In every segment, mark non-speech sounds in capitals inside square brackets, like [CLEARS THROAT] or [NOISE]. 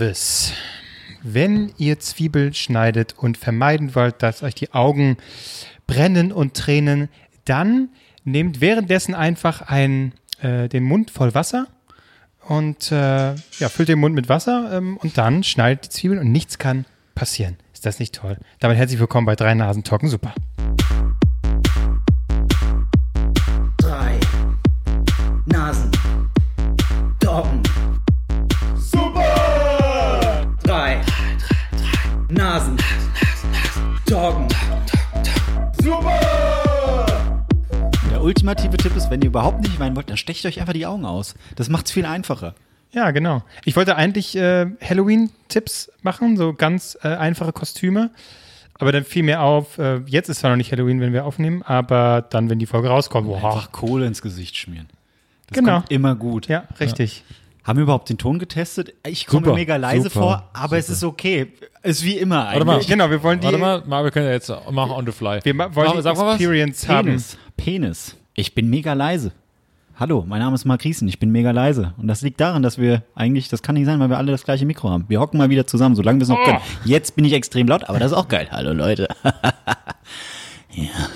Service. Wenn ihr Zwiebel schneidet und vermeiden wollt, dass euch die Augen brennen und tränen, dann nehmt währenddessen einfach ein, äh, den Mund voll Wasser und äh, ja, füllt den Mund mit Wasser ähm, und dann schneidet die Zwiebeln und nichts kann passieren. Ist das nicht toll? Damit herzlich willkommen bei Drei Nasen Talken Super. Ultimative Tipp ist, wenn ihr überhaupt nicht weinen wollt, dann stecht euch einfach die Augen aus. Das macht's viel einfacher. Ja, genau. Ich wollte eigentlich äh, Halloween-Tipps machen, so ganz äh, einfache Kostüme. Aber dann fiel mir auf, äh, jetzt ist zwar noch nicht Halloween, wenn wir aufnehmen, aber dann, wenn die Folge rauskommt, wow. Einfach Kohle ins Gesicht schmieren. Das Genau. kommt immer gut. Ja, richtig. Haben wir überhaupt den Ton getestet? Ich komme Super, mir mega leise super, vor, aber es ist okay. Ist wie immer Warte mal. eigentlich. Genau, wir wollen die, Warte mal, mal, wir können ja jetzt machen on the fly. wir ma- wollen Mach- die sag mal was. Experience haben. Penis. Penis. Ich bin mega leise. Hallo, mein Name ist Mark Riesen, ich bin mega leise. Und das liegt daran, dass wir eigentlich, das kann nicht sein, weil wir alle das gleiche Mikro haben. Wir hocken mal wieder zusammen, solange wir es noch können. Jetzt bin ich extrem laut, aber das ist auch geil. Hallo Leute. [LAUGHS]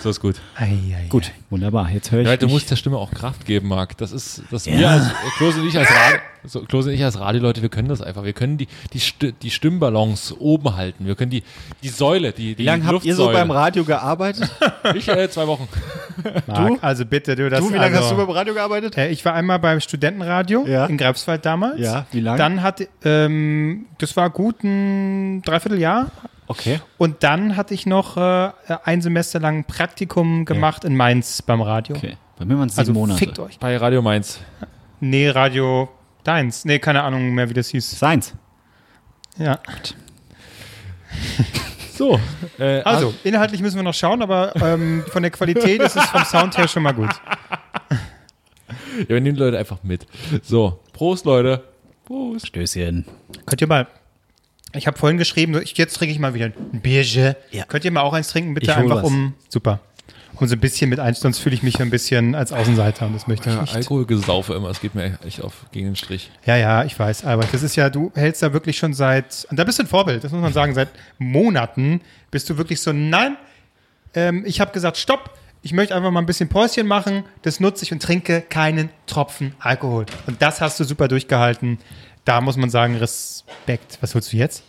So ist gut. Ei, ei, Gut, wunderbar. Jetzt höre ich. Ja, du musst der Stimme auch Kraft geben, Marc. Das ist, das Ja. wir als, Klose und ich als Radio, so, Klose und ich als Radioleute, wir können das einfach. Wir können die, die, die Stimmballons oben halten. Wir können die, die Säule, die, die Wie lange habt ihr so beim Radio gearbeitet? [LAUGHS] Ich, äh, zwei Wochen. Marc, also bitte, du, das du, wie lange also, hast du beim Radio gearbeitet? äh, Ich war einmal beim Studentenradio Ja. in Greifswald damals. Ja, wie lange? Dann hatte, ähm, das war gut ein Dreivierteljahr. Okay. Und dann hatte ich noch äh, ein Semester lang ein Praktikum gemacht in Mainz beim Radio. Okay. Bei mir waren es sieben Also Monate. fickt euch. Bei Radio Mainz. Nee, Radio Deins. Nee, keine Ahnung mehr, wie das hieß. Seins. Ja. So. Äh, Also, inhaltlich müssen wir noch schauen, aber ähm, von der Qualität ist es vom Sound her schon mal gut. Ja, wir nehmen die Leute einfach mit. So. Prost, Leute. Prost. Stößchen. Könnt ihr mal. Ich habe vorhin geschrieben, ich, jetzt trinke ich mal wieder ein Bierche. Ja. Könnt ihr mal auch eins trinken, bitte Ich einfach was. um. Super. Um so ein bisschen mit ein, sonst fühle ich mich ein bisschen als Außenseiter und das möchte ich Ja, nicht. Alkoholgesaufe immer. Es geht mir echt auf gegen den Strich. Ja, ja, ich weiß, aber das ist ja, du hältst da wirklich schon seit, und da bist du ein Vorbild, das muss man sagen, seit Monaten bist du wirklich so, nein, ähm, ich habe gesagt, stopp, ich möchte einfach mal ein bisschen Päuschen machen, das nutze ich und trinke keinen Tropfen Alkohol. Und das hast du super durchgehalten. Da muss man sagen, Respekt. Was holst du jetzt?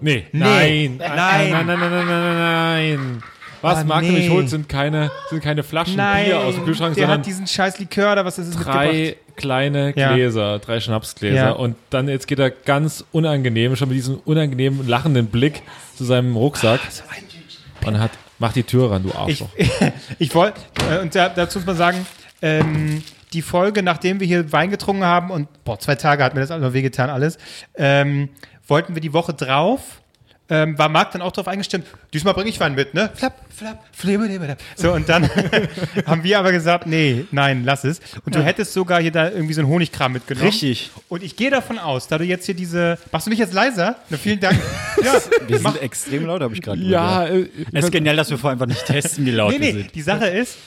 Nee. Nein. Nein. Nein. Nein, nein, nein, nein, nein, nein. Was Ah, Marc nee. nämlich holt, sind keine, sind keine Flaschen Bier aus dem Kühlschrank, der sondern hat diesen scheiß Likör oder was ist es drei kleine Ja. Gläser, drei Schnapsgläser. Ja. Und dann jetzt geht er ganz unangenehm, schon mit diesem unangenehmen, lachenden Blick zu seinem Rucksack und hat, macht die Tür ran, du Ich, Arschloch. ich [LAUGHS] wollte, äh, und da, dazu muss man sagen, ähm, die Folge, nachdem wir hier Wein getrunken haben und boah, zwei Tage hat mir das alles wehgetan, alles, ähm, wollten wir die Woche drauf, ähm, war Marc dann auch drauf eingestimmt, diesmal bringe ich Wein mit, ne? Flapp, flapp, flibbe, flibbe, flibbe. So, und dann [LAUGHS] haben wir aber gesagt, nee, nein, lass es. Und du hättest sogar hier da irgendwie so einen Honigkram mitgenommen. Richtig. Und ich gehe davon aus, da du jetzt hier diese, machst du mich jetzt leiser? Na, vielen Dank. [LAUGHS] ja, Wir sind extrem laut, habe ich gerade ja, gehört. äh, Es ist genial, dass wir vorher einfach nicht testen, wie laut Nee, wir nee, sind. die Sache ist,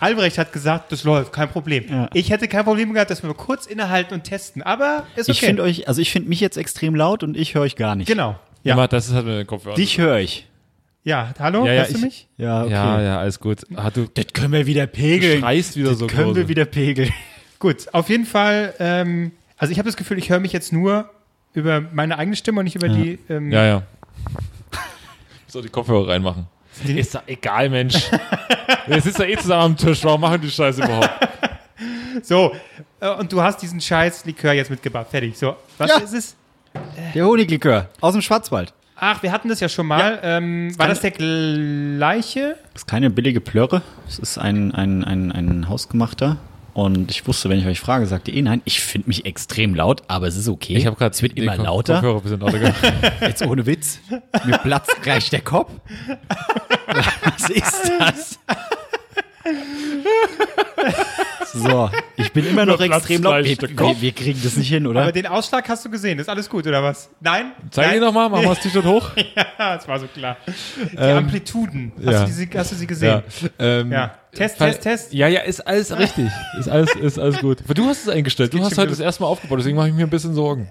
Albrecht hat gesagt, das läuft, kein Problem. Ja. Ich hätte kein Problem gehabt, dass wir mal kurz innehalten und testen, aber ist Ich okay. finde euch, also ich finde mich jetzt extrem laut und ich höre euch gar nicht. genau. ja. Ja, das ist halt mit den Kopfhörern. Dich höre ich. ja hallo, Ja, ja, hörst du ich- mich? Ja, okay. Ja, ja, alles gut. Ah, du, Das können wir wieder du pegeln. schreist wieder das so können groß. wir wieder pegeln. [LAUGHS] Gut, auf jeden Fall, ähm, also ich habe das Gefühl, ich höre mich jetzt nur über meine eigene Stimme und nicht über die, ähm, Ja, ja. [LAUGHS] So, die Kopfhörer reinmachen. Ist doch egal, Mensch. Wir sitzen ja eh zusammen am Tisch. Warum machen die Scheiße überhaupt? so. Äh, und du hast diesen scheiß Likör jetzt mitgebracht, fertig. So, was Ja. ist es? Der Honiglikör aus dem Schwarzwald. Ach, wir hatten das ja schon mal. Ähm, war das der gleiche? Das ist keine billige Plörre. Es ist ein, ein, ein, ein hausgemachter. Und ich wusste, wenn ich euch frage, sagt ihr eh nein. Ich finde mich extrem laut, aber es ist okay. Ich habe gerade Es wird immer lauter. Kopfhörer bisschen lauter. [LAUGHS] Jetzt ohne Witz. Mir platzt gleich der Kopf. [LAUGHS] Was ist das? [LAUGHS] So, Ich bin immer noch extrem laut. Wir, wir, wir kriegen das nicht hin, oder? Aber den Ausschlag hast du gesehen, ist alles gut, oder was? Nein? Zeig Nein? ihn nochmal, machen wir das T-Shirt hoch. [LAUGHS] Ja, das war so klar. Die Amplituden. Hast, ja. du diese, hast du sie gesehen? ähm, Ja. Test, Test, Test. Ja, ja, ist alles richtig. Ist alles, ist alles gut. Aber du hast es eingestellt. Du geht hast heute los. das erste Mal aufgebaut, deswegen mache ich mir ein bisschen Sorgen.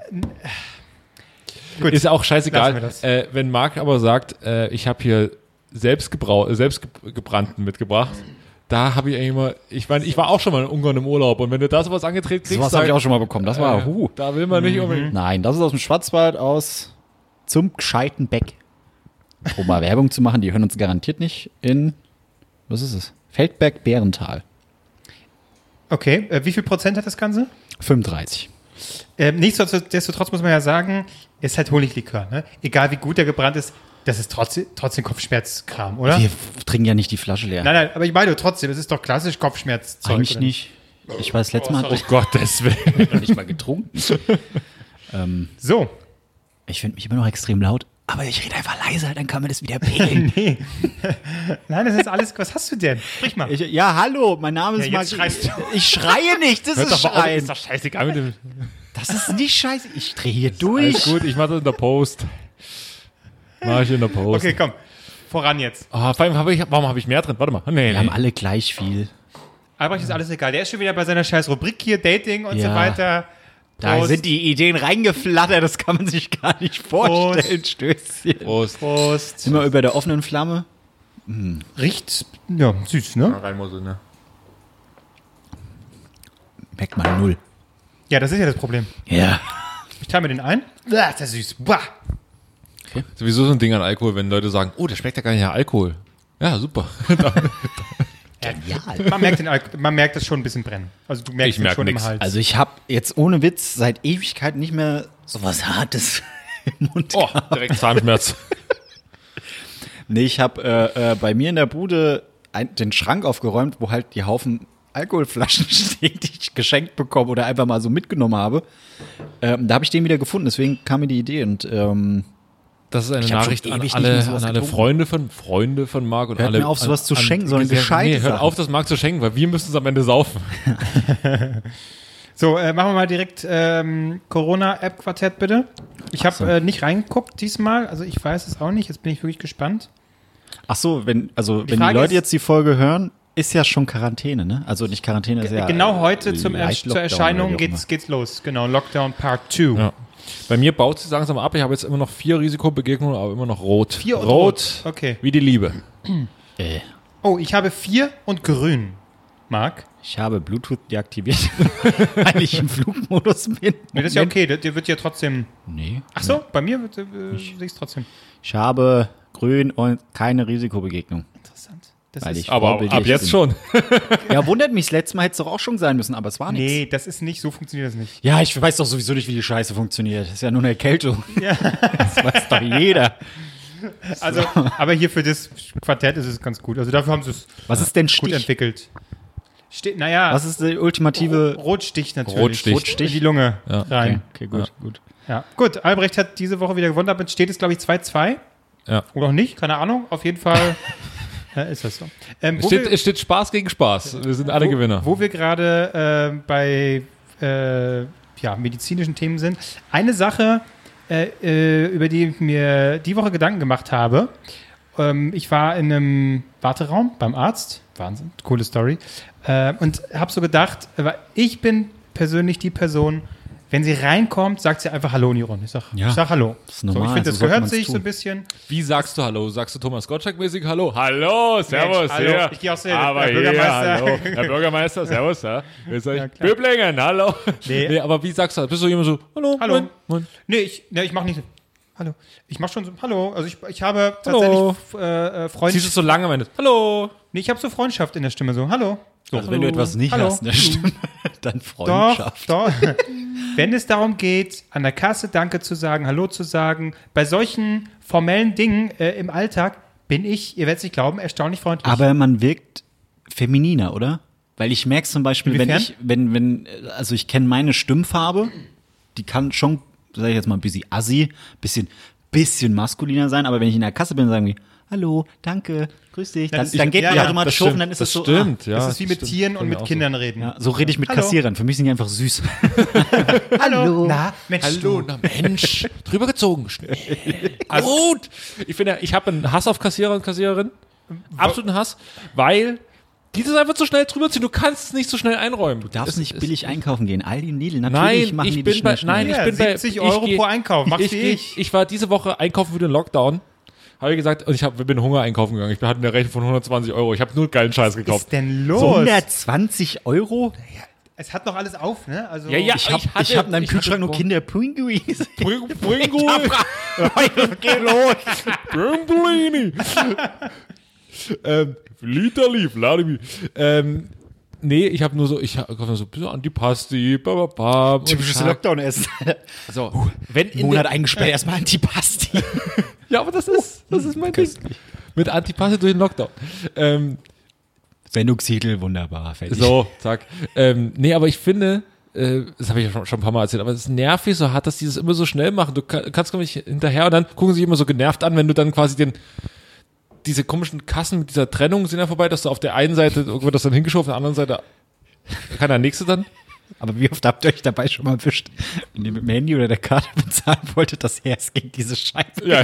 Gut. Ist ja auch scheißegal. das. Äh, wenn Marc aber sagt, äh, ich habe hier selbst, gebrau selbst ge gebrannten mitgebracht, da habe ich eigentlich immer, ich meine, ich war auch schon mal in Ungarn im Urlaub und wenn du da sowas angetreten kriegst, Sowas habe ich auch schon mal bekommen. Das war, äh, huh. da will man nicht unbedingt. Nein, das ist aus dem Schwarzwald aus zum gescheiten Beck. Um mal Werbung zu machen, die hören uns garantiert nicht in, was ist es? Feldberg-Bärental. Okay, äh, wie viel Prozent hat das Ganze? 35. Ähm, nichtsdestotrotz muss man ja sagen, ist halt Honiglikör. Ne? Egal wie gut der gebrannt ist, das ist trotzdem, trotzdem Kopfschmerzkram, oder? Wir trinken ja nicht die Flasche leer. Nein, nein, aber ich meine trotzdem, es ist doch klassisch Kopfschmerzzeug. Eigentlich oder nicht. Ich war das letzte Mal Oh Gottes Willen. noch nicht mal getrunken. [LAUGHS] So, Ich finde mich immer noch extrem laut, aber ich rede einfach leiser, dann kann man das wieder [LAUGHS] pegeln. [LAUGHS] nein, das ist alles. Was hast du denn? Sprich mal. ich, ja, hallo, mein Name ist Ja, du. Ich schreie nicht, das Hört ist doch auf, Schreien. ist doch scheißegal. Das ist nicht scheiße. Ich drehe hier Alles durch. gut, ich mache das in der Post. Mach ich in der Post. Okay, komm. Voran jetzt. Ah, vor allem habe ich, warum habe ich mehr drin? Warte mal. Nee, Wir haben nee. alle gleich viel. Albrecht ist alles egal. Der ist schon wieder bei seiner scheiß Rubrik hier, Dating und so Ja. weiter. Da Prost. sind die Ideen reingeflattert, das kann man sich gar nicht vorstellen. Stößchen. Prost. Prost. Immer über der offenen Flamme. Riecht, ja, süß, ne? Rein muss ne? Merkt man null. Ja, das ist ja das Problem. Ja. Ich teile mir den ein. Ah, ist das süß. Bah. Sowieso so ein Ding an Alkohol, wenn Leute sagen, oh, der schmeckt ja gar nicht nach Alkohol. Ja, super. [LAUGHS] Genial. Man merkt, den man merkt das schon ein bisschen brennen. Also du merkst Ich merk schon nix. im Hals. Also ich habe jetzt ohne Witz seit Ewigkeit nicht mehr sowas Hartes [LAUGHS] im Mund. Oh, direkt Zahnschmerz. [LAUGHS] Nee, ich habe äh, äh, bei mir in der Bude ein, den Schrank aufgeräumt, wo halt die Haufen Alkoholflaschen stehen, die ich geschenkt bekomme oder einfach mal so mitgenommen habe. Ähm, da habe ich den wieder gefunden, deswegen kam mir die Idee und ähm, Das ist eine Nachricht an alle, an alle. Freunde von Freunde von Marc und Hört alle. mir auf, sowas an, zu schenken, sondern gescheite Nee, hört Sachen. auf, das Marc zu schenken, weil wir müssen es am Ende saufen. [LAUGHS] so, äh, machen wir mal direkt ähm, Corona-App-Quartett bitte. Ich habe so. äh, nicht reingeguckt diesmal, also ich weiß es auch nicht. Jetzt bin ich wirklich gespannt. ach so, wenn also wenn die Frage Leute ist- jetzt die Folge hören, ist ja schon Quarantäne, ne? Also nicht Quarantäne, ist ja genau heute zum zur Erscheinung geht's, geht's los. Genau, Lockdown Part 2. Ja. Bei mir baut es langsam ab. Ich habe jetzt immer noch vier Risikobegegnungen, aber immer noch rot. Vier und rot. rot. Okay. Wie die Liebe. Äh, Oh, ich habe vier und grün. Marc? ich habe Bluetooth deaktiviert, [LAUGHS] weil ich im Flugmodus bin. Nee, das ist ja okay, der, der wird ja trotzdem. Nee. Ach so, bei mir wird, äh, sehe ich es trotzdem. Ich habe grün und keine Risikobegegnung. Das Weil ist, ich Aber ab jetzt bin. schon. [LAUGHS] Ja, wundert mich, das letzte Mal hätte es doch auch schon sein müssen, aber es war nichts. nee, das ist nicht, so funktioniert das nicht. Ja, ich weiß doch sowieso nicht, wie die Scheiße funktioniert. Das ist ja nur eine Erkältung. [LAUGHS] Das weiß doch jeder. [LAUGHS] Also, aber hier für das Quartett ist es ganz gut. Also dafür haben sie es Was ist denn gut Stich? entwickelt. Ste naja, Was ist die ultimative Rotstich natürlich. Rotstich. Rotstich. In die Lunge Ja. rein. Okay, gut, gut. Ja. Gut, Albrecht hat diese Woche wieder gewonnen. Damit steht es, glaube ich, 2-2. Ja. Oder auch nicht, keine Ahnung. Auf jeden Fall ja, ist das so. Ähm, Es steht, wir, es steht Spaß gegen Spaß. Wir sind alle wo, Gewinner. wo wir gerade äh, bei äh, ja, medizinischen Themen sind. Eine Sache, äh, äh, über die ich mir die Woche Gedanken gemacht habe. Ähm, ich war in einem Warteraum beim Arzt. Wahnsinn, coole Story. Äh, und habe so gedacht, ich bin persönlich die Person, wenn sie reinkommt, sagt sie einfach Hallo, Niron. Ich sag, Ja, ich sag Hallo. das ist normal, so, ich finde, so das sollte gehört sich so tun. ein bisschen. Wie sagst du Hallo? Sagst du Thomas Gottschalk-mäßig Hallo? Hallo, Servus, hallo. hier. Ich geh auch sehr- Aber der hier, Bürgermeister. hallo. Herr Bürgermeister, Servus, ja. Ja. Böblingen, hallo. Nee. Nee. aber wie sagst du das? Bist du jemand so, Hallo, Hallo. Moin, moin. Nee, ich, nee, ich mache nicht so. Hallo. Ich mache schon so, hallo. Also ich, ich habe Hallo. tatsächlich äh, äh, Siehst du Freundschaft. es so lange am Ende? Hallo. Nee, ich habe so Freundschaft in der Stimme, so, hallo. So. Also wenn du etwas nicht Hallo. hast in der Stimme, [LAUGHS] dann Doch, Freundschaft. doch. [LAUGHS] Wenn es darum geht, an der Kasse Danke zu sagen, Hallo zu sagen, bei solchen formellen Dingen äh, im Alltag bin ich, ihr werdet es nicht glauben, erstaunlich freundlich. Aber man wirkt femininer, oder? Weil ich merke zum Beispiel, wenn Inwiefern? ich, wenn, wenn, also ich kenne meine Stimmfarbe, die kann schon, sag ich jetzt mal, ein bisschen assi, bisschen, bisschen maskuliner sein, aber wenn ich in der Kasse bin, sagen wir, hallo, danke, grüß dich. Dann, Das- dann geht ja, man ja, automatisch das hoch stimmt, und dann ist das es so. stimmt, ja. das ist wie mit stimmt. Tieren und mir mit Kindern reden. Ah, ja, so rede ich mit Hallo. Kassierern. Für mich sind die einfach süß. [LAUGHS] Hallo. Na, Mensch, Hallo, du. na Mensch, drüber gezogen. Schnell. Gut. Ich finde, ich habe einen Hass auf Kassierer und Kassiererinnen. Absoluten Hass, weil die das einfach zu schnell drüber ziehen. Du kannst es nicht so schnell einräumen. Du darfst Es nicht billig einkaufen gehen. Aldi und Lidl, natürlich Nein, machen ich die bin das bei, schnell, nein, ich Ja, bin bei 70 ich Euro geh- pro Einkauf. Mach's ich, wie ich, ich. ich war diese Woche einkaufen für den Lockdown. Habe ich gesagt, und ich hab, bin Hunger einkaufen gegangen. Ich hatte eine Rechnung von 120 Euro. Ich habe nur geilen Scheiß Was gekauft. ist denn los? 120 Euro? Es hat noch alles auf, ne? Also Ja, ja. Ich habe Ich hatte- ich hab in deinem ich hatte Kühlschrank nur. Kinder Pinguis. Bring, bring Geh los. Brambolini. ähm, Literli, Vladimir. Ähm, nee, ich habe nur so, ich habe so ein bisschen Antipasti, bababam. und Typisches. Lockdown-Essen. So, wenn in Monat eingesperrt, erstmal Antipasti. [LAUGHS] Ja, aber das ist, das ist mein Ding. Mit Antipasti durch den Lockdown. Ähm, Sendungstitel, wunderbar, fertig. so, zack. Ähm, nee, aber ich finde, äh, das habe ich ja schon, schon ein paar Mal erzählt, aber es ist nervig so hart, dass die das immer so schnell machen. Du kann, kannst gar nicht hinterher und dann gucken sie sich immer so genervt an, wenn du dann quasi den diese komischen Kassen mit dieser Trennung sind ja vorbei, dass du auf der einen Seite wird das dann hingeschoben, auf der anderen Seite kann der nächste dann. Aber wie oft habt ihr euch dabei schon mal erwischt, wenn ihr mit dem Handy oder der Karte bezahlen wolltet, das Herz gegen diese Scheiße Ja.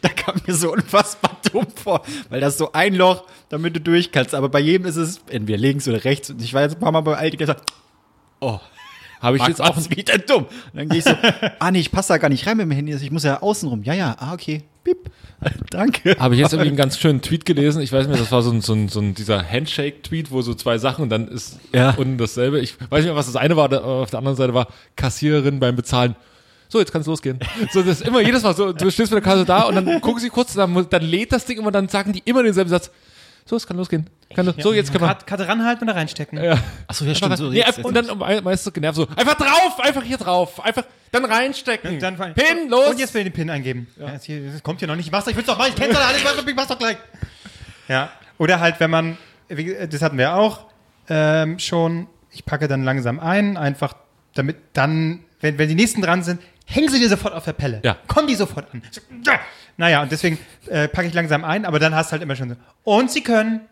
Da kam mir so unfassbar dumm vor, weil das so ein Loch, damit du durch kannst. Aber bei jedem ist es entweder links oder rechts. Und ich war jetzt ein paar Mal bei Aldi gesagt, oh, Habe ich Marc, jetzt auch wieder dumm. Und dann gehe ich so, [LAUGHS] ah nee, ich passe da gar nicht rein mit dem Handy, ich muss ja außen rum. Ja, ja, ah okay, piep. [LAUGHS] Danke. Habe ich jetzt irgendwie einen ganz schönen Tweet gelesen. Ich weiß nicht mehr, das war so ein, so ein, so ein dieser Handshake-Tweet, wo so zwei Sachen und dann ist Ja. unten dasselbe. Ich weiß nicht mehr, was das eine war, auf der anderen Seite war Kassiererin beim Bezahlen. So, jetzt kann es losgehen. So, das ist immer jedes Mal so, du stehst mit der Kasse da und dann gucken sie kurz, dann, dann lädt das Ding immer, dann sagen die immer denselben Satz. So, es kann losgehen. Kann, lo- so, jetzt können wir. Karte, Karte ranhalten und da reinstecken. Ja. Achso, ja, stimmt. So, nee, jetzt- und dann meistens so genervt so, einfach drauf, einfach hier drauf, einfach dann reinstecken. Dann fallen- Pin, los. Und jetzt will ich den Pin eingeben. Ja. jetzt hier, das kommt hier noch nicht. Ich mach's, ich will's doch machen. Ich kenn's doch alles. Ich mach's, ich mach's doch gleich. Ja. Oder halt, wenn man, das hatten wir auch ähm, schon, ich packe dann langsam ein, einfach damit dann, wenn, wenn die nächsten dran sind, hängen sie dir sofort auf der Pelle. Ja. Kommen die sofort an. Ja. Naja, und deswegen äh, packe ich langsam ein, aber dann hast du halt immer schon so. Und sie können.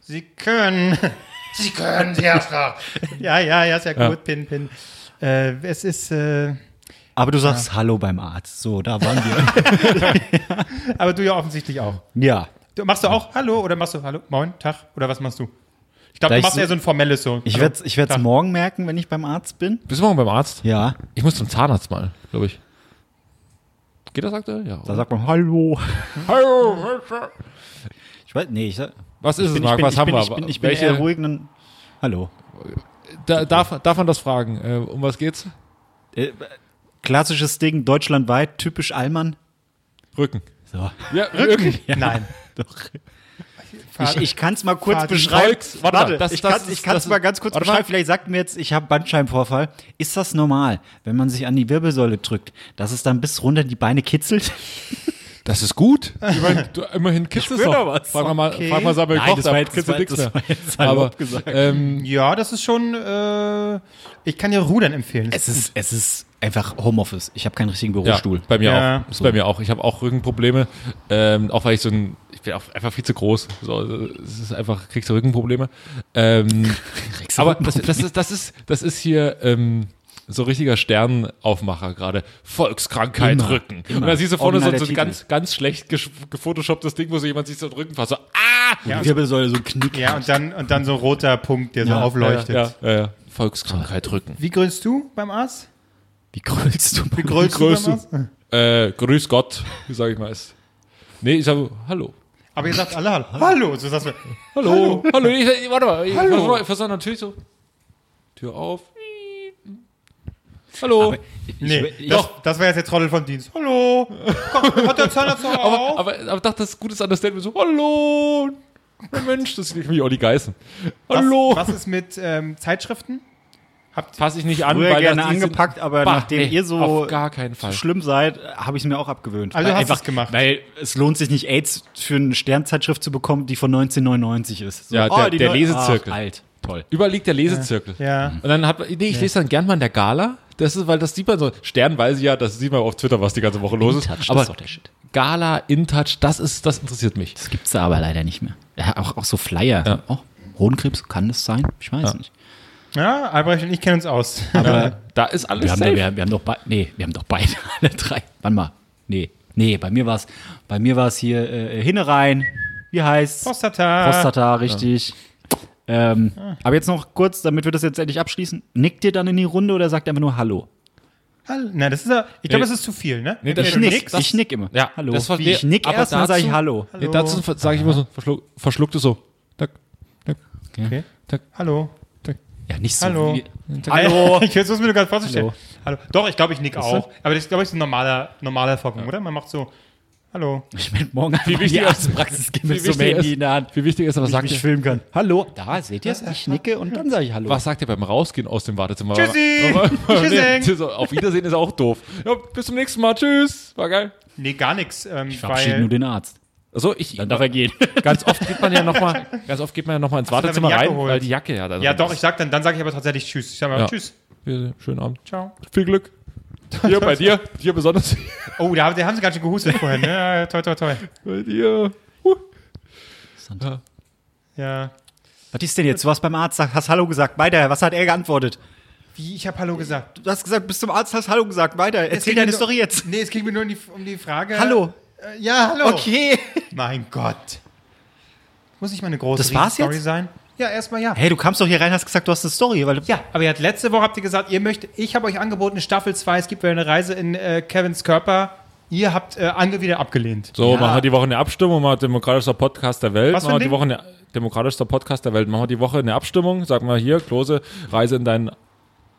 Sie können. [LAUGHS] sie können, sie doch. [LAUGHS] Ja, ja, ja, ist ja gut. Ja. Pin, Pin. Äh, es ist. Äh, Aber du sagst Hallo beim Arzt. So, da waren wir. [LAUGHS] aber du ja offensichtlich auch. ja. Du, machst du auch Hallo oder machst du Hallo, Moin, Tag oder was machst du? Ich glaube, du machst so- eher so ein formelles so. Ich Hallo, werde es ich werd's Tag. morgen merken, wenn ich beim Arzt bin. Bist du morgen beim Arzt? Ja. Ich muss zum Zahnarzt mal, glaube ich. Geht das aktuell? Ja. Da sagt man Hallo. [LAUGHS] Hallo. Ich weiß, nee, ich sag, Was ist ich es, bin, Marc? bin, Was haben bin, wir? ich bin, ich bin Welche, eher ruhig und Hallo. da, darf, darf man das fragen? Äh, um was geht's? Äh, klassisches Ding, deutschlandweit, typisch Allmann. Rücken. So. Ja, [LAUGHS] Rücken. Nein. [LAUGHS] Doch. Ich, ich kann es mal kurz Fahr- beschreiben. Volks- warte mal, das- ich das kann ist- ich kann's das mal ganz kurz warte beschreiben. mal. Vielleicht sagt mir jetzt, ich habe Bandscheibenvorfall. Ist das normal, wenn man sich an die Wirbelsäule drückt, dass es dann bis runter die Beine kitzelt? [LAUGHS] Das ist gut. Ich meine, du, immerhin kitzelst doch was. Frag mal, Okay. frag mal Samuel Nein, Koch, das da war jetzt- kitzelt nichts das mehr. [LAUGHS] Aber, ähm, Ja, das ist schon. Äh, ich kann dir Rudern empfehlen. Es ist, es ist einfach Homeoffice. Ich habe keinen richtigen ja, Bürostuhl. bei mir Ja. auch. Ist bei mir auch. Ich habe auch Rückenprobleme. Ähm, auch weil ich so ein, ich bin auch einfach viel zu groß. So, es ist einfach, kriegst du Rückenprobleme. Ähm, [LAUGHS] aber das, das, ist, das, ist, das ist hier ähm, so richtiger Sternaufmacher gerade. Volkskrankheit Immer, Rücken. immer. Und da siehst du vorne so, Original so der ein ganz, ganz schlecht gefotoshopptes Ding, wo so jemand sich so den Rücken fasst. So, ah! Wo die Wirbelsäule so knickt. ja, und dann, und dann so ein roter Punkt, der so Ja, aufleuchtet. Ja, ja, ja. Volkskrankheit Rücken. Wie grüllst du beim Arzt? Wie grüllst du? Wie grüllst, grüllst du du? Äh, grüß Gott, wie sage ich meist. Nee, ich sage Hallo. Aber ihr sagt alle Hallo. Hallo. So sagst du. Hallo. Hallo. Ich, ich, warte mal. Ich Hallo. versuche versuch natürlich so. Tür auf. Hallo. Aber ich, Nee, ich, das, das war jetzt der Trottel von Dienst. Hallo. Komm, hat der Zahnarzt noch aber, auf? aber, aber dachte, das gutes Understatement so, hallo. Mensch, das ist mich Olli Geißen. Hallo. Was, was ist mit ähm, Zeitschriften? Fasse ich nicht an, früher weil gerne das, angepackt, aber Bah, nachdem nee, ihr so schlimm seid, habe ich es mir auch abgewöhnt. Also Weil hast einfach, es gemacht. Weil es lohnt sich nicht, AIDS für eine Sternzeitschrift zu bekommen, die von 1999 ist. So, Ja, der- der neu- Lesezirkel. Ach, alt, toll. Überall liegt der Lesezirkel. Ja. Und dann hat nee, ich lese dann gern mal in der Gala. das ist, weil das sieht man so, Stern weiß ich ja, das sieht man auf Twitter, was die ganze Woche los ist. InTouch, das aber ist doch der Shit. Gala, InTouch, das ist, das interessiert mich. Das gibt's da aber leider nicht mehr. Ja, auch, auch so Flyer. Ja. Oh, Hodenkrebs, kann das sein? Ich weiß Ja. nicht. Ja, Albrecht und ich kennen uns aus. Aber [LAUGHS] Da ist alles wir haben, safe. wir, wir haben doch beide, nee, wir haben doch beide, [LAUGHS] alle drei. Wann mal? Nee, nee, bei mir war's, bei mir war's hier äh, Hinnerein. Wie heißt's? Prostata. Prostata, richtig. Ähm, aber jetzt noch kurz, damit wir das jetzt endlich abschließen. Nickt ihr dann in die Runde oder sagt er einfach nur Hallo? Hallo. Na, das ist ja, ich glaube, Nee. das ist zu viel, ne? Nee, das Ich nick, Das- ich nick immer. Ja, Hallo. das war- Wie, ich nick aber erst, dann sage ich dazu- Hallo. Nee, dazu sage ich immer so, verschluck, verschluckte so. Tak, tak, Okay. tak, Hallo. Ja, nicht so Hallo. wie. Hallo. [LAUGHS] Ich versuche es mir nur gerade vorzustellen. Hallo. Hallo. Doch, ich glaube, ich nick auch. Aber das glaube ich ist ein normaler, normaler Vorgang, oder? Man macht so, hallo. Ich werde morgen Wie die wichtig ist- Arztpraxis gehen mit Wie so Handy ist- in der Hand. Wie wichtig ist Ich sagt ihr, filmen kann. Hallo. Da, seht ihr es? Ich nicke und dann sage ich Hallo. was sagt ihr beim Rausgehen aus dem Wartezimmer? Tschüssi. [LAUGHS] so, auf Wiedersehen ist auch doof. Ja, bis zum nächsten Mal. Tschüss. War geil. Nee, gar nichts. Ähm, Ich verabschiede weil, nur den Arzt. Also ich, Dann darf er gehen. [LAUGHS] ganz oft geht man ja nochmal, ganz oft geht man ja noch mal ins Wartezimmer rein, holt? weil die Jacke ja da ja, doch, ist. ich sag dann, dann sage ich aber tatsächlich Tschüss. Ich sage mal Ja. Tschüss. Ja, Schönen Abend. Ciao. Viel Glück. Hier bei dir, dir besonders. Oh, da, da haben sie ganz schön gehustet vorhin. Ne? Ja, toi, toi, toi. Bei dir. Uh. Ja. Was ist denn jetzt? Du warst beim Arzt, hast Hallo gesagt. Weiter. Was hat er geantwortet? Wie, ich habe Hallo gesagt. Du hast gesagt, bis zum Arzt hast Hallo gesagt. Weiter. Erzähl deine mir Story nur- jetzt. Nee, es ging mir nur um die, um die Frage. Hallo. Äh, ja, hallo. Okay. [LAUGHS] Mein Gott. Muss nicht mal eine große Das war's Story jetzt? sein? Ja, erstmal ja. Hey, du kamst doch hier rein, hast gesagt, du hast eine Story. Weil Ja, aber ihr habt letzte Woche habt ihr gesagt, ihr möchtet, ich habe euch angeboten, Staffel 2, es gibt wieder eine Reise in äh, Kevins Körper. Ihr habt äh, Ange wieder abgelehnt. So, Ja. machen wir die Woche eine Abstimmung, machen wir demokratischster Podcast der Welt. Was für machen ein wir die Ding? Woche eine demokratischster Podcast der Welt. Machen wir die Woche eine Abstimmung. Sag mal hier, Klose, Reise in deinen,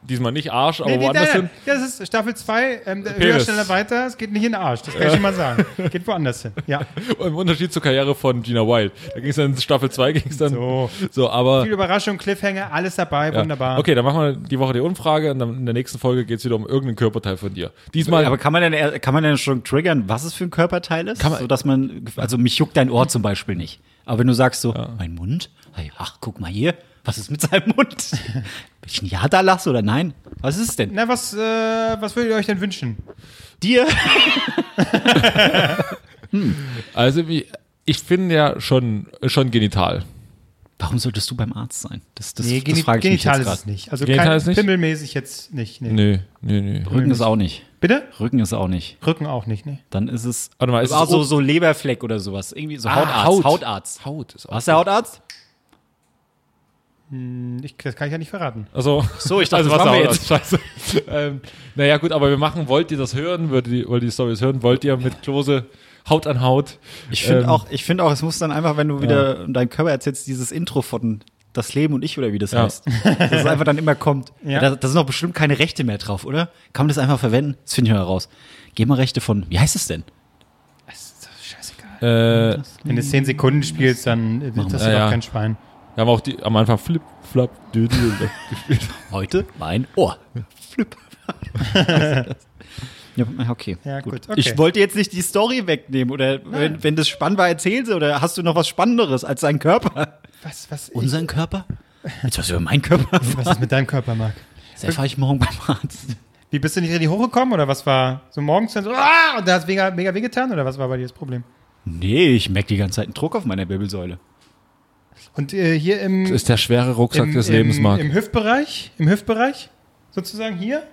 diesmal nicht Arsch, aber Nee, nee, woanders nein, hin. nein. Das ist Staffel 2, ähm, höher, schneller, weiter. Es geht nicht in den Arsch, das kann ich schon mal sagen. Geht woanders hin. Ja. [LAUGHS] Im Unterschied zur Karriere von Gina Wild. Da ging es dann in Staffel 2, ging es dann. So. So, aber. Viel Überraschung, Cliffhanger, alles dabei, Ja. wunderbar. Okay, dann machen wir die Woche die Umfrage und dann in der nächsten Folge geht es wieder um irgendeinen Körperteil von dir. Diesmal. Aber kann man denn, kann man denn schon triggern, was es für ein Körperteil ist? Kann man- so dass man, also mich juckt dein Ohr zum Beispiel nicht. Aber wenn du sagst so, mein Mund? Hey, ach, guck mal hier, was ist mit seinem Mund? Bin ich ein Ja da lasse oder nein? Was ist es denn? Na, was, äh, was würdet ihr euch denn wünschen? Dir? [LAUGHS] also, wie, ich finde ja schon, schon genital. Warum solltest du beim Arzt sein? Das, das, Nee, das geni frage ich mich genital jetzt ist es nicht. Also Genital kein ist nicht? pimmelmäßig jetzt nicht. Nee. Nee, nee, nee. Rücken ist auch nicht. Bitte? Rücken ist auch nicht. Rücken auch nicht, nee. Dann ist es. Warte mal, ist es ah, so, so Leberfleck oder sowas. Irgendwie so Ah, Hautarzt. Haut. Hautarzt. Haut ist auch. Warst du der Hautarzt? Ich, das kann ich ja nicht verraten. Also, So, ich dachte, also das was machen wir auch- [LAUGHS] Scheiße. ähm, naja, gut, aber wir machen, wollt ihr das hören? Wollt ihr, wollt ihr die Stories hören? Wollt ihr mit Klose Haut an Haut? Ich finde Ähm, auch, ich finde auch, es muss dann einfach, wenn du wieder dein Körper erzählst, dieses Intro von Das Leben und ich oder wie das Ja. heißt, dass es einfach dann immer kommt. [LAUGHS] Ja. Da, da sind doch bestimmt keine Rechte mehr drauf, oder? Kann man das einfach verwenden? Das finde ich mal raus. Geh mal Rechte von, wie heißt es denn? Scheißegal. Äh, Wenn du 10 Sekunden spielst, dann äh, Machen das ist Ja, doch ja. kein Schwein. Wir haben auch die, am Anfang Flip, Flap, Dödel [LAUGHS] gespielt. Heute mein Ohr. Flip. [LAUGHS] ja, okay. Ja, gut, okay. Ich wollte jetzt nicht die Story wegnehmen oder wenn, wenn das spannend war, erzähl sie oder hast du noch was Spannenderes als dein Körper? Was, was, ich, Unseren Körper? Jetzt was über meinen Körper? was ist mit deinem Körper, Marc? Das erfahre ich morgen beim Arzt. Wie bist du nicht richtig hochgekommen oder was war so morgens dann so, ah, und da hat es mega, mega wehgetan oder was war bei dir das Problem? Nee, ich merke die ganze Zeit einen Druck auf meiner Wirbelsäule. Und äh, hier im, Das ist der schwere Rucksack im, des Lebens, im, Marc. im Hüftbereich, im Hüftbereich, sozusagen hier,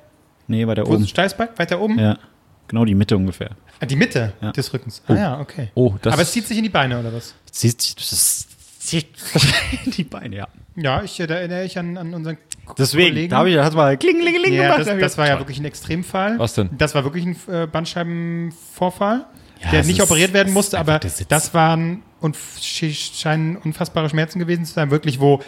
Nee, weiter wo oben. Steißbein, weiter oben, Ja, genau die Mitte ungefähr. ah, die Mitte Ja. des Rückens. Ah ja, okay. Oh, das Aber es zieht sich in die Beine oder was? Siehst das ist- zieht die Beine, ja. Ja, ich, äh, da erinnere ich an, an unseren Deswegen, Kollegen. da habe ich das mal klingelingeling ja, gemacht. das, das war ja wirklich ein Extremfall. Was denn? Das war wirklich ein äh, Bandscheibenvorfall, Ja, der nicht ist- operiert werden musste, aber der Sitz. Und scheinen unfassbare Schmerzen gewesen zu sein, wirklich, wo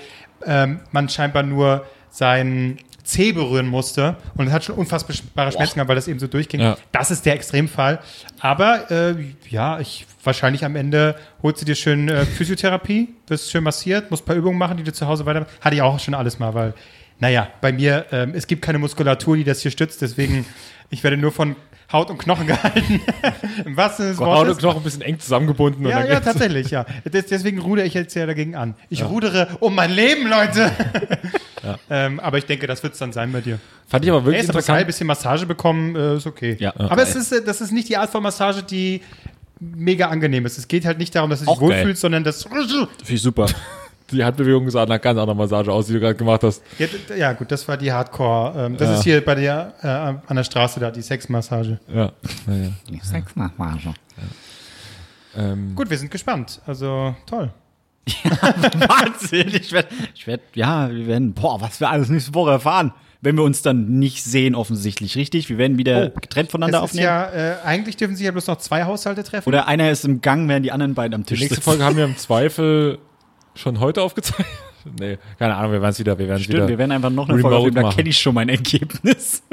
ähm, man scheinbar nur seinen Zeh berühren musste und es hat schon unfassbare Schmerzen gehabt, weil das eben so durchging. Ja. Das ist der Extremfall. Aber äh, ja, ich wahrscheinlich am Ende holst du dir schön äh, Physiotherapie, wirst schön massiert, musst ein paar Übungen machen, die du zu Hause weiter. Hatte ich auch schon alles mal, weil, naja, bei mir, ähm, es gibt keine Muskulatur, die das hier stützt, deswegen, ich werde nur von Haut und Knochen [LAUGHS] gehalten. Im wahrsten Sinne des Haut und. Knochen ein bisschen eng zusammengebunden. Ja, ja, tatsächlich, ja. Des, deswegen rudere ich jetzt ja dagegen an. Ich rudere um mein Leben, Leute. [LAUGHS] ähm, aber ich denke, das wird es dann sein bei dir. Fand ich aber wirklich ist aber geil, interessant. bisschen Massage bekommen, äh, ist okay. Ja. aber Geil. es ist, äh, das ist nicht die Art von Massage, die mega angenehm ist. Es geht halt nicht darum, dass du dich Auch geil. wohlfühlst, sondern das. Finde ich super. [LAUGHS] Die Handbewegung sah nach ganz anderer Massage aus, die du gerade gemacht hast. Ja, ja, gut, das war die Hardcore. Ähm, das Ja. ist hier bei dir äh, an der Straße da, die Sexmassage. Ja. ja, ja. Sexmassage. Ähm, Gut, wir sind gespannt. Also toll. [LAUGHS] Wahnsinn. Ich werde, ich werd, ja, wir werden, boah, was wir alles nächste Woche erfahren. Wenn wir uns dann nicht sehen, offensichtlich, richtig? Wir werden wieder getrennt voneinander Es ist aufnehmen. ja, äh, eigentlich dürfen sich ja bloß noch zwei Haushalte treffen. Oder einer ist im Gang, während die anderen beiden am die Tisch nächste sitzen. Folge haben wir im Zweifel schon heute aufgezeichnet. [LAUGHS] Nee, keine Ahnung, wir werden es wieder, wir werden es Stimmt, wieder. wir werden einfach noch eine Folge aufnehmen, da kenne ich schon mein Ergebnis. [LAUGHS]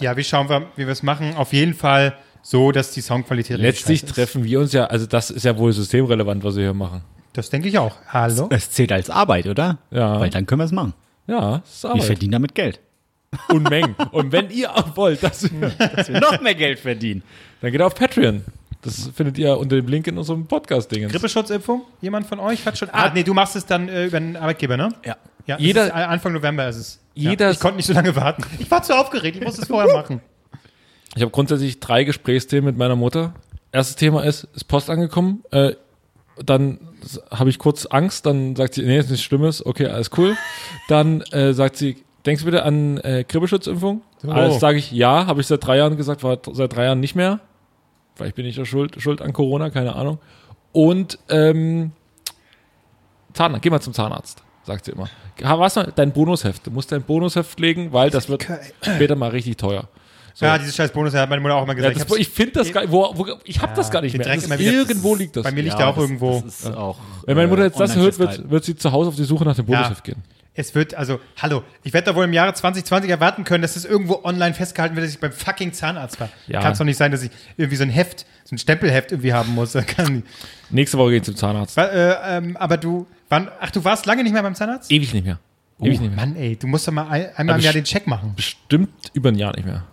Ja, wie schauen wir, wie wir es machen? Auf jeden Fall so, dass die Soundqualität richtig Letztlich treffen wir uns ja, also das ist ja wohl systemrelevant, was wir hier machen. Das denke ich auch. Hallo? Es zählt als Arbeit, oder? Ja. Weil dann können wir es machen. Ja, das ist Wir Arbeit. verdienen damit Geld. Unmengen. Und wenn ihr auch wollt, dass wir, [LAUGHS] Dass wir noch mehr Geld verdienen. dann geht auf Patreon. Das findet ihr unter dem Link in unserem Podcast-Ding. Grippeschutzimpfung? Jemand von euch hat schon. Ah, nee, du machst es dann äh, über den Arbeitgeber, ne? Ja. Ja, Jeder- äh, Anfang November ist es. Jeder- Ja, ich konnte nicht so lange warten. Ich war zu aufgeregt, ich musste es vorher machen. Ich habe grundsätzlich drei Gesprächsthemen mit meiner Mutter. Erstes Thema ist, ist Post angekommen. Äh, dann habe ich kurz Angst. Dann sagt sie, nee, ist nichts Schlimmes. Okay, alles cool. Dann äh, sagt sie, denkst du bitte an äh, Grippeschutzimpfung? So. Alles sage ich ja. Habe ich seit drei Jahren gesagt, war seit drei Jahren nicht mehr. Vielleicht bin ich ja schuld, schuld an Corona, keine Ahnung. Und ähm, Zahnarzt, geh mal zum Zahnarzt, sagt sie immer. Ha, Was noch? Dein Bonusheft. Du musst dein Bonusheft legen, weil das wird später mal richtig teuer. So. Ja, dieses scheiß Bonus hat meine Mutter auch immer Ja, gesagt. das, hab's- ich finde das gar wo, wo, ich habe das gar nicht mehr. Das irgendwo liegt das. Bei mir liegt Ja, er auch das- irgendwo. Das ist auch, Wenn meine Mutter jetzt das online hört, wird, wird sie zu Hause auf die Suche nach dem Bonusheft gehen. Es wird, also, hallo, ich werde da wohl im Jahre 2020 erwarten können, dass es irgendwo online festgehalten wird, dass ich beim fucking Zahnarzt war. Ja. Kann es doch nicht sein, dass ich irgendwie so ein Heft, so ein Stempelheft irgendwie haben muss. [LAUGHS] Das. Nächste Woche geht zum Zahnarzt. Wa- äh, ähm, aber du, wann, ach, du warst lange nicht mehr beim Zahnarzt? Ewig nicht mehr. Ewig Oh, nicht mehr. Mann, ey, du musst doch mal ein, einmal im Jahr den Check machen. Bestimmt über ein Jahr nicht mehr.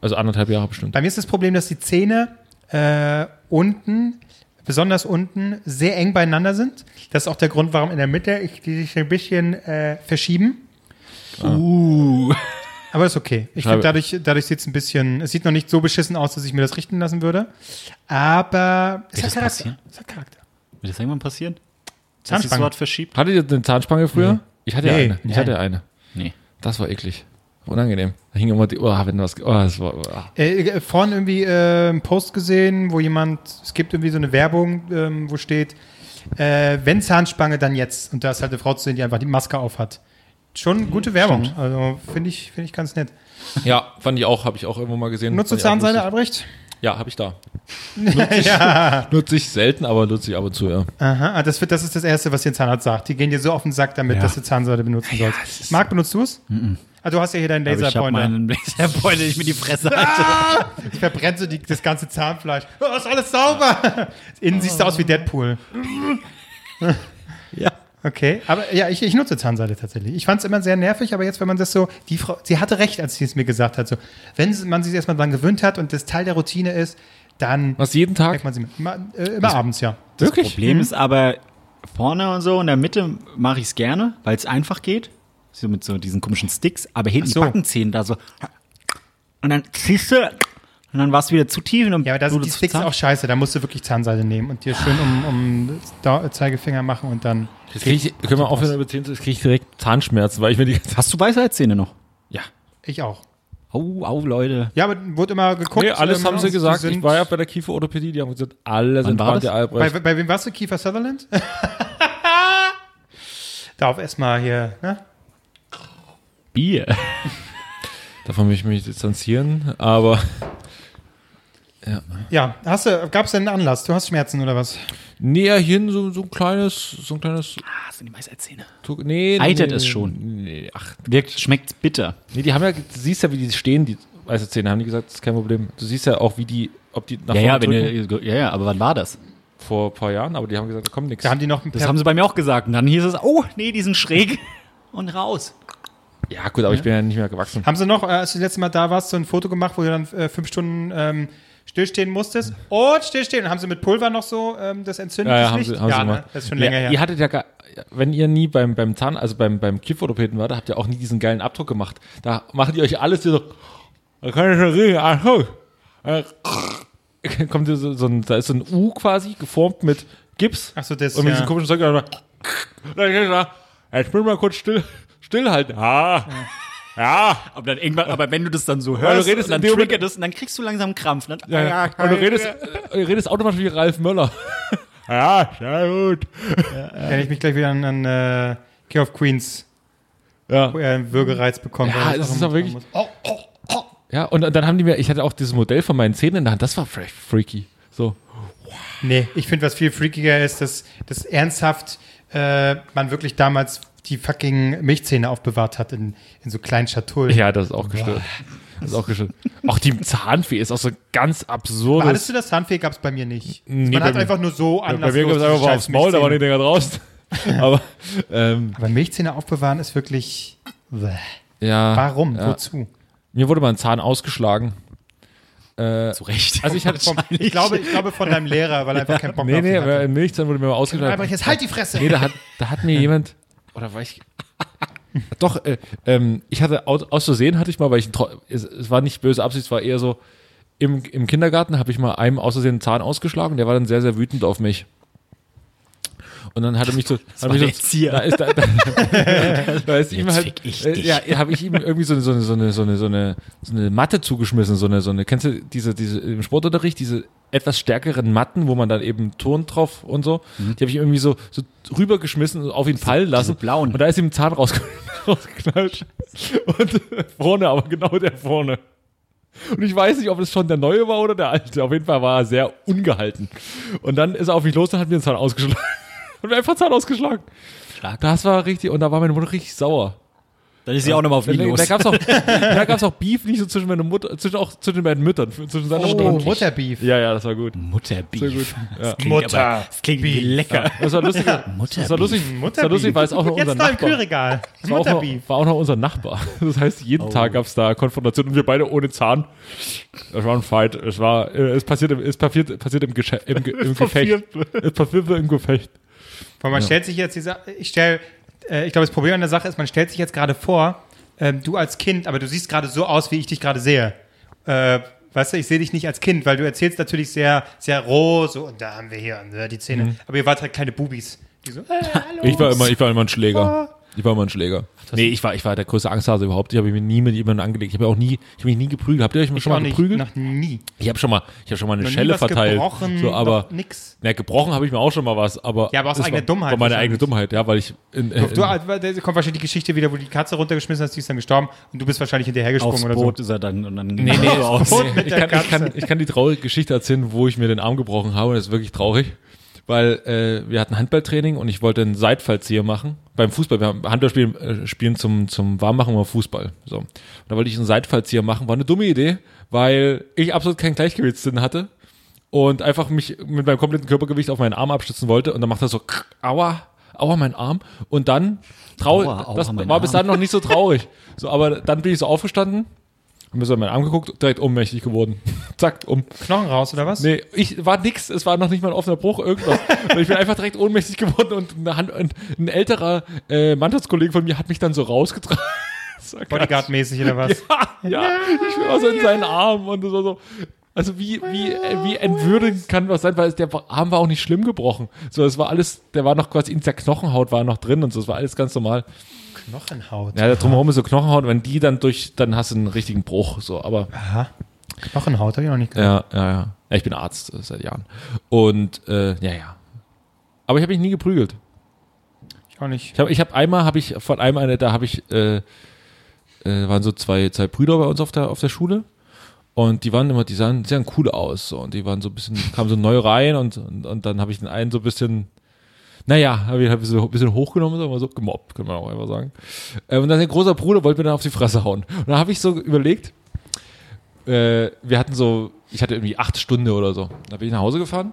Also anderthalb Jahre bestimmt. Bei mir ist das Problem, dass die Zähne äh, unten, besonders unten, sehr eng beieinander sind. Das ist auch der Grund, warum in der Mitte ich, die sich ein bisschen äh, verschieben. Uh. [LAUGHS] Aber ist okay. Ich finde, dadurch, dadurch sieht es ein bisschen, es sieht noch nicht so beschissen aus, dass ich mir das richten lassen würde. Aber es hat das Charakter. Es hat Charakter. Wird das irgendwann passieren? Zahnspange. was verschiebt? Hattet ihr eine Zahnspange früher? Nee. Ich hatte ja Nee, eine. Ich nein. hatte eine. Nee. Das war eklig. Unangenehm. Da hing immer die, oh, wenn was, oh, das war, oh. Äh, äh, vorhin irgendwie äh, einen Post gesehen, wo jemand, es gibt irgendwie so eine Werbung, ähm, wo steht, äh, wenn Zahnspange, dann jetzt. Und da ist halt eine Frau zu sehen, die einfach die Maske auf hat. Schon gute Werbung. Also finde ich, finde ich ganz nett. Ja, fand ich auch, habe ich auch irgendwo mal gesehen. Nutzt du Zahnseide. Albrecht? Ja, habe ich da. [LAUGHS] Nutze ich, nutze ich selten, aber nutze ich ab und zu, ja. Aha, ah, das, wird, das ist das Erste, was dir ein Zahnarzt sagt. Die gehen dir so auf den Sack damit, Ja. dass du Zahnseide benutzen sollst. Marc, benutzt du es? Ah, du hast ja hier deinen Aber ich habe Laserpointer. meinen [LAUGHS] Laserpointer, den ich mir die Fresse halte. Ich verbrenne so die, das ganze Zahnfleisch. Oh, ist alles sauber. Innen siehst du aus wie Deadpool. ja. Okay, aber ja, ich, ich nutze Zahnseide tatsächlich. Ich fand es immer sehr nervig, aber jetzt, wenn man das so, die Frau, sie hatte recht, als sie es mir gesagt hat. So, wenn man sich erstmal dran gewöhnt hat und das Teil der Routine ist, dann Was jeden Tag? man sie mit. Immer, äh, immer abends, ja. Das Wirklich? Problem ist aber, vorne und so in der Mitte mache ich es gerne, weil es einfach geht. So mit so diesen komischen Sticks, aber hinten Ach so. die Backenzähne da so. Und dann ziehst du und dann war es wieder zu tief. Und Ja, aber da sind die Sticks Zahn- auch scheiße. Da musst du wirklich Zahnseide nehmen und dir schön um, um da, Zeigefinger machen und dann. Jetzt krieg ich, können wir aufhören über Zähne jetzt krieg ich direkt Zahnschmerzen, weil ich mir die Hast du Weisheitszähne noch? Ja. Ich auch. Au, au, Leute. Ja, aber wurde immer geguckt. Nee, alles ähm, haben sie gesagt. Ich war ja bei der Kieferorthopädie, die haben gesagt, alle sind war das? der bei, Albrecht. bei wem warst du? Kiefer Sutherland? [LAUGHS] Darf erstmal hier, ne? Bier. Davon will ich mich distanzieren, aber Ja, hast du, gab es denn einen Anlass? Du hast Schmerzen oder was? näher hin so, so ein kleines, so ein kleines, Ah, das sind die Weisheitszähne. Tu- nee, Eitert nee, es schon. Nee, ach, Wirkt, schmeckt bitter. nee, die haben ja, du siehst ja, wie die stehen, die weiße Zähne, haben die gesagt, das ist kein Problem. Du siehst ja auch, wie die, ob die nach Ja, ja, wenn drücken. ihr, ja, ja, aber wann war das? vor ein paar Jahren, aber die haben gesagt, da kommt nichts. Da haben die noch Das haben sie bei mir auch gesagt. Und dann hieß es, oh, nee, die sind schräg. Und raus. Ja, gut, aber ich bin ja nicht mehr gewachsen. Haben sie noch, äh, als du das letzte Mal da warst, so ein Foto gemacht, wo du dann äh, fünf Stunden ähm, stillstehen musstest? Und stillstehen. Und haben sie mit Pulver noch so ähm, das entzündet? Ja, ja, haben sie, haben ja, sie ne? Das ist schon ja, länger her. Ihr hattet ja gar, wenn ihr nie beim, beim Zahn, also beim, beim Kieferorthopäden wart, habt ihr auch nie diesen geilen Abdruck gemacht. Da machen die euch alles so, da kann ich schon reden, ach so. Äh, Kommt so, so ein, da ist so ein U quasi geformt mit Gips. Ach so, das, Und mit ja. diesem komischen Zeug, dann kann ich sagen, jetzt bin mal kurz still, stillhalten. Ah. Ja. Aber dann irgendwann, aber wenn du das dann so Ja, hörst, du redest und dann triggert es und dann kriegst du langsam Krampf. Ne? Ja, ja. Und du redest, äh, du redest automatisch wie Ralf Möller. [LAUGHS] Ja, sehr gut. Erinnere ich mich gleich wieder an, an äh, King of Queens, Ja. wo er einen Würgereiz bekommt. Ja, das ist auch auch wirklich- muss. Oh, Ja, und dann haben die mir, ich hatte auch dieses Modell von meinen Zähnen in der Hand, das war freaky. So. nee, ich finde, was viel freakiger ist, dass, dass ernsthaft äh, man wirklich damals die fucking Milchzähne aufbewahrt hat in, in so kleinen Schatullen. Ja, das ist auch gestört. Das ist auch gestört. Auch die Zahnfee ist auch so ganz absurdes. Hattest du das? Zahnfee gab es bei mir nicht. Nee, man hat einfach nur so Ja, bei mir gab es einfach mal aufs Maul, da waren die. Dinger draußen. Aber, ähm, Aber Milchzähne aufbewahren ist wirklich. Ja. Warum? Ja. Wozu? Mir wurde mal ein Zahn ausgeschlagen. Äh, Zu Recht. also ich hatte, Vom, ich, glaube, ich glaube von deinem Lehrer, weil er [LAUGHS] einfach keinen Bock nee, nee, hatte. ein Milchzahn wurde mir mal ausgeschlagen. Albrecht, jetzt halt die Fresse! Nee, da hat, da hat mir jemand, oder war ich, [LAUGHS] doch, äh, ähm, ich hatte, aus, aus Versehen hatte ich mal, weil ich, es, es war nicht böse Absicht, es war eher so, im, im Kindergarten habe ich mal einem aus Versehen einen Zahn ausgeschlagen, der war dann sehr, sehr wütend auf mich. Und dann hat er mich so, hat war mich so Erzieher. da ist, da, da, [LAUGHS] da ist ihm halt, äh, ja, habe ich ihm irgendwie so, eine- so, eine- so eine, so eine, so eine, so eine Matte zugeschmissen, so eine, so eine, kennst du diese, diese, im Sportunterricht, diese etwas stärkeren Matten, wo man dann eben Ton drauf und so, die habe ich irgendwie so, so rübergeschmissen und auf ihn fallen lassen. blauen. Und da ist ihm ein Zahn rausge [LAUGHS] rausgeknallt. Und vorne, aber genau der vorne. Und ich weiß nicht, ob es schon der neue war oder der alte. Auf jeden Fall war er sehr ungehalten. Und dann ist er auf mich los und hat mir den Zahn ausgeschlagen. [LAUGHS] Und mir einfach Zahn ausgeschlagen. Stark. Das war richtig, und da war meine Mutter richtig sauer. Dann ist sie auch nochmal auf Da, ihn los. da gab's auch, [LAUGHS] da gab's auch Beef nicht so zwischen meiner Mutter, zwischen auch zwischen beiden Müttern, zwischen seiner Mutter Oh, und Mutterbeef. Ja, ja, das war gut. Mutterbeef. Gut. Ja. Klingt aber, das klingt wie lecker. Das war lustig. Das war lustig, das war lustig, weil es auch noch unser Jetzt noch im Nachbar Kühlregal. Das war auch, noch, Mutterbeef. war auch noch unser Nachbar. Das heißt, jeden Tag gab es da Konfrontation und wir beide ohne Zahn. Das war ein Fight. Es war, äh, es passiert, im- es passiert, passiert im, Gesche im, im Gefecht. Es passiert im Gefecht. Weil man stellt sich jetzt diese, ich stell, äh, ich glaube, das Problem an der Sache ist, man stellt sich jetzt gerade vor, ähm, du als Kind, aber du siehst gerade so aus, wie ich dich gerade sehe. Äh, weißt du, ich sehe dich nicht als Kind, weil du erzählst natürlich sehr, sehr roh, so, und da haben wir hier die Zähne. Mhm. Aber ihr wart halt kleine Bubis. Die so, äh, [LAUGHS] hallo. Ich war immer, ich war immer ein Schläger. Ich war immer ein Schläger. Nee, ich war, ich war der größte Angsthase überhaupt. Ich habe mich nie mit jemandem angelegt. Ich habe auch nie, ich habe mich nie geprügelt. Habt ihr euch Ich schon mal nicht, geprügelt? noch nie. Ich habe schon mal, ich habe schon mal eine Noch nie Schelle was verteilt. gebrochen, so, aber nix. Na, gebrochen habe ich mir auch schon mal was, aber Ja, aber aus das eigener Dummheit War meine eigene wahrscheinlich. Dummheit, ja, weil ich in, äh, Du, da kommt wahrscheinlich die Geschichte wieder, wo du die Katze runtergeschmissen hast, die ist dann gestorben und du bist wahrscheinlich hinterhergesprungen Aufs oder Boot ist er dann und dann Nee, [LAUGHS] nee, aus. Boot nee. Ich, der kann, ich, kann, Katze. ich kann die traurige Geschichte erzählen, wo ich mir den Arm gebrochen habe. Das ist wirklich traurig. Weil äh, wir hatten Handballtraining und ich wollte einen Seitfallzieher machen. Beim Fußball, wir haben Handballspielen äh, spielen zum, zum Warmmachen immer Fußball. So. Und da wollte ich einen Seitfallzieher machen. War eine dumme Idee, weil ich absolut keinen Gleichgewichtssinn hatte und einfach mich mit meinem kompletten Körpergewicht auf meinen Arm abstützen wollte. Und dann macht er so, krr, [LAUGHS] aua, aua, mein Arm. Und dann traurig, das war bis dann noch nicht so traurig. So, aber dann bin ich so aufgestanden, hab mir so meinen Arm geguckt, direkt ohnmächtig geworden. [LAUGHS] Zack, um. Knochen raus oder was? Nee, ich war nix, es war noch nicht mal ein offener Bruch, irgendwas. [LAUGHS] Ich bin einfach direkt ohnmächtig geworden und Hand, ein, älterer äh, Mannschaftskollege von mir hat mich dann so rausgetragen. [LAUGHS] Bodyguard-mäßig oder was? Ja, ja. ich war so in seinen Arm und so, so. Also wie, wie, äh, wie entwürdigend kann was sein, weil der Arm war auch nicht schlimm gebrochen. So, es war alles, der war noch quasi in der Knochenhaut war noch drin und so, es war alles ganz normal. Knochenhaut. Ja, da drumherum ist so Knochenhaut, wenn die dann durch, dann hast du einen richtigen Bruch, so, aber. Aha. Knochenhaut, habe ich noch nicht gehört. Ja, ja, ja. ja ich bin Arzt äh, seit Jahren. Und äh, ja, ja. Aber ich habe mich nie geprügelt. Ich auch nicht. Ich habe ich hab einmal, habe ich von einem eine, da habe ich, äh, äh, waren so zwei, zwei Brüder bei uns auf der, auf der Schule. Und die waren immer, die sahen, die sahen cool aus. So. Und die waren so ein bisschen, kamen so neu rein und, und, und dann habe ich den einen so ein bisschen, naja, habe ich halt so ein bisschen hochgenommen, sagen so gemobbt, kann man auch einfach sagen. Äh, und dann der großer Bruder wollte mir dann auf die Fresse hauen. Und dann habe ich so überlegt, äh, wir hatten so, ich hatte irgendwie acht Stunden oder so. Da bin ich nach Hause gefahren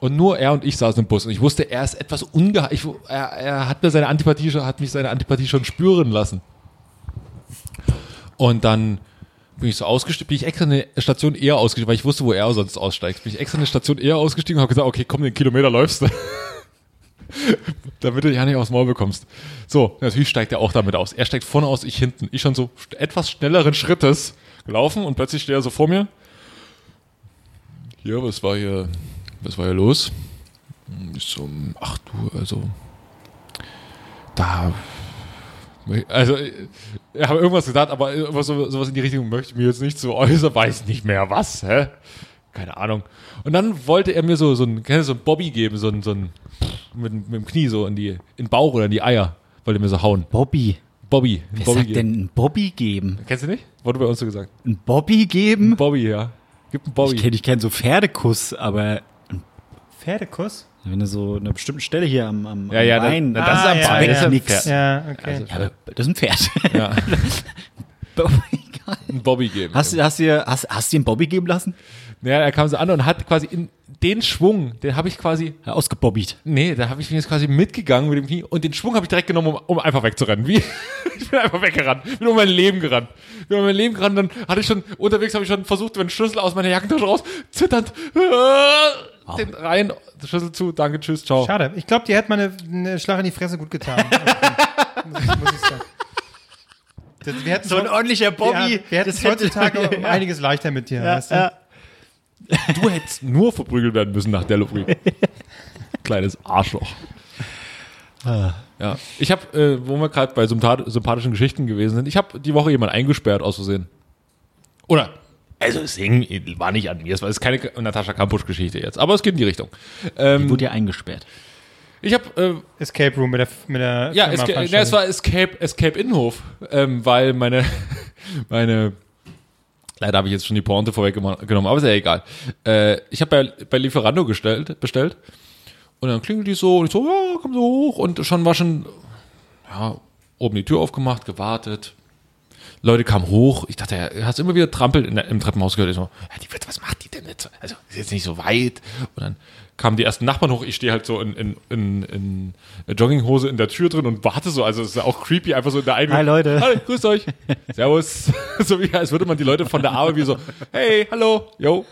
und nur er und ich saßen im Bus und ich wusste, er ist etwas ich, er, er hat mir seine Antipathie schon, hat mich seine Antipathie schon spüren lassen. Und dann bin ich so ausgestiegen, bin ich extra eine Station eher ausgestiegen, weil ich wusste, wo er sonst aussteigt. Bin ich extra eine Station eher ausgestiegen und habe gesagt, okay, komm, den Kilometer läufst du. [LAUGHS] damit du ja nicht aufs Maul bekommst. So, natürlich steigt er auch damit aus. Er steigt vorne aus, ich hinten. Ich schon so etwas schnelleren Schrittes gelaufen und plötzlich steht er so vor mir. Ja, was war hier, was war hier los? Ich so, ach du, also, da, also, ich habe irgendwas gesagt, aber irgendwas, so- sowas in die Richtung möchte ich mir jetzt nicht so äußern, weiß nicht mehr was, hä? Keine Ahnung. Und dann wollte er mir so, so ein, so ein Bobby geben, so ein, so ein, mit, mit dem Knie so in die, in den Bauch oder in die Eier. Wollte er mir so hauen. Bobby. Bobby. Wer Bobby sagt geben. denn ein Bobby geben? Kennst du nicht? Wurde bei uns so gesagt. Ein Bobby geben? Bobby, ja. Gib einen Bobby. Ich kenne ich kenn so Pferdekuss, aber Pferdekuss? Wenn du so eine bestimmte Stelle hier am, am, Ja, ja, am Bein, das- das ist am ja, Bein, ja, das ist ja. nix. Ja, okay. Also- Ja, das ist ein Pferd. Ja, [LAUGHS] Bobby, geil. einen Bobby geben. Hast du, hast, du, dir- hast, hast du einen Bobby geben lassen? Ja, er kam so an und hat quasi in den Schwung, den habe ich quasi, Ja, ausgebobbyt. nee, da habe ich mir jetzt quasi mitgegangen mit dem Knie und den Schwung habe ich direkt genommen, um, um einfach wegzurennen. Wie? [LAUGHS] Ich bin einfach weggerannt. Bin um mein Leben gerannt. Bin um mein Leben gerannt, dann hatte ich schon, unterwegs habe ich schon versucht, den Schlüssel aus meiner Jackentasche raus, zitternd, äh, den rein, Schlüssel zu, danke, tschüss, ciao. Schade. Ich glaube, dir hätte mal eine, eine Schlag in die Fresse gut getan. muss, [LAUGHS] ich- muss ich sagen. Das, wir hätten So ein ordentlicher wir, wir hätten es heutzutage um [LAUGHS] ja. einiges leichter mit dir. Ja, weißt du? ja. Du hättest nur verprügelt werden müssen nach der Lubrik. [LAUGHS] Kleines Arschloch. Ja, ich habe, äh, wo wir gerade bei sympath sympathischen Geschichten gewesen sind, ich habe die Woche jemand eingesperrt aus Versehen. Oder, also es hing, war nicht an mir, es war es ist keine Natascha Kampusch-Geschichte jetzt, aber es geht in die Richtung. Ähm, Wurde ja eingesperrt. ich habe, äh, Escape Room mit der, mit der ja, Esca ne, es war Escape, Escape Innenhof, ähm, weil meine, [LAUGHS] meine, leider habe ich jetzt schon die Pointe vorweggenommen, aber ist ja egal. Äh, ich habe bei, bei Lieferando gestellt, bestellt und dann klingelt die so und ich so, ja, komm so hoch und schon war schon, ja, oben die Tür aufgemacht, gewartet. Leute kamen hoch. Ich dachte, er hast immer wieder trampelt in im Treppenhaus gehört. Ich so, ja, die wird, was macht die denn jetzt? Also, ist jetzt nicht so weit. Und dann kamen die ersten Nachbarn hoch. Ich stehe halt so in, in, in, in Jogginghose in der Tür drin und warte so. Also, es ist ja auch creepy, einfach so in der einen. Hi, Leute. Hi, grüßt euch. [LAUGHS] Servus. [LAUGHS] so wie, als würde man die Leute von der Arbeit wie so, hey, hallo, yo.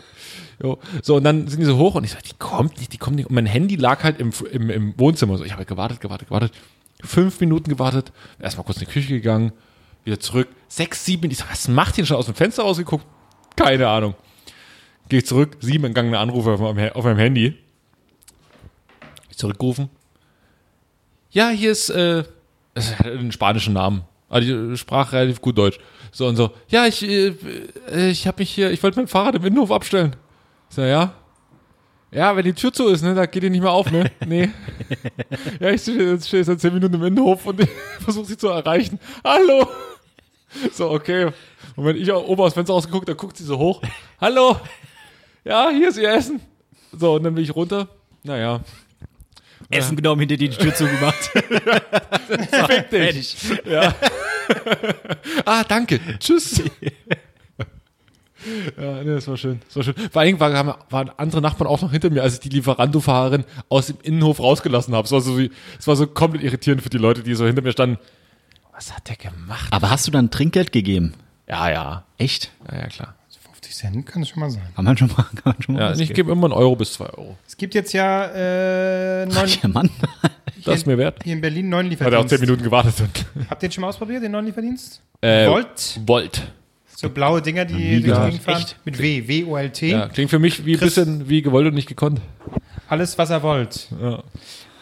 Jo. So, und dann sind die so hoch und ich so, die kommt nicht, die kommt nicht. Und mein Handy lag halt im, im, im Wohnzimmer. So, ich habe halt gewartet, gewartet, gewartet. Fünf Minuten gewartet. Erstmal kurz in die Küche gegangen. Wieder zurück. Sechs, sieben. Ich so, was macht denn schon aus dem Fenster rausgeguckt? Keine Ahnung. Gehe ich zurück. Sieben entgangene Anrufe auf meinem, auf meinem Handy. Ich zurückgerufen. Ja, hier ist, äh, es hat einen spanischen Namen. Aber die sprach relativ gut Deutsch. So und so. Ja, ich, äh, äh, ich habe mich hier, ich wollte mein Fahrrad im Innenhof abstellen. Ich so, ja. Ja, wenn die Tür zu ist, ne, da geht die nicht mehr auf, ne? [LAUGHS] Nee. ja, ich stehe jetzt stehe seit zehn Minuten im Innenhof und [LAUGHS] versuche sie zu erreichen. Hallo! So, okay. Und wenn ich oben aus dem Fenster rausgeguckt, dann guckt sie so hoch. Hallo! Ja, hier ist ihr Essen. So, und dann bin ich runter. Naja. Essen genommen, hinter dir die Tür zugemacht. [LAUGHS] Fick dich. Ja. ah, danke. Tschüss. Ja, nee, das war schön. Das war schön. Vor allen Dingen war, haben- waren andere Nachbarn auch noch hinter mir, als ich die Lieferando-Fahrerin aus dem Innenhof rausgelassen habe. Es war so, es war so komplett irritierend für die Leute, die so hinter mir standen. Was hat der gemacht? Aber hast du dann Trinkgeld gegeben? Ja, ja. Echt? Ja, ja, klar. 50 Cent kann es schon mal sein. Kann man schon mal, kann man schon mal Ja, was ich gebe immer einen Euro bis zwei Euro. Es gibt jetzt ja äh, neun, Ja, Mann. [LAUGHS] Das ist mir wert. hier in Berlin neun Hat er auch zehn Lieferdienst. Minuten gewartet. Habt ihr den schon mal ausprobiert, den neuen Lieferdienst? Äh, Volt? Volt. So blaue Dinger, die durch die. Gegend fahren. Mit W, W-O-L-T. Ja, klingt für mich wie ein Chris- bisschen wie gewollt und nicht gekonnt. Alles, was er wollt. Ja.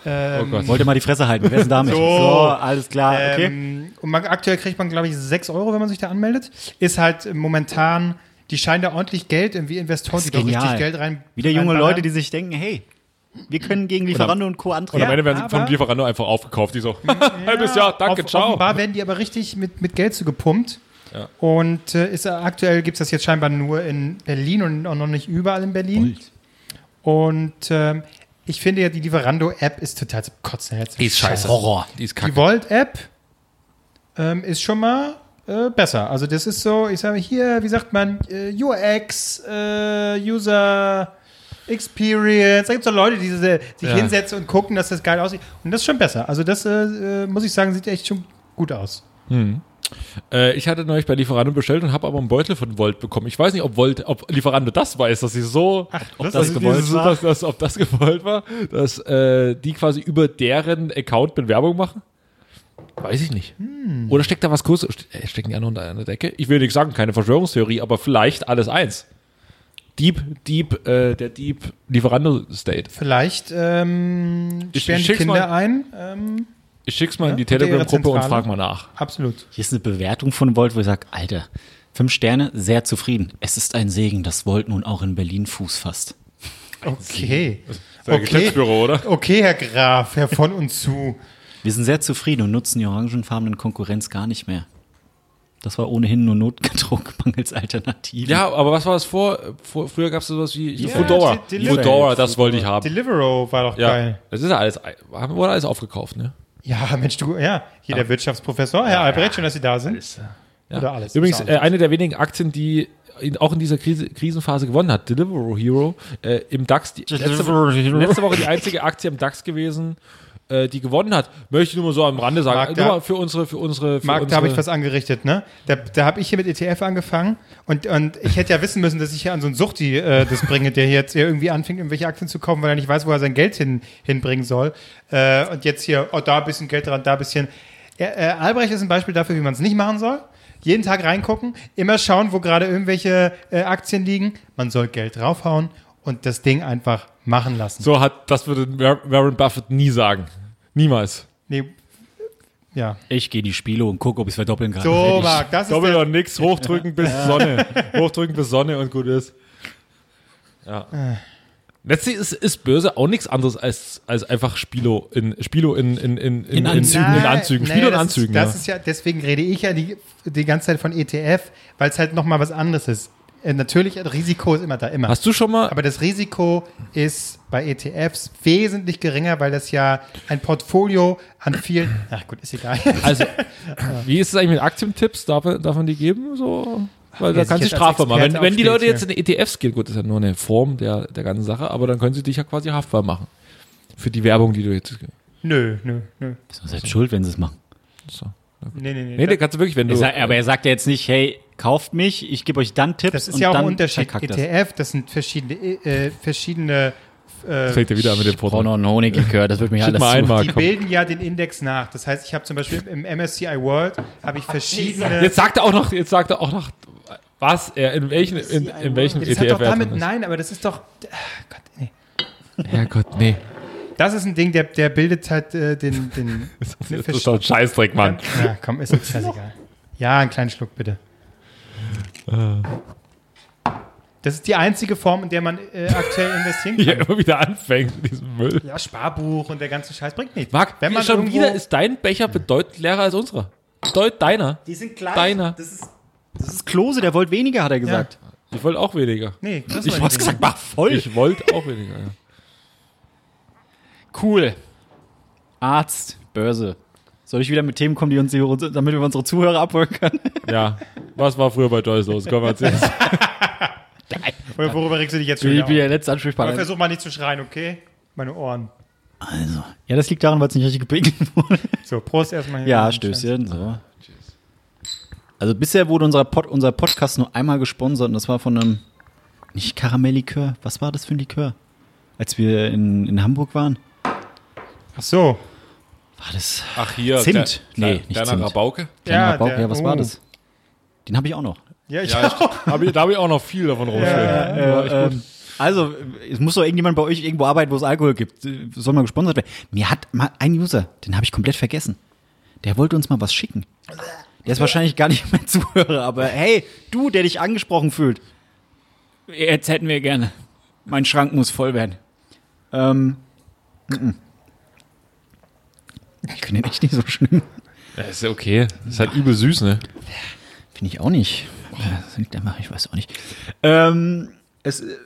Ähm, Oh Gott. Wollte mal die Fresse halten. Wer ist denn damit? [LAUGHS] So. alles klar. Okay. Ähm, und man, aktuell kriegt man, glaube ich, 6 Euro, wenn man sich da anmeldet. Ist halt momentan, die scheinen da ordentlich Geld, irgendwie Investoren, die Das ist richtig genial. Geld rein. Wieder junge reinballern. Leute, die sich denken, hey, wir können gegen Lieferando und Co. Und antreten. am Ende werden sie aber- von Lieferando einfach aufgekauft. Die so, [LAUGHS] halbes Jahr, danke, Auf, ciao. Offenbar werden die aber richtig mit, mit Geld zugepumpt. Ja. Und äh, ist, aktuell gibt es das jetzt scheinbar nur in Berlin und auch noch nicht überall in Berlin. Und ähm, ich finde ja, die Lieferando-App ist total zum Kotzen. Jetzt Die ist scheiße. Horror. Die ist Die kacke. Volt-App ähm, ist schon mal äh, besser. Also das ist so, ich sage hier, wie sagt man, äh, UX, äh, User Experience. Da gibt es so Leute, die sich Ja. hinsetzen und gucken, dass das geil aussieht. Und das ist schon besser. Also das, äh, äh, muss ich sagen, sieht echt schon gut aus. Äh, ich hatte neulich bei Lieferando bestellt und habe aber einen Beutel von Volt bekommen. Ich weiß nicht, ob Volt, ob Lieferando das weiß, dass sie so, ob das dass gewollt war? Dass, dass, ob das gewollt war, dass äh, die quasi über deren Account mit Werbung machen. Weiß ich nicht. Oder steckt da was Großes? Äh, Stecken die anderen unter einer Decke? Ich will nicht sagen, keine Verschwörungstheorie, aber vielleicht alles eins. Dieb, Dieb, äh, der Dieb Lieferando State. Vielleicht ähm, Ich- sperren ich die Kinder mal. ein. Ähm, Ich schick's mal Ja, in die Telegram-Gruppe und frag mal nach. absolut. Hier ist eine Bewertung von Volt, wo ich sage, Alter, fünf Sterne, sehr zufrieden. Es ist ein Segen, dass Volt nun auch in Berlin Fuß fasst. Okay. Der Okay. Oder? Okay, Herr Graf, Herr von und zu. Wir sind sehr zufrieden und nutzen die orangenfarbenen Konkurrenz gar nicht mehr. Das war ohnehin nur notgedruckt [LAUGHS] mangels Alternativen. Ja, aber was war das vor? vor früher gab es sowas wie. Di- Deliveroo. Foodora, das wollte ich haben. Deliveroo war doch Ja, geil. das ist ja alles, haben wir alles aufgekauft, ne? Ja, Mensch, du, ja, hier der Wirtschaftsprofessor, Herr Albrecht, schön, dass Sie da sind. Ja. Oder alles. Übrigens, äh, eine der wenigen Aktien, die in, auch in dieser Krise, Krisenphase gewonnen hat, Deliveroo Hero, äh, im DAX, die, letzte, letzte Woche die einzige Aktie im DAX gewesen, äh, die gewonnen hat. Möchte ich nur mal so am Rande sagen. Marc, nur da- mal für unsere, für unsere, für Marc, unsere da habe ich was angerichtet, ne? Da, da habe ich hier mit ETF angefangen und, und ich hätte ja wissen müssen, dass ich hier an so einen Suchti äh, das bringe, der hier jetzt hier irgendwie anfängt, irgendwelche Aktien zu kaufen, weil er nicht weiß, wo er sein Geld hin, hinbringen soll. Äh, und jetzt hier, oh, da ein bisschen Geld dran, da ein bisschen. Er, äh, Albrecht ist ein Beispiel dafür, wie man es nicht machen soll. Jeden Tag reingucken, immer schauen, wo gerade irgendwelche äh, Aktien liegen. Man soll Geld draufhauen und das Ding einfach machen lassen. So hat, das würde War- Warren Buffett nie sagen. Niemals. Nee, ja. Ich gehe die Spiele und gucke, ob ich es verdoppeln kann. So. Marc, das ist Doppel der, und nix, hochdrücken bis Sonne. Hochdrücken bis Sonne und gut ist. Ja. Letztlich ist, ist Börse auch nichts anderes als, als einfach Spilo in, Spilo in, in, in, in, In Anzügen. In, in Nein, Anzügen. nee, Spilo in das Anzügen, Ist, ja. das ist ja, deswegen rede ich ja die, die ganze Zeit von ETF, weil es halt nochmal was anderes ist. Äh, natürlich, das Risiko ist immer da, immer. Hast du schon mal, Aber das Risiko ist bei ETFs wesentlich geringer, weil das ja ein Portfolio an vielen. [CLEARS THROAT] Ach gut, ist egal. also, [LAUGHS] wie ist es eigentlich mit Aktientipps? Darf, darf man die geben? So? Weil da wer sich kannst du strafbar machen. Wenn, wenn die Leute jetzt in ETFs gehen, gut, das ist ja nur eine Form der, der ganzen Sache, aber dann können sie dich ja quasi haftbar machen. Für die Werbung, die du jetzt. nö, nö, nö. Ist doch selbst schuld, wenn sie es machen. So. Nee, nee, nee. Nee, da kannst du wirklich, wenn du. Sagt, aber er sagt ja jetzt nicht, hey, kauft mich, ich gebe euch dann Tipps das ist und ja auch dann ein Unterschied. ETF, das sind verschiedene, äh, verschiedene äh, fängt er wieder an mit dem Ich brauche Porto. noch einen Honiglikör, das wird mir Schick alles mal zu. ein, die bilden ja den Index nach. Das heißt, ich habe zum Beispiel im MSCI World habe ich verschiedene. Jetzt sagt er auch noch, jetzt sagt er auch noch, was er, in welchen, in, in welchem das hat ETF doch er damit, nein, aber das ist doch. Gott, nee. Herrgott, nee. Das ist ein Ding, der, der bildet halt äh, den. den [LAUGHS] Das ist doch ein Scheißdreck, Mann. ja, komm, ist jetzt scheißegal. Ja, einen kleinen Schluck bitte. Das ist die einzige Form, in der man äh, aktuell investieren [LAUGHS] er kann. immer wieder anfängt mit diesem Müll. Ja, Sparbuch und der ganze Scheiß bringt nichts. Marc, wenn man schon wieder ist dein Becher bedeutend leerer als unserer. Bedeutend deiner. Die sind gleich. Deiner. Das ist, das ist Klose, der wollte weniger, hat er gesagt. Ich wollte auch weniger. Nee, das Ich nicht gesagt, mach voll. Ich wollte auch weniger. Ja. Cool. Arzt, Börse. Soll ich wieder mit Themen kommen, die uns, damit wir unsere Zuhörer abholen können? [LAUGHS] ja. Was war früher bei Joyce los? Komm, erzähl. [LAUGHS] Oder worüber regst du dich jetzt schon Ich bin der letzte Aber Ansprechpartner. versuch mal nicht zu schreien, okay? Meine Ohren. Also. Ja, das liegt daran, weil es nicht richtig gepegelt wurde. So, Prost erstmal. hier. Ja, Stößchen. So. Also bisher wurde unser, Pod, unser Podcast nur einmal gesponsert und das war von einem, nicht Karamelllikör, was war das für ein Likör? Als wir in, in Hamburg waren? Ach so. War das Ach, hier. Zimt? Kle- Nee, nicht Kleiner Zimt. Rabauke. Kleiner Ja, Rabauke? der- ja, was war oh. das? Den habe ich auch noch. Ja, ich Ja, ich, hab ich, da habe ich auch noch viel davon rumstehen. War echt gut. Ähm, also, es muss doch irgendjemand bei euch irgendwo arbeiten, wo es Alkohol gibt. Soll mal gesponsert werden. Mir hat mal ein User, den habe ich komplett vergessen. Der wollte uns mal was schicken. Der ist wahrscheinlich gar nicht mehr [LAUGHS] Zuhörer, aber hey, du, der dich angesprochen fühlt. Jetzt hätten wir gerne. Mein Schrank muss voll werden. Ähm, mm-mm. Ich finde den echt nicht so schlimm. Ja, ist ja okay. Ist halt übel süß, ne? Finde ich auch nicht. Was liegt mache ich weiß auch nicht. Ähm, es, äh,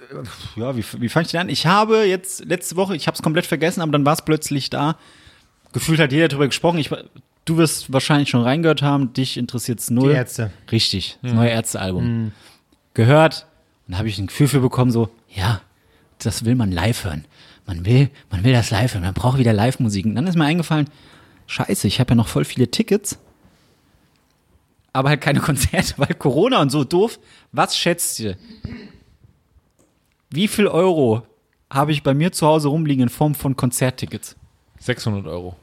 ja, wie, wie fange ich denn an? Ich habe jetzt letzte Woche, ich habe es komplett vergessen, aber dann war es plötzlich da. Gefühlt hat jeder darüber gesprochen. Ich, du wirst wahrscheinlich schon reingehört haben. Dich interessiert es null. Die Ärzte. Richtig, das neue Ärztealbum. Gehört und da habe ich ein Gefühl für bekommen, so, ja, das will man live hören. Man will, man will das live hören. Man braucht wieder Live-Musik. Und dann ist mir eingefallen, scheiße, ich habe ja noch voll viele Tickets. aber halt keine [LAUGHS] Konzerte, weil Corona und so doof. Was schätzt ihr? Wie viel Euro habe ich bei mir zu Hause rumliegen in Form von Konzerttickets? 600 Euro.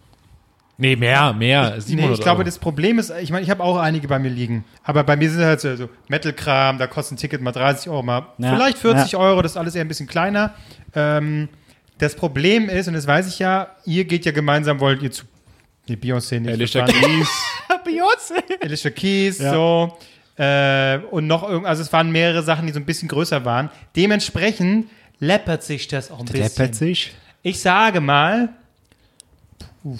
Nee, mehr, mehr. 700 Nee, ich glaube, Euro. das Problem ist, ich meine, ich habe auch einige bei mir liegen. Aber bei mir sind halt so, so Metal-Kram, da kostet ein Ticket mal 30 Euro, mal Ja, vielleicht 40 ja. Euro, das ist alles eher ein bisschen kleiner. Ähm, das Problem ist, und das weiß ich ja, ihr geht ja gemeinsam, wollt ihr zu die Beyoncé nicht. Alicia Keys. [LAUGHS] Beyoncé. Alicia Keys, so. Äh, und noch irgend, also es waren mehrere Sachen, die so ein bisschen größer waren. Dementsprechend läppert sich das auch ein bisschen. Läppert sich. Ich sage mal, puh,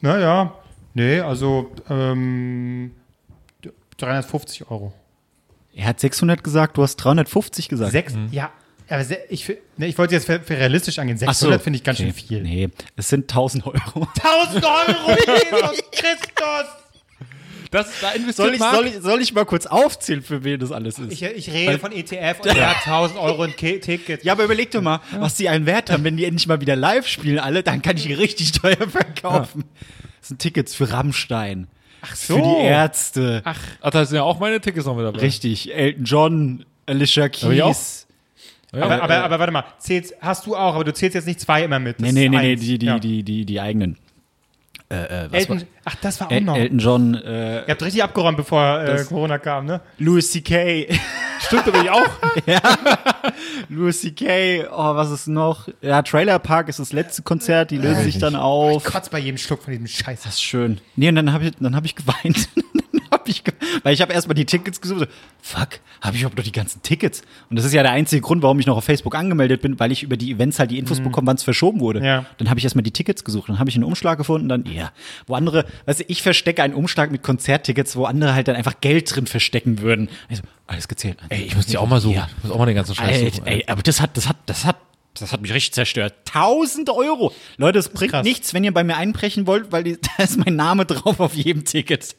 naja, nee, also ähm, 350 Euro. Er hat 600 gesagt, du hast 350 gesagt. Sechs, ja, aber se, ich, nee, ich wollte jetzt für, für realistisch angehen. Ach so. 600 finde ich ganz Okay. schön viel. Nee, es sind 1000 Euro. [LAUGHS] 1000 Euro, [LAUGHS] Jesus Christus! Das, da investiert Soll ich, soll, ich, soll ich mal kurz aufzählen, für wen das alles ist? Ich, ich rede von ETF und hat 1000 Euro in Ki- Ticket. ja, aber überleg doch mal, was die einen Wert haben. Wenn die endlich mal wieder live spielen, alle, dann kann ich die richtig teuer verkaufen. Das sind Tickets für Rammstein. Ach so. Für die Ärzte. Ach, Ach, da sind ja auch meine Tickets noch mit dabei. Richtig. Elton John, Alicia. Keys. Ja, aber, äh, aber, aber warte mal, zählst, hast du auch, aber du zählst jetzt nicht zwei immer mit. Das Nee, nee, nee, nee, die, die, Ja. die, die, die eigenen. Äh, äh, was Elton, war? ach, das war auch noch. Elton John, äh, Ihr habt richtig abgeräumt, bevor äh, Corona kam, ne? Louis C.K. Stimmt, bin ich auch. [LAUGHS] Louis C.K., oh, was ist noch? Ja, Trailer Park ist das letzte Konzert, die lösen sich dann auf. Kotz bei jedem Schluck von diesem Scheiß. Das ist schön. Nee, und dann habe ich, dann hab ich geweint. Dann hab ich weil ich habe erstmal die Tickets gesucht. So, fuck, habe ich überhaupt noch die ganzen Tickets? Und das ist ja der einzige Grund, warum ich noch auf Facebook angemeldet bin, weil ich über die Events halt die Infos bekomme, wann es verschoben wurde. Ja. Dann habe ich erstmal die Tickets gesucht. Dann habe ich einen Umschlag gefunden. Dann, ja, wo andere, weißt du, ich verstecke einen Umschlag mit Konzerttickets, wo andere halt dann einfach Geld drin verstecken würden. Also, alles gezählt. Ey, ich muss die auch mal suchen. Ja. Ich muss auch mal den ganzen Scheiß Ey, suchen. ey, aber das hat, das hat, das hat, das hat mich richtig zerstört. 1000 Euro. Leute, es bringt krass. nichts, wenn ihr bei mir einbrechen wollt, weil die, [LAUGHS] da ist mein Name drauf auf jedem Ticket.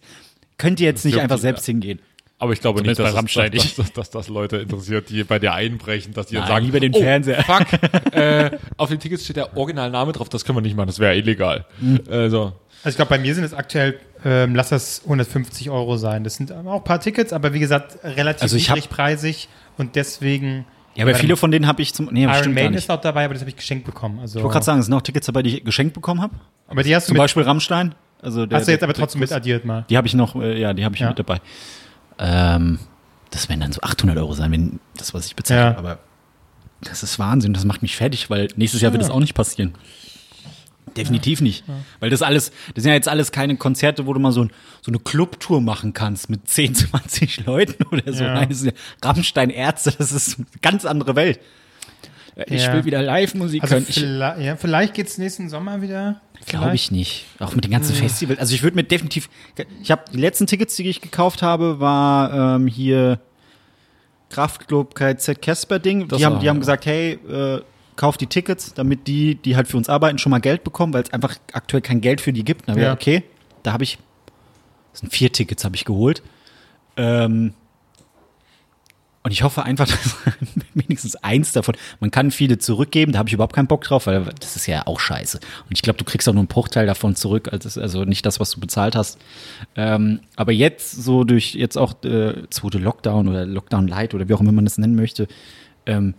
Könnt ihr jetzt nicht einfach die, selbst hingehen. Aber ich glaube nicht, Zumindest dass, bei Rammstein dass, dass, dass, das Leute interessiert, die bei dir einbrechen, dass die dann Nein, sagen, lieber den oh, Fernseher." fuck, [LAUGHS] äh, auf den Tickets steht der Originalname drauf, das können wir nicht machen, das wäre illegal. Hm. Also, Also ich glaube, bei mir sind es aktuell, ähm, lass das 150 Euro sein. Das sind auch ein paar Tickets, aber wie gesagt, relativ Also ich hab- niedrigpreisig und deswegen. Ja, aber viele von denen habe ich zum. Nee, Iron stimmt gar Maiden nicht. ist auch dabei, aber das habe ich geschenkt bekommen. Also, Ich wollte gerade sagen, es sind auch Tickets dabei, die ich geschenkt bekommen habe. aber die hast du, Zum mit, Beispiel Rammstein. Also der, hast du jetzt der- aber trotzdem mit addiert mal. Die habe ich noch, äh, ja, die habe ich Ja. mit dabei. Ähm, das werden dann so 800 Euro sein, wenn das, was ich bezahle. Ja. Aber das ist Wahnsinn, das macht mich fertig, weil nächstes Jahr wird das auch nicht passieren. Definitiv nicht. Weil das alles, das sind ja jetzt alles keine Konzerte, wo du mal so, ein, so eine Clubtour machen kannst mit 10, 20 [LAUGHS] Leuten oder so. Ja. Nein, das sind ja Rammstein Ärzte, das ist eine ganz andere Welt. Ich Ja. will wieder Live-Musik Also hören. Ich, vielleicht, ja, vielleicht geht es nächsten Sommer wieder. Glaube ich nicht. Auch mit den ganzen Festivals. Also ich würde mir definitiv. Ich habe die letzten Tickets, die ich gekauft habe, war ähm, hier Kraftclub KZ Casper Ding. Das Die haben, die haben gesagt, hey, äh, kauf die Tickets, damit die, die halt für uns arbeiten, schon mal Geld bekommen, weil es einfach aktuell kein Geld für die gibt. Da ich Ja. okay, da habe ich, das sind vier Tickets, habe ich geholt. Ähm, und ich hoffe einfach, [LAUGHS] dass wenigstens eins davon, man kann viele zurückgeben, da habe ich überhaupt keinen Bock drauf, weil das ist ja auch scheiße. Und ich glaube, du kriegst auch nur einen Bruchteil davon zurück, also, nicht das, was du bezahlt hast. Ähm, aber jetzt so durch jetzt auch äh, zweite Lockdown oder Lockdown Light oder wie auch immer man das nennen möchte, ähm,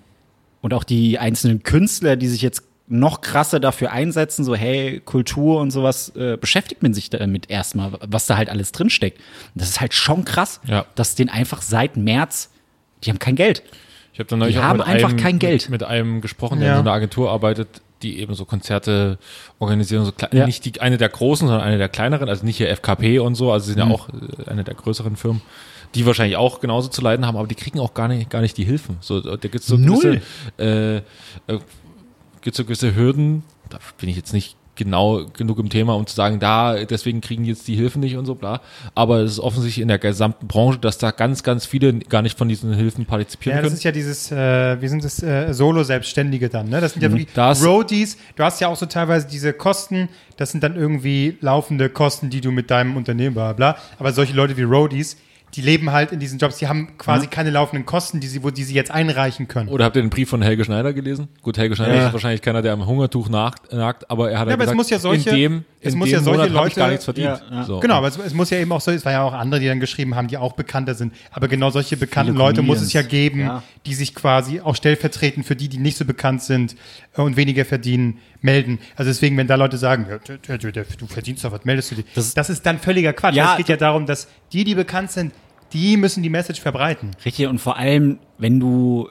und auch die einzelnen Künstler, die sich jetzt noch krasser dafür einsetzen, so hey, Kultur und sowas, äh, beschäftigt man sich damit erstmal, was da halt alles drinsteckt. Und das ist halt schon krass, Ja. dass den einfach seit März, die haben kein Geld. ich habe dann neulich Die auch haben mit einfach einem, kein Geld. Mit, mit einem gesprochen, der Ja. in so einer Agentur arbeitet, die eben so Konzerte organisieren, so klein, Ja. nicht die, eine der großen, sondern eine der kleineren, also nicht hier FKP und so, also sie sind Mhm. ja auch äh, eine der größeren Firmen, die wahrscheinlich auch genauso zu leiden haben, aber die kriegen auch gar nicht, gar nicht die Hilfen. So, da gibt's so Null. gewisse, äh, äh, gibt's so gewisse Hürden, da bin ich jetzt nicht genau genug im Thema, um zu sagen, da, deswegen kriegen jetzt die Hilfen nicht und so, bla. Aber es ist offensichtlich in der gesamten Branche, dass da ganz, ganz viele gar nicht von diesen Hilfen partizipieren Ja, das können. ist ja dieses, äh, wie sind das, äh, Solo-Selbstständige dann, ne? Das sind ja wirklich Das- Roadies. Du hast ja auch so teilweise diese Kosten, das sind dann irgendwie laufende Kosten, die du mit deinem Unternehmen, bla bla. Aber solche Leute wie Roadies, die leben halt in diesen Jobs, die haben quasi keine laufenden Kosten, die sie, wo die sie jetzt einreichen können. Oder habt ihr den Brief von Helge Schneider gelesen? Gut, Helge Schneider Ja. ist wahrscheinlich keiner, der am Hungertuch nagt, nagt aber er hat Ja, ja, aber es gesagt, muss ja solche- in dem, es in muss dem ja solche Monat hab ich Leute- gar nichts verdient. Ja, ja. So. Genau, aber es, es muss ja eben auch so, es war ja auch andere, die dann geschrieben haben, die auch bekannter sind. Aber genau solche bekannten Leute muss es ja geben, Ja. Die sich quasi auch stellvertretend für die, die nicht so bekannt sind äh, und weniger verdienen, melden. Also deswegen, wenn da Leute sagen, ja, du verdienst doch, was meldest du dich? Das, Das- ist dann völliger Quatsch. Ja, es geht ja darum, dass die, die bekannt sind, die müssen die Message verbreiten. Richtig, und vor allem, wenn du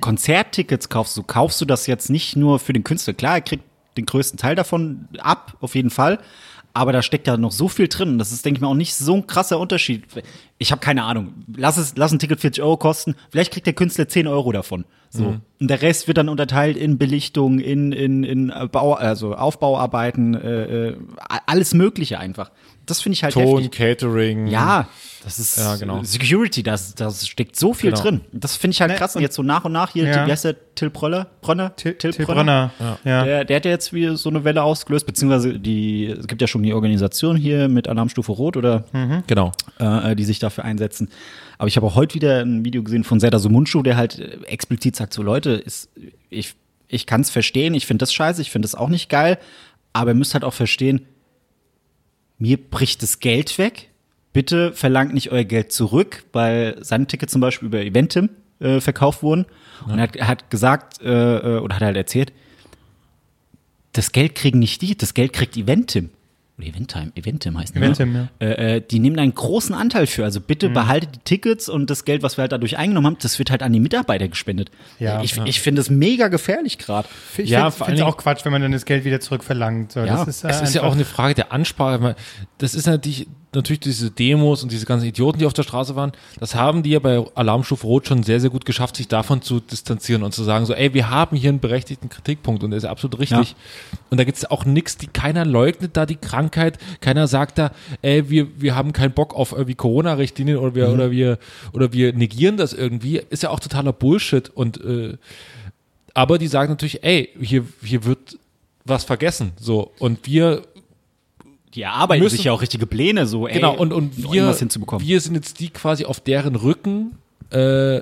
Konzerttickets kaufst, so kaufst du das jetzt nicht nur für den Künstler. Klar, er kriegt den größten Teil davon ab, auf jeden Fall. Aber da steckt ja noch so viel drin. Das ist, denke ich mal, auch nicht so ein krasser Unterschied. Ich habe keine Ahnung. Lass, es, lass ein Ticket 40 Euro kosten. Vielleicht kriegt der Künstler 10 Euro davon. So. Und der Rest wird dann unterteilt in Belichtung, in, in, in Bau, also Aufbauarbeiten, äh, äh, alles Mögliche einfach. Das finde ich halt Ton, heftig. Catering. Ja, das ist Ja, genau. Security, das, das steckt so viel Genau. drin. Das finde ich halt Ne, krass. Und jetzt so nach und nach hier, Ja. wie heißt der, Till Bröller? Brönner? Till, Till Brönner. Ja. Der, der hat ja jetzt wieder so eine Welle ausgelöst, beziehungsweise die, es gibt ja schon die Organisation hier mit Alarmstufe Rot oder Genau. äh, die sich dafür einsetzen. Aber ich habe auch heute wieder ein Video gesehen von Serdar Sumunchu, der halt äh, explizit sagt, so Leute, ist, ich, ich kann es verstehen, ich finde das scheiße, ich finde das auch nicht geil, aber ihr müsst halt auch verstehen, mir bricht das Geld weg. Bitte verlangt nicht euer Geld zurück, weil seine Tickets zum Beispiel über Eventim äh, verkauft wurden. Und er hat, hat gesagt, äh, äh, oder hat halt erzählt, das Geld kriegen nicht die, das Geld kriegt Eventim. Oder Eventim, Eventim heißt Eventim, ne? Äh, äh, die nehmen einen großen Anteil für. Also bitte Mhm. behaltet die Tickets und das Geld, was wir halt dadurch eingenommen haben, das wird halt an die Mitarbeiter gespendet. Ja. ich ich finde es mega gefährlich gerade. Ich Ja, ja, finde es auch Quatsch, wenn man dann das Geld wieder zurückverlangt. So, Ja, das ist, äh, Es ist ja auch eine Frage der Ansprache. Das ist natürlich, natürlich diese Demos und diese ganzen Idioten, die auf der Straße waren, das haben die ja bei Alarmstufe Rot schon sehr, sehr gut geschafft, sich davon zu distanzieren und zu sagen, so, ey, wir haben hier einen berechtigten Kritikpunkt und der ist absolut richtig. Und da gibt es auch nichts, die keiner leugnet da die Krankheit, keiner sagt da, ey, wir, wir haben keinen Bock auf irgendwie Corona-Richtlinien oder wir, oder wir, oder wir negieren das irgendwie. Ist ja auch totaler Bullshit und äh, aber die sagen natürlich, ey, hier, hier wird was vergessen. So. Und wir Die erarbeiten Müssen- sich ja auch richtige Pläne, so ey, Genau, und, und wir, wir sind jetzt die quasi auf deren Rücken, äh,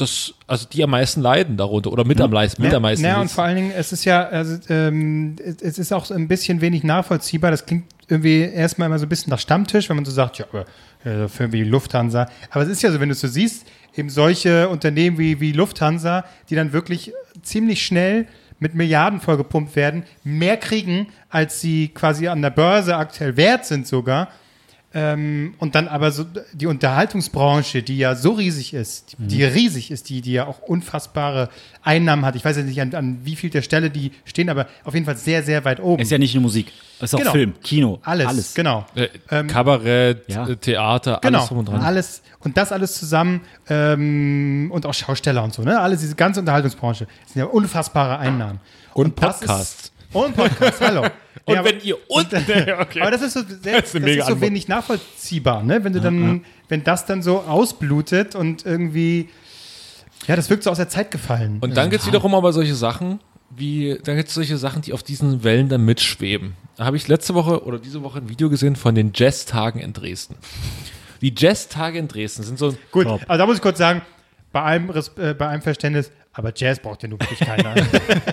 das, also die am meisten leiden darunter oder mit am meisten, mit am meisten. Ja, und vor allen Dingen, es ist ja, also, ähm, es, es ist auch so ein bisschen wenig nachvollziehbar. Das klingt irgendwie erstmal immer so ein bisschen nach Stammtisch, wenn man so sagt, ja, aber äh, für irgendwie Lufthansa. Aber es ist ja so, wenn du es so siehst, eben solche Unternehmen wie, wie Lufthansa, die dann wirklich ziemlich schnell mit Milliarden vollgepumpt werden, mehr kriegen, als sie quasi an der Börse aktuell wert sind sogar. Ähm, und dann aber so die Unterhaltungsbranche, die ja so riesig ist, die, die riesig ist, die, die ja auch unfassbare Einnahmen hat. Ich weiß jetzt nicht, an, an wie viel der Stelle die stehen, aber auf jeden Fall sehr, sehr weit oben. ist ja nicht nur Musik, es ist auch Genau. Film, Kino, alles, alles. genau. äh, Kabarett, ja. äh, Theater, Genau, alles drum und dran. alles und das alles zusammen ähm, und auch Schausteller und so, ne? Alles diese ganze Unterhaltungsbranche das sind ja unfassbare Einnahmen. Und das Podcasts. Und Podcasts, hallo. [LAUGHS] Und Ja, aber- wenn ihr und, [LAUGHS] okay. Aber das ist so, sehr, Das das ist eine ist so wenig nachvollziehbar, ne? Wenn du dann, wenn das dann so ausblutet und irgendwie, ja, das wirkt so aus der Zeit gefallen. Und dann gibt es wiederum aber solche Sachen, wie, dann gibt es solche Sachen, die auf diesen Wellen dann mitschweben. Da habe ich letzte Woche oder diese Woche ein Video gesehen von den Jazztagen in Dresden. Die Jazztage in Dresden sind so, Gut, also da muss ich kurz sagen, bei allem, Res- äh, bei allem Verständnis, aber Jazz braucht ja nun wirklich keiner.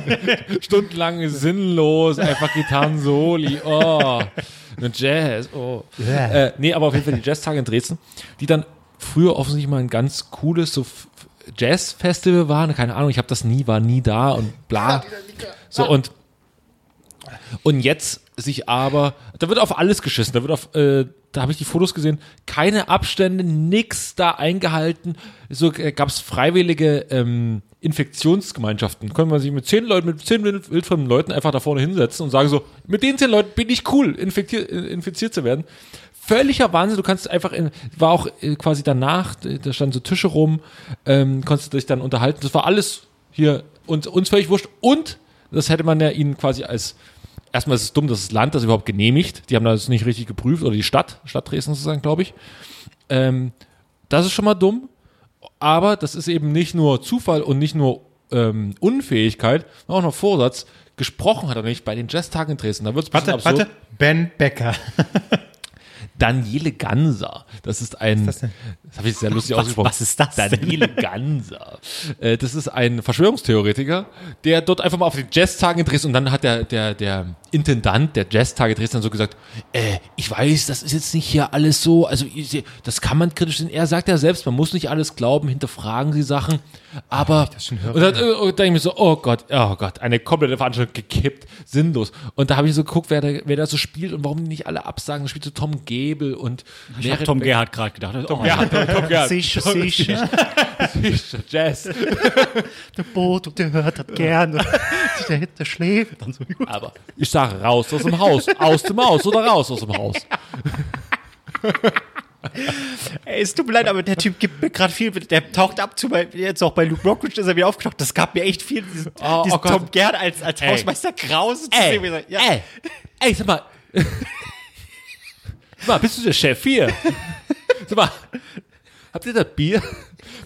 [LAUGHS] stundenlang sinnlos, einfach Gitarren-Soli, oh, eine Jazz, oh. Ja. Äh, nee, aber auf jeden Fall die Jazztage in Dresden, die dann früher offensichtlich mal ein ganz cooles so Jazz-Festival waren, keine Ahnung, ich habe das nie, war nie da und bla. So und und jetzt sich aber, da wird auf alles geschissen, da wird auf, äh, da habe ich die Fotos gesehen, keine Abstände, nix da eingehalten. So äh, gab es freiwillige ähm, Infektionsgemeinschaften. Können man sich mit zehn Leuten, mit zehn wild- wildfremden Leuten einfach da vorne hinsetzen und sagen so, mit den zehn Leuten bin ich cool, infiziert, infiziert zu werden. Völliger Wahnsinn, du kannst einfach, in, war auch äh, quasi danach, da standen so Tische rum, ähm, konntest du dich dann unterhalten. Das war alles hier und uns völlig wurscht. Und das hätte man ja ihnen quasi als erstmal ist es dumm, dass das Land das überhaupt genehmigt. Die haben das nicht richtig geprüft oder die Stadt, Stadt Dresden sozusagen, glaube ich. Ähm, das ist schon mal dumm. Aber das ist eben nicht nur Zufall und nicht nur ähm, Unfähigkeit, sondern auch noch Vorsatz. Gesprochen hat er nicht bei den Jazztagen in Dresden. Da wird es warte, warte, Ben Becker. [LAUGHS] Daniele Ganser. Das ist ein, das, denn? habe ich sehr lustig ausgesprochen. was ist das denn? Daniele Ganser. Äh, das ist ein Verschwörungstheoretiker, der dort einfach mal auf den Jazztagen in Dresden und dann hat der, der, der Intendant der Jazztage Dresden dann so gesagt, äh, ich weiß, das ist jetzt nicht hier alles so, also das kann man kritisch sehen. Er sagt ja selbst, man muss nicht alles glauben, hinterfragen Sie Sachen, aber das schon höre, und dann, äh, denke ich mir so, oh Gott, oh Gott, eine komplette Veranstaltung gekippt, sinnlos. Und da habe ich so geguckt, wer da, wer da so spielt und warum die nicht alle absagen. Da spielt so Tom Gebel und Ich habe Tom Gerhardt gerade gedacht. Oh, ja, Tom, [LAUGHS] Tom Gerhardt. Sicher, sicher. Jazz. [LAUGHS] Der Boot und der hört das gerne. Der, der schläft dann so gut. Aber ich sage raus aus dem Haus, aus dem Haus oder raus aus dem Haus. [LAUGHS] Ey, es tut mir leid, aber der Typ gibt mir gerade viel. Der taucht ab zu bei, jetzt auch bei Luke Rockridge ist er wieder aufgetaucht. Das gab mir echt viel. Diesen, Oh, diesen oh. Tom Gerhardt als, als. Hausmeister Krause zu Ey, sehen. Ja, ey, ey, sag mal. Sag mal, bist du der Chef hier? [LAUGHS] Sag mal, habt ihr das Bier?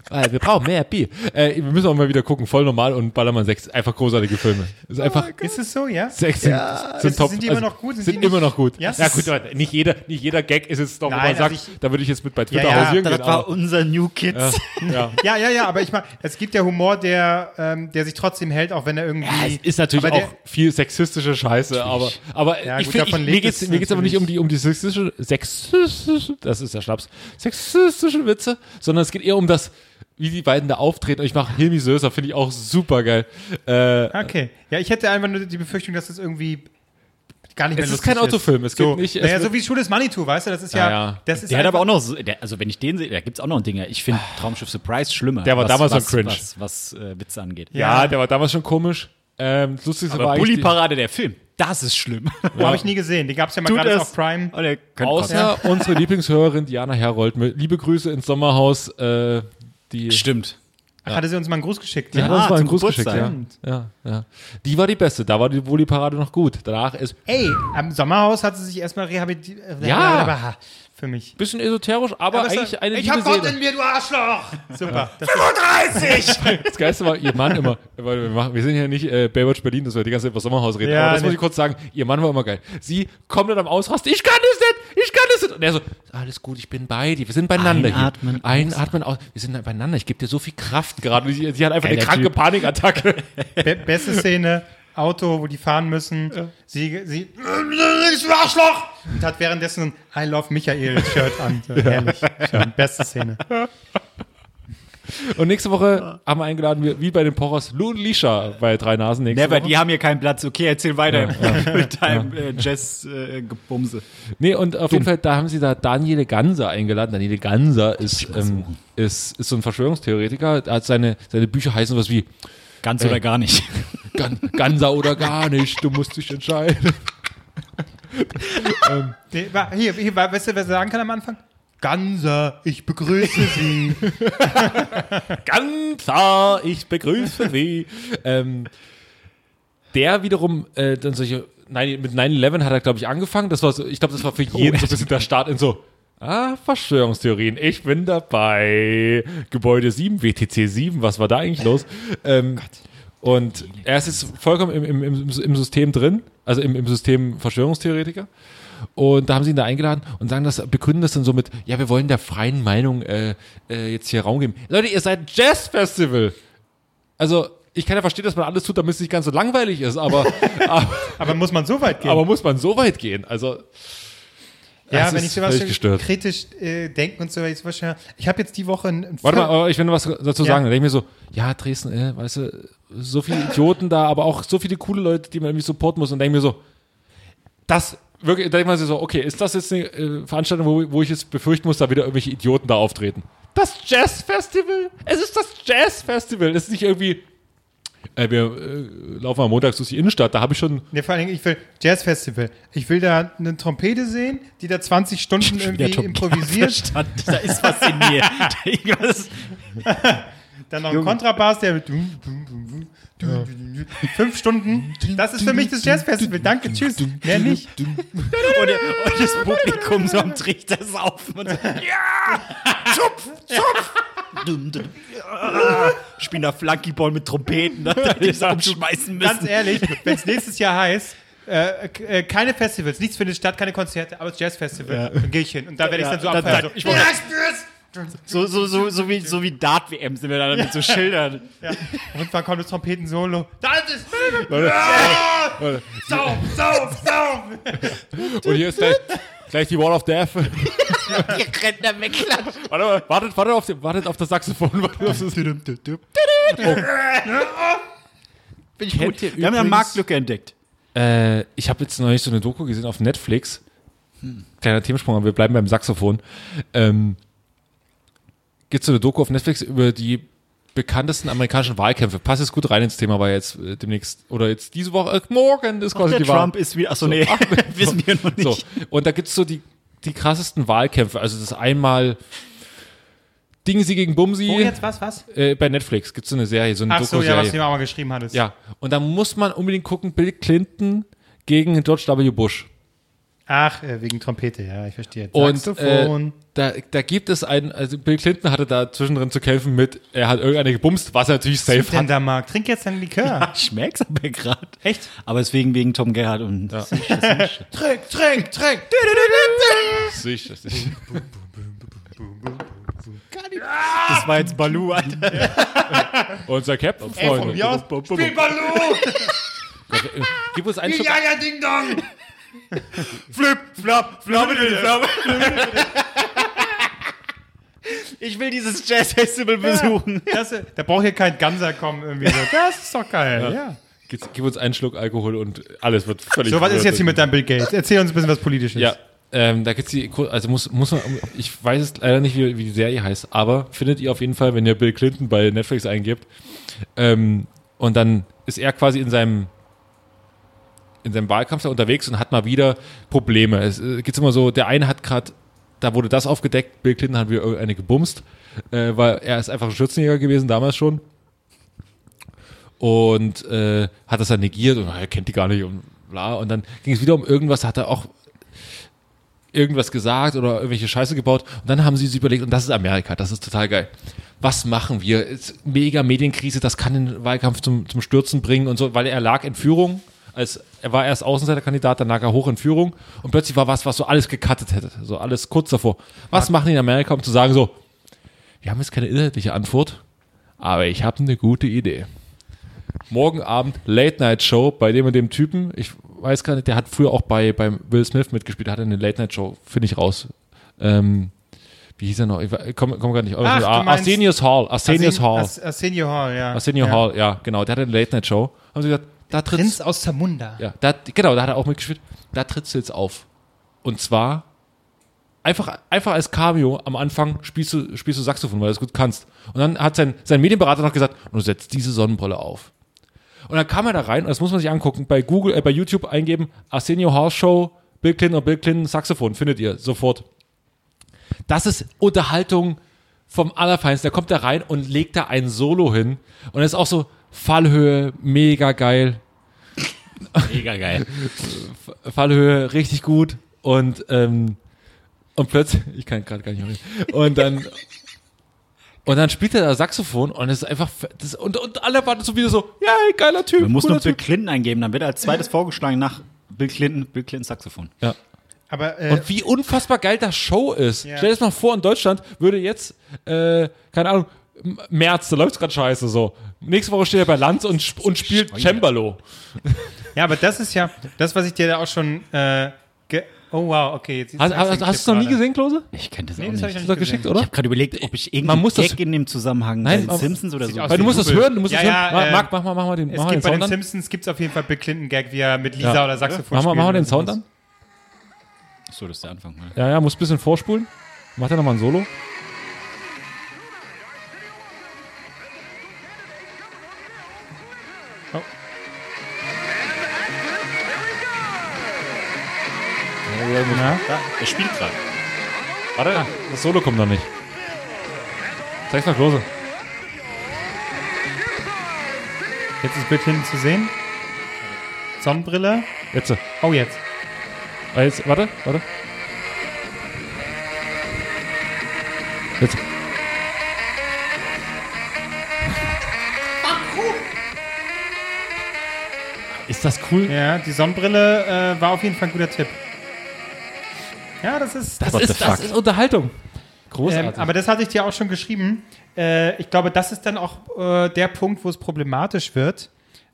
Weil wir brauchen mehr Bier. Äh, wir müssen auch mal wieder gucken, voll normal und Ballermann 6. Einfach großartige Filme. Ist einfach. Ist es so, ja? Sechs sind, sind Ist- top. sind die immer noch gut? Sind Sind, immer noch gut. Ja? Ja, gut, aber nicht jeder, nicht jeder Gag ist jetzt doch, wo man sagt, also ich- da würde ich jetzt mit bei Twitter Ja, ja, hausieren das gehen. war aber- unser New Kids. ja. [LAUGHS] Ja, ja, ja, aber ich meine, es gibt ja Humor, der, ähm, der sich trotzdem hält, auch wenn er irgendwie. Ja, es ist natürlich aber der- auch viel sexistische Scheiße, aber, aber Ja, ich gut, find, davon ich, mir geht's, es mir geht's aber nicht um die, um die sexistische, sexistische, das ist der Schnaps, sexistische Witze, sondern es geht eher um das, wie die beiden da auftreten. Und ich mache Hilmi Söser, finde ich auch super geil. Äh, Okay. Ja, ich hätte einfach nur die Befürchtung, dass es irgendwie gar nicht mehr Es ist lustig kein Autofilm, es so, gibt nicht- es Naja, so wie Schule des Manitou, weißt du? Das ist ja. Ja, ja. Das ist Der hat aber auch noch, so- der, also wenn ich den sehe, da gibt's auch noch Dinge. Ich finde Traumschiff Surprise schlimmer. Der war was, damals was, noch cringe. Was, was äh, Witze angeht. ja, Ja. der war damals schon komisch. Ähm, das war Aber eigentlich die- Bully-Parade, der Film, das ist schlimm. [LAUGHS] Oh, habe ich nie gesehen. Die gab es ja mal gerade es. auf Prime. Oh, Außer unsere Lieblingshörerin Diana Herold. mit Liebe Grüße ins Sommerhaus. Äh, die. Stimmt. Ach, hatte sie uns mal einen Gruß geschickt. Die hat Ja. uns Ah, mal einen Gruß geschickt, ja. Ja. Ja, Die war die beste. Da war die Bulli-Parade noch gut. Danach ist Ey, am Sommerhaus hat sie sich erstmal rehabilitiert. Ja. Für mich. ein bisschen esoterisch, aber, Aber eigentlich eine ich liebe hab Gott Seele. in mir, du Arschloch! Super. Das 35! [LAUGHS] Das Geilste war, ihr Mann immer, weil wir, machen, wir sind ja nicht äh, Baywatch Berlin, dass wir die ganze Zeit über Sommerhaus reden, Ja, aber das nee. muss ich kurz sagen, ihr Mann war immer geil. Sie kommt dann am Ausrasten, ich kann das nicht, ich kann das nicht. Und er so, alles gut, ich bin bei dir, wir sind beieinander Einatmen, hier. Einatmen, aus. wir sind beieinander, ich gebe dir so viel Kraft gerade. Sie, sie hat einfach eine Geiler kranke Typ. Panikattacke. Be beste Szene, Auto, wo die fahren müssen. Sie, sie, du Arschloch! Und hat währenddessen ein I Love Michael Shirt an. [LAUGHS] So, Herrlich. Schön. Beste Szene. Und nächste Woche haben wir eingeladen, wie- bei den Pochers, Lou und Lisha bei Drei Nasen nächste Never, Woche. die haben hier keinen Platz. Okay, erzähl weiter [LAUGHS] mit deinem äh, Jazz-Gebumse. Nee, und auf jeden Fall, da haben sie da Daniele Ganser eingeladen. Daniele Ganser ist, ähm, ist, ist so ein Verschwörungstheoretiker. Er hat seine, seine Bücher heißen was wie Ganz oder gar nicht. [LAUGHS] Gan Ganser oder gar nicht, du musst dich entscheiden. [LAUGHS] Wa- Hier, hier, weißt du, was er sagen kann am Anfang? Ganser, ich begrüße Sie. [LAUGHS] Ganser, ich begrüße Sie. ähm, der wiederum, äh, dann solche, nein, mit 9-11 hat er, glaube ich, angefangen. Das war so, ich glaube, das war für jeden so ein bisschen der Start in so, ah, Verschwörungstheorien, ich bin dabei. Gebäude 7, WTC 7, was war da eigentlich los? Ähm, und er ist jetzt vollkommen im, im, im, im System drin, also im, im System Verschwörungstheoretiker. Und da haben sie ihn da eingeladen und sagen das, begründen das dann so mit, ja, wir wollen der freien Meinung äh, äh, jetzt hier Raum geben. Leute, ihr seid ein Jazzfestival. Also, ich kann ja verstehen, dass man alles tut, damit es nicht ganz so langweilig ist, aber, [LAUGHS] aber, Aber muss man so weit gehen? aber muss man so weit gehen? Also, ja, das wenn ich sowas gestört. kritisch äh, denke und so, ich, ich habe jetzt die Woche ein, Warte mal, ich will noch was dazu Ja. sagen. Da denke ich mir so, ja, Dresden, äh, weißt du, so viele Idioten da, aber auch so viele coole Leute, die man irgendwie supporten muss. Und denke mir so, das wirklich, da denkt man sich so, okay, ist das jetzt eine äh, Veranstaltung, wo, wo ich jetzt befürchten muss, da wieder irgendwelche Idioten da auftreten? Das Jazzfestival? Es ist das Jazzfestival. Es ist nicht irgendwie, äh, wir äh, laufen am Montag durch die Innenstadt, da habe ich schon Nee, vor allen Dingen, ich will Jazzfestival. Ich will da eine Trompete sehen, die da 20 Stunden irgendwie improvisiert. [LAUGHS] Da ist [LAUGHS] was in mir. Dann noch ein Kontrabass, der mit fünf Stunden. Das ist für mich das Jazzfestival. Danke, tschüss. Mehr nicht. und, und das Publikum so am Trichter saufen und so, ja! Zupf! Zupf! Dum, dum. Ja. Spielen da Flunkyball mit Trompeten, da die so umschmeißen Ganz müssen. ehrlich, wenn es nächstes Jahr heißt, äh, äh, keine Festivals, nichts findet statt, keine Konzerte, aber das Jazzfestival. Ja. Dann gehe ich hin. Und da werde ich Ja, dann so abfeiern. So, ich ja, ich! So, so, so, so wie, so wie Dart-WM sind wir da mit so Schildern. [LAUGHS] Ja. Und wann kommt das Trompeten-Solo? Da ist Ja! warte. Sauf, sauf, sauf! Und hier ist gleich, gleich die Wall of Death. Die Rentner wegklatschen. Warte, mal, wartet, wartet, auf, den, wartet auf das Saxophon. Wartet auf das Bin ich gut. Wir haben ja eine übrigens- Marktlücke entdeckt. Äh, ich habe jetzt neulich so eine Doku gesehen auf Netflix. Kleiner Themensprung, aber wir bleiben beim Saxophon. Ähm, Gibt so eine Doku auf Netflix über die bekanntesten amerikanischen Wahlkämpfe. Passt jetzt gut rein ins Thema, weil jetzt äh, demnächst oder jetzt diese Woche, äh, morgen ist quasi Der die Wahl. Trump ist wieder. Achso, nee, [LAUGHS] wissen wir noch nicht. So, und da gibt's so die, die krassesten Wahlkämpfe. Also das ist einmal Dingsi gegen Bumsi. Wo jetzt was, was? Äh, bei Netflix gibt's so eine Serie, so eine Ach so, ja, was du mal geschrieben hattest. Ja, und da muss man unbedingt gucken, Bill Clinton gegen George W. Bush. Ach, äh, wegen Trompete, ja, ich verstehe. Und Saxophon. äh, da, da gibt es einen, also Bill Clinton hatte da zwischendrin zu kämpfen mit, er hat irgendeine gebumst, was er natürlich safe denn hat. da, Marc? Trink jetzt dein Likör. Ich merk's aber gerade. Echt? Aber deswegen wegen Tom Gerhardt und Ja. Trink, trink, trink. [LAUGHS] Sicher, sicher. das war jetzt Balu, Alter. [LAUGHS] Unser Cap, Ey, von Freunde. mir aus. Spiel Baloo! Gib uns einen Ja, Schluck. ja, Ding Dong! [LAUGHS] Flip, flop, flop, flop. Ich will dieses Jazz-Festival besuchen. Das, da braucht hier kein Ganser kommen irgendwie so. Das ist doch geil, ja. Gib, gib uns einen Schluck Alkohol und alles wird völlig So, was ist jetzt hier mit deinem Bill Gates? Erzähl uns ein bisschen was Politisches. Ja, ähm, da gibt's die, also muss, muss man, ich weiß es leider nicht, wie, wie die Serie heißt, aber findet ihr auf jeden Fall, wenn ihr Bill Clinton bei Netflix eingibt, ähm, und dann ist er quasi in seinem, in seinem Wahlkampf da unterwegs und hat mal wieder Probleme. Es äh, geht's immer so, der eine hat gerade, da wurde das aufgedeckt, Bill Clinton hat wieder irgendeine gebumst, äh, weil er ist einfach ein Schützenjäger gewesen, damals schon. Und äh, hat das dann negiert und er kennt die gar nicht und bla. Und dann ging es wieder um irgendwas, hat er auch irgendwas gesagt oder irgendwelche Scheiße gebaut. Und dann haben sie sich überlegt, und das ist Amerika, das ist total geil. Was machen wir? Ist mega Medienkrise, das kann den Wahlkampf zum, zum Stürzen bringen und so, weil er lag in Führung. Als, er war erst Außenseiterkandidat, dann lag er hoch in Führung und plötzlich war was, was so alles gecuttet hätte. So alles kurz davor. Was machen die in Amerika, um zu sagen so, wir haben jetzt keine inhaltliche Antwort, aber ich habe eine gute Idee. Morgen Abend Late Night Show bei dem und dem Typen. Ich weiß gar nicht, der hat früher auch bei beim Will Smith mitgespielt, der hatte eine Late Night Show, finde ich raus. Ähm, wie hieß er noch? Ich komme komm gar nicht. Ach, du Ar- meinst- Arsenio Hall. Arsenio Arsen- Hall. Ars- Arsenio Hall, ja. Arsenio ja. Hall, ja, genau. Der hatte eine Late Night Show. Haben sie gesagt, da trittst Prinz aus Zamunda. ja, da, genau, da hat er auch mitgespielt. Da trittst du jetzt auf. Und zwar einfach, einfach als Cameo am Anfang spielst du, spielst du Saxophon, weil du es gut kannst. Und dann hat sein, sein Medienberater noch gesagt, du setzt diese Sonnenbrille auf. Und dann kam er da rein, und das muss man sich angucken, bei Google, äh, bei YouTube eingeben, Arsenio Hall Show, Bill Clinton und Bill Clinton Saxophon, findet ihr sofort. Das ist Unterhaltung vom Allerfeinsten. Da kommt er rein und legt da ein Solo hin. Und das ist auch so Fallhöhe, mega geil. Mega geil. Fallhöhe richtig gut und ähm, und plötzlich, ich kann gerade gar nicht mehr reden. Und dann und dann spielt er da Saxophon und es ist einfach das, und und alle waren so wieder so, ja, geiler Typ. Man muss nur Bill Typ. Clinton eingeben, dann wird er als zweites vorgeschlagen nach Bill Clinton, Bill Clinton Saxophon. Ja. Aber äh, Und wie unfassbar geil das Show ist. Ja. Stell dir das mal vor, in Deutschland würde jetzt, äh, keine Ahnung, März, da läuft's gerade scheiße so. Nächste Woche steht er bei Lanz und, sp- und spielt Cembalo. [LAUGHS] ja, aber das ist ja das, was ich dir da auch schon. Äh, ge oh wow, okay. Jetzt Hast, hast, hast du es noch nie gesehen, Klose? Ich kenne das Nee, auch das hab nicht. ich Ich noch Hast du nicht das geschickt, oder? habe gerade überlegt, ob ich irgendwie Man muss das- Gag in dem Zusammenhang Nein, bei den Simpsons oder so. Weil du musst das Double. hören, du musst Ja, das hören. ja, Ma- äh, Marc, mach mal, mach mal den, Es mach mal gibt den bei den Sound an. Simpsons gibt's auf jeden Fall Bill Clinton Gag, wie er mit Lisa Ja. oder Saxophon Mach mal, spielt. mach mal den Sound an. So, das ist der Anfang. Ne? Ja, ja, muss ein bisschen vorspulen. Macht er nochmal ein Solo. Na? Er spielt gerade. Warte, das Solo kommt noch nicht. Zeig's mal Klose. Jetzt ist Bill Clinton zu sehen. Sonnenbrille. Jetzt. Oh, jetzt. Ah, jetzt. Warte, warte. Jetzt. Ist das cool? Ja, die Sonnenbrille äh, war auf jeden Fall ein guter Tipp. Ja, das ist. Das ist, das ist Unterhaltung. ähm, Großartig. aber das hatte ich dir auch schon geschrieben. Äh, ich glaube, das ist dann auch äh, der Punkt, wo es problematisch wird.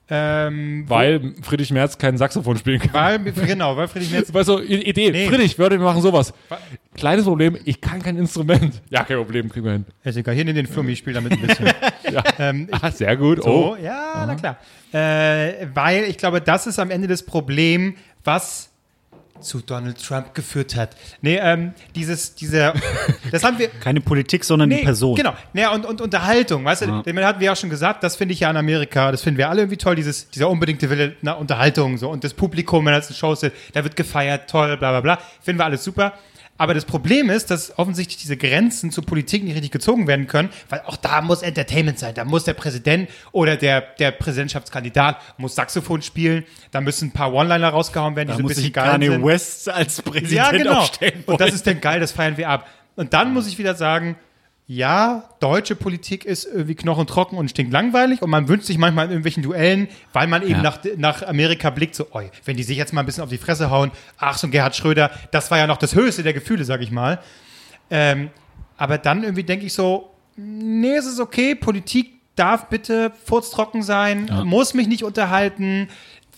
Ähm, weil Friedrich Merz kein Saxophon spielen kann. weil, genau, weil Friedrich Merz [LAUGHS] Weißt du, Idee. Nee. Friedrich, wir machen sowas. Kleines Problem, ich kann kein Instrument. Ja, kein Problem, kriegen wir hin. Ist egal, hier nimm den Flummi, spiel damit ein bisschen. [LAUGHS] ähm, ich, Ah, sehr gut. so, Oh. ja, na klar. Äh, weil ich glaube, das ist am Ende das Problem, was zu Donald Trump geführt hat. Nee, ähm, dieses, dieser, [LAUGHS] das haben wir, Keine Politik, sondern die Person. Genau. Ja, und, und Unterhaltung, weißt du, denn hatten wir ja schon gesagt, das finde ich ja in Amerika, das finden wir alle irgendwie toll, dieses, dieser unbedingte Wille nach Unterhaltung so und das Publikum, wenn das eine Show ist, da wird gefeiert, toll, bla bla bla, finden wir alles super. Aber das Problem ist, dass offensichtlich diese Grenzen zur Politik nicht richtig gezogen werden können, weil auch da muss Entertainment sein. Da muss der Präsident oder der, der Präsidentschaftskandidat muss Saxophon spielen, da müssen ein paar One-Liner rausgehauen werden, die Da so ein bisschen geil Kanye sind. West als Präsident Ja, genau. aufstellen Und das ist dann geil, das feiern wir ab. Und dann muss ich wieder sagen, ja, deutsche Politik ist irgendwie knochentrocken und stinkt langweilig und man wünscht sich manchmal in irgendwelchen Duellen, weil man eben Ja. nach, nach Amerika blickt, so, oi, wenn die sich jetzt mal ein bisschen auf die Fresse hauen, ach, so Gerhard Schröder, das war ja noch das höchste der Gefühle, sag ich mal. Ähm, aber dann irgendwie denke ich so, nee, es ist okay, Politik darf bitte furztrocken sein, muss mich nicht unterhalten,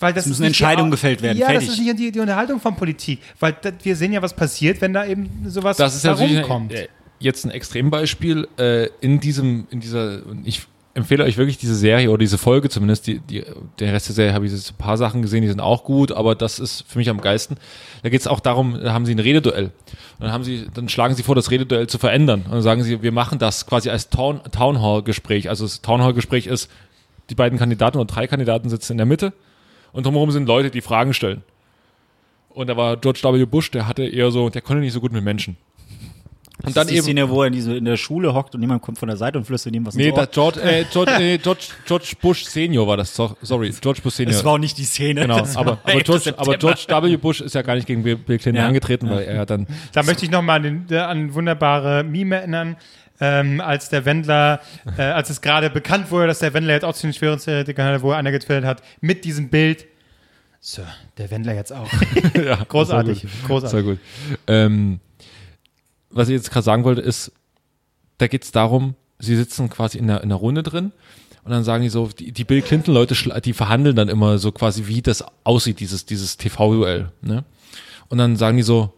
weil das müssen nicht die Entscheidungen gefällt werden, Ja, fertig. das ist nicht die, die Unterhaltung von Politik, weil das, wir sehen ja, was passiert, wenn da eben sowas Das ist natürlich herumkommt. äh, jetzt ein Extrembeispiel äh, in diesem, in dieser, ich empfehle euch wirklich diese Serie oder diese Folge zumindest, die, die, der Rest der Serie habe ich jetzt ein paar Sachen gesehen, die sind auch gut, aber das ist für mich am geilsten. Da geht es auch darum, da haben sie ein Rededuell. Und dann haben sie, dann schlagen sie vor, das Rededuell zu verändern. Und dann sagen sie, wir machen das quasi als Town, Town Hall Gespräch. Also das Town Hall Gespräch ist, die beiden Kandidaten oder drei Kandidaten sitzen in der Mitte und drumherum sind Leute, die Fragen stellen. Und da war George W. Bush, der hatte eher so, der konnte nicht so gut mit Menschen. Und Das dann ist die eben. Szene, wo er in, diese, in der Schule hockt und jemand kommt von der Seite und flüstert ihm was Nee, ins. George, äh, [LAUGHS] George, äh, George, George Bush Senior war das. So- Sorry, George Bush Senior. Das war auch nicht die Szene. genau, aber, aber, 11. [LAUGHS] George, aber. George W. Bush ist ja gar nicht gegen Bill Clinton Ja. angetreten, weil er dann. Da möchte ich nochmal an, den- an wunderbare Meme erinnern, ähm, als der Wendler, äh, als es gerade bekannt wurde, dass der Wendler jetzt auch zu den schweren Theoretikern hatte, wo er einer getwittert hat, mit diesem Bild. So, der Wendler jetzt auch. [LAUGHS] ja, Großartig, Sehr gut. großartig. Sehr gut. Ähm, was ich jetzt gerade sagen wollte, ist, da geht es darum, sie sitzen quasi in der, in der Runde drin und dann sagen die so, die, die Bill Clinton-Leute, die verhandeln dann immer so quasi, wie das aussieht, dieses, dieses TV-Duell. Ne? Und dann sagen die so,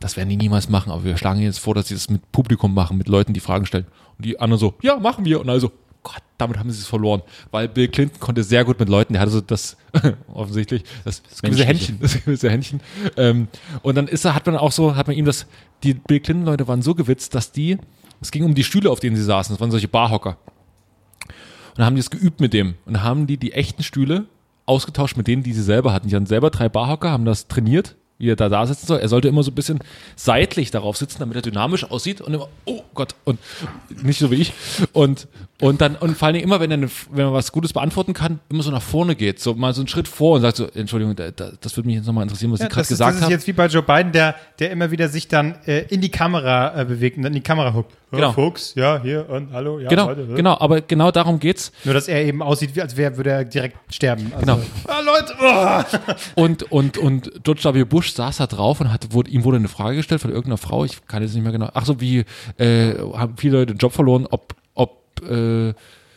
das werden die niemals machen, aber wir schlagen jetzt vor, dass sie das mit Publikum machen, mit Leuten, die Fragen stellen. Und die anderen so, ja, machen wir. Und also, Gott, damit haben sie es verloren. Weil Bill Clinton konnte sehr gut mit Leuten, der hatte so das, [LAUGHS] offensichtlich, das, das gewisse. Händchen, das gewisse Händchen. Ähm, und dann ist er, hat man auch so, hat man ihm das, die Bill Clinton-Leute waren so gewitzt, dass die, es ging um die Stühle, auf denen sie saßen, das waren solche Barhocker. Und dann haben die es geübt mit dem. Und dann haben die die echten Stühle ausgetauscht mit denen, die sie selber hatten. Die hatten selber drei Barhocker, haben das trainiert, wie er da, da sitzen soll. Er sollte immer so ein bisschen seitlich darauf sitzen, damit er dynamisch aussieht und immer, oh Gott, und nicht so wie ich. Und, und dann, und vor allen Dingen immer, wenn er, eine, wenn er was Gutes beantworten kann, immer so nach vorne geht, so mal so einen Schritt vor und sagt so, Entschuldigung, da, da, das würde mich jetzt nochmal interessieren, was Ja, Sie gerade gesagt das ist haben. jetzt wie bei Joe Biden, der, der immer wieder sich dann äh, in die Kamera äh, bewegt und dann in die Kamera huckt. Ja, Genau. Fuchs, ja, hier und hallo, ja, Genau, heute, genau, aber genau darum geht's. Nur, dass er eben aussieht, als wäre, würde er direkt sterben. Also, Genau. Ah, Leute, oh. [LAUGHS] Und, und, und George W. Bush saß da drauf und hatte, wurde, ihm wurde eine Frage gestellt von irgendeiner Frau, ich kann jetzt nicht mehr genau, ach so, wie, äh, haben viele Leute den Job verloren, ob, äh,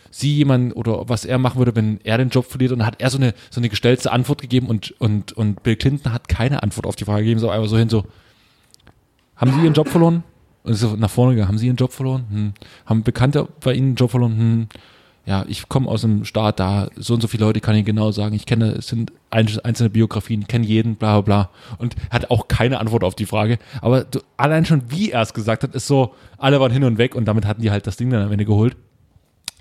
sie jemand oder was er machen würde, wenn er den Job verliert und dann hat er so eine, so eine gestellte Antwort gegeben und, und, und Bill Clinton hat keine Antwort auf die Frage gegeben, so einfach so hin, so, haben Sie Ihren Job verloren? Und ist so nach vorne gegangen, haben Sie Ihren Job verloren? Hm. Haben Bekannte bei Ihnen einen Job verloren? Hm. Ja, ich komme aus einem Staat, da so und so viele Leute kann ich genau sagen. Ich kenne, es sind ein- einzelne Biografien, kenne jeden, bla bla bla. Und hat auch keine Antwort auf die Frage. Aber du, allein schon, wie er es gesagt hat, ist so, alle waren hin und weg und damit hatten die halt das Ding dann am Ende geholt.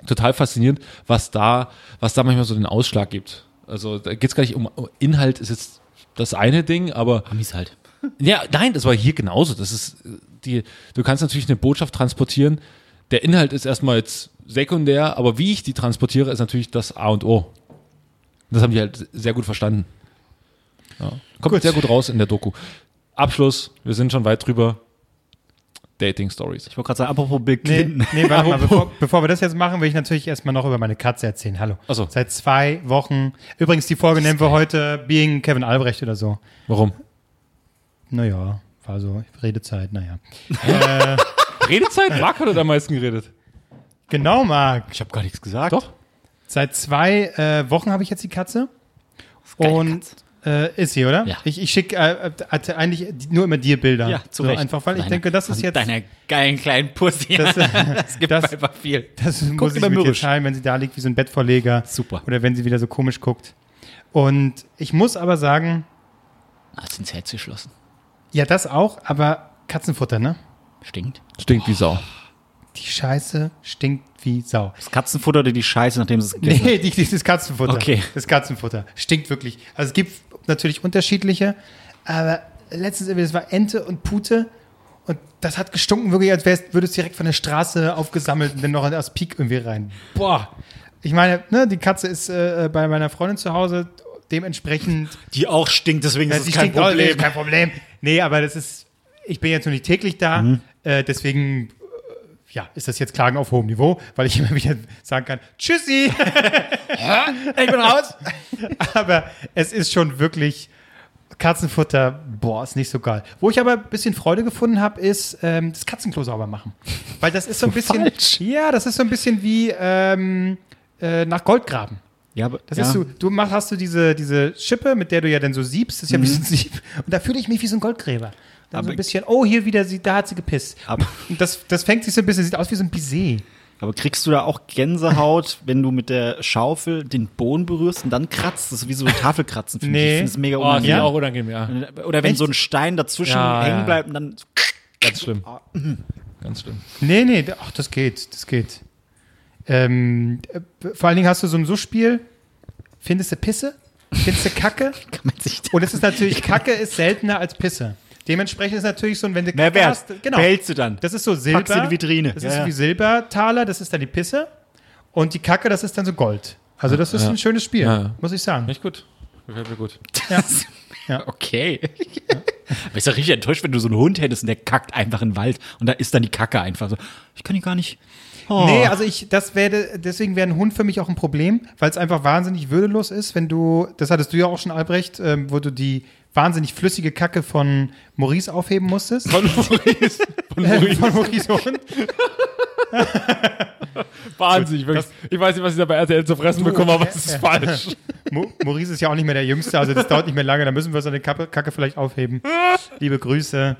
Total faszinierend, was da, was da manchmal so den Ausschlag gibt. Also da geht es gar nicht um Inhalt, ist jetzt das eine Ding, aber Amis halt. ja, nein, das war hier genauso. Das ist die, du kannst natürlich eine Botschaft transportieren. Der Inhalt ist erstmal jetzt sekundär, aber wie ich die transportiere, ist natürlich das A und O. Das haben die halt sehr gut verstanden. Ja. Kommt Gut. sehr gut raus in der Doku. Abschluss, wir sind schon weit drüber. Dating-Stories. Ich wollte gerade sagen, apropos Bill Nee, Clinton. nee warte mal, [LAUGHS] bevor, bevor wir das jetzt machen, will ich natürlich erstmal noch über meine Katze erzählen. Hallo. Ach so. Seit zwei Wochen. Übrigens, die Folge nennen wir heute Being Kevin Albrecht oder so. Warum? Naja, war so Redezeit, naja. [LAUGHS] Redezeit? Marc hat am meisten geredet. Genau, Marc. Ich habe gar nichts gesagt. Doch. Seit zwei äh, Wochen habe ich jetzt die Katze. Und äh, ist sie, oder? Ja. Ich, ich schicke äh, äh, eigentlich nur immer dir Bilder. Ja, zu so Recht. Einfach, weil ich Deine- denke, das ist jetzt. Deiner geilen kleinen Pussy. Das, [LAUGHS] Das, gibt das- einfach viel. Das muss ich mit dir mürrisch. teilen, wenn sie da liegt wie so ein Bettvorleger. Super. Oder wenn sie wieder so komisch guckt. Und ich muss aber sagen, Hast ins Herz geschlossen. ja, das auch, aber Katzenfutter, ne? Stinkt. Stinkt wie Sau. Die Scheiße stinkt wie Sau. Das Katzenfutter oder die Scheiße, nachdem es gegessen Nee, die, dieses Katzenfutter. Okay. Das Katzenfutter. Stinkt wirklich. Also es gibt natürlich unterschiedliche, aber letztens irgendwie, das war Ente und Pute und das hat gestunken wirklich, als wär's, würde es direkt von der Straße aufgesammelt und dann noch aus Peak irgendwie rein. Boah. Ich meine, ne, die Katze ist äh, bei meiner Freundin zu Hause, dementsprechend. Die auch stinkt, deswegen ja, ist es kein auch, Problem. ist kein Problem. Nee, aber das ist, ich bin jetzt noch nicht täglich da, Mhm. äh, deswegen, ja, ist das jetzt Klagen auf hohem Niveau, weil ich immer wieder sagen kann, tschüssi, ich bin raus. [LAUGHS] aber es ist schon wirklich, Katzenfutter, boah, ist nicht so geil. Wo ich aber ein bisschen Freude gefunden habe, ist ähm, das Katzenklo sauber machen. Weil das ist so ein [LAUGHS] bisschen, falsch. ja, das ist so ein bisschen wie ähm, äh, nach Gold graben. Ja, aber Das ja. ist so, du machst, hast du diese, diese Schippe, mit der du ja dann so siebst, das ist ja so ein Sieb. Und da fühle ich mich wie so ein Goldgräber. Dann so Aber- ein bisschen, oh, hier wieder, sie, da hat sie gepisst. Aber- [LAUGHS] das, das fängt sich so ein bisschen, sieht aus wie so ein Baiser. Aber kriegst du da auch Gänsehaut, [LAUGHS] wenn du mit der Schaufel den Boden berührst und dann kratzt? Das ist wie so [LAUGHS] Tafelkratzen, finde ich. Nee. Ich finde es mega Oh, das unangenehm. ist auch unangenehm, ja. Oder wenn Echt? so ein Stein dazwischen Ja, hängen ja. bleibt und dann. Ganz schlimm. Ganz schlimm. Nee, nee, ach, das geht, das geht. Ähm, äh, vor allen Dingen hast du so ein So-Spiel, findest du Pisse, findest du Kacke. Kann man sich Und es ist natürlich, Kacke ist seltener als Pisse. Dementsprechend ist natürlich so, wenn du Mehr Kacke wert. hast, genau. Behältst du dann. Das ist so Silber. Packst in die Vitrine. Das Ja, ist ja. wie Silbertaler, das ist dann die Pisse. Und die Kacke, das ist dann so Gold. Also das ist Ja. ein schönes Spiel, Ja, ja. muss ich sagen. Nicht gut. Gefällt mir gut. [LAUGHS] Okay. Aber ist ja richtig enttäuscht, wenn du so einen Hund hättest und der kackt einfach in den Wald und da ist dann die Kacke einfach so. Ich kann die gar nicht. Oh. Nee, also ich, das wäre, deswegen wäre ein Hund für mich auch ein Problem, weil es einfach wahnsinnig würdelos ist, wenn du, das hattest du ja auch schon, Albrecht, ähm, wo du die wahnsinnig flüssige Kacke von Maurice aufheben musstest. Von Maurice. Von Maurice. von Maurice Hund. [LAUGHS] Wahnsinnig, wirklich. Ich weiß nicht, was ich da bei RTL zu fressen bekomme, aber es ist falsch. [LAUGHS] Maurice ist ja auch nicht mehr der Jüngste, also das dauert nicht mehr lange, da müssen wir seine Kacke, Kacke vielleicht aufheben. [LAUGHS] Liebe Grüße.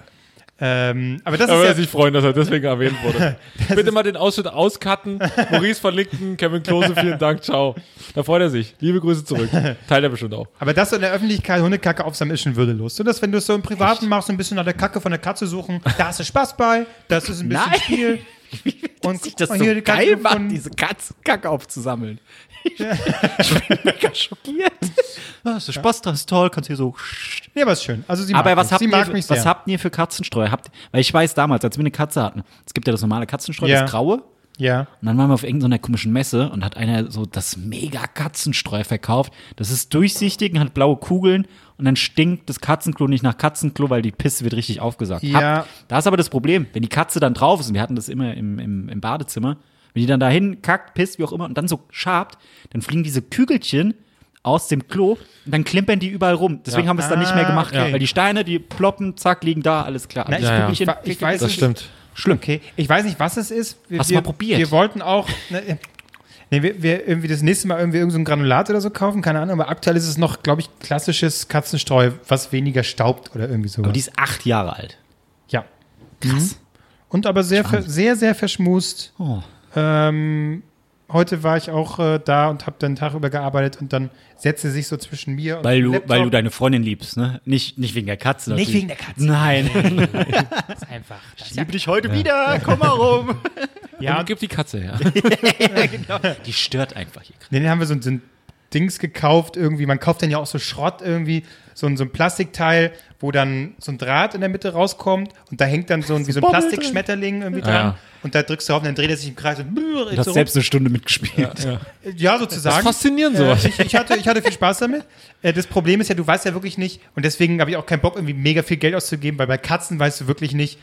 Ähm, aber das Da würde er ist ja, sich freuen, dass er deswegen erwähnt wurde. [LAUGHS] Bitte mal den Ausschnitt auscutten. Maurice von Linken, Kevin Klose, vielen Dank, ciao. Da freut er sich. Liebe Grüße zurück. Teilt er bestimmt auch. aber das so in der Öffentlichkeit Hundekacke aufsammeln ist schon würdelos. So, dass wenn du es so im Privaten machst, so ein bisschen nach der Kacke von der Katze suchen, da hast du Spaß bei, das ist ein bisschen Nein. Spiel. [LAUGHS] Und sich das guck so mal hier, die Kacke geil macht, diese Katzenkacke aufzusammeln. [LAUGHS] Ich bin mega schockiert. Ah, das ist Spaß, das ist toll, kannst hier so. Nee, aber ist schön. Also sie Aber mag was mich. habt, sie mag ihr, mich was sehr. habt ihr für Katzenstreu? Habt, weil ich weiß damals, als wir eine Katze hatten, es gibt ja das normale Katzenstreu, Ja. das graue. ja. Und dann waren wir auf irgendeiner komischen Messe und hat einer so das mega Katzenstreu verkauft. Das ist durchsichtig und hat blaue Kugeln und dann stinkt das Katzenklo nicht nach Katzenklo, weil die Pisse wird richtig aufgesagt. Ja. Hab, da ist aber das Problem, wenn die Katze dann drauf ist, und wir hatten das immer im, im, im Badezimmer, wenn die dann dahin kackt, pisst, wie auch immer, und dann so schabt, dann fliegen diese Kügelchen aus dem Klo und dann klimpern die überall rum. Deswegen Ja. haben wir es dann nicht mehr Ah, gemacht, okay. weil die Steine, die ploppen, zack, liegen da, alles klar. Na, ich- ja. Kügelchen- Ich, ich weiß Das nicht- stimmt. Schlimm. Okay, ich weiß nicht, was es ist. Wir, Hast du wir, mal probiert? Wir wollten auch, ne, nee, wir, wir irgendwie das nächste Mal irgendwie irgend so ein Granulat oder so kaufen, keine Ahnung, aber aktuell ist es noch, glaube ich, klassisches Katzenstreu, was weniger staubt oder irgendwie so. Aber die ist acht Jahre alt. ja. Krass. Und aber sehr, sehr, sehr verschmust. Oh. Ähm, heute war ich auch äh, da und habe dann den Tag über gearbeitet und dann setzte sich so zwischen mir und Weil du, Laptop. weil du deine Freundin liebst, ne? Nicht, nicht wegen der Katze. Nicht natürlich. wegen der Katze. Nein. [LAUGHS] Das ist [LAUGHS] einfach. Das Ich liebe dich heute wieder. Komm mal rum. ja, Und und gib die Katze her. [LAUGHS] Die stört einfach hier. Nee, den haben wir so ein Dings gekauft irgendwie. Man kauft dann ja auch so Schrott irgendwie, so ein, so ein Plastikteil, wo dann so ein Draht in der Mitte rauskommt und da hängt dann so ein, wie so ein Plastikschmetterling irgendwie Ja. dran. Und da drückst du drauf und dann dreht er sich im Kreis und Du hast so selbst eine Stunde mitgespielt. Ja. ja, Das sozusagen. ist faszinierend, Äh, sowas. ich, ich, hatte, ich hatte viel Spaß damit. Äh, Das Problem ist ja, du weißt ja wirklich nicht, und deswegen habe ich auch keinen Bock, irgendwie mega viel Geld auszugeben, weil bei Katzen weißt du wirklich nicht,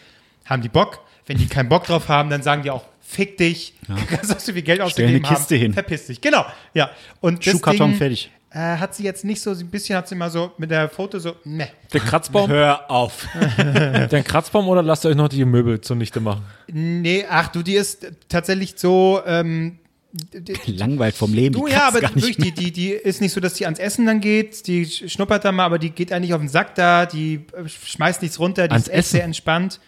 haben die Bock. Wenn die keinen Bock drauf haben, dann sagen die auch, fick dich, kannst auch so viel Geld ausgegeben eine Kiste haben. hin. Verpiss dich. Genau, ja. Und Schuhkarton Ding, fertig. Äh, hat sie jetzt nicht so, ein bisschen hat sie immer so mit der Foto so, ne. Der Kratzbaum, Hör auf. [LAUGHS] der Kratzbaum oder lasst ihr euch noch die Möbel zunichte machen? Nee, ach du, die ist tatsächlich so, ähm, Langweilt vom Leben. Du, die ja, aber gar nicht wirklich, die, die, die ist nicht so, dass die ans Essen dann geht, die sch- schnuppert da mal, aber die geht eigentlich auf den Sack da, die äh, schmeißt nichts runter, die Ans ist echt Essen? sehr entspannt.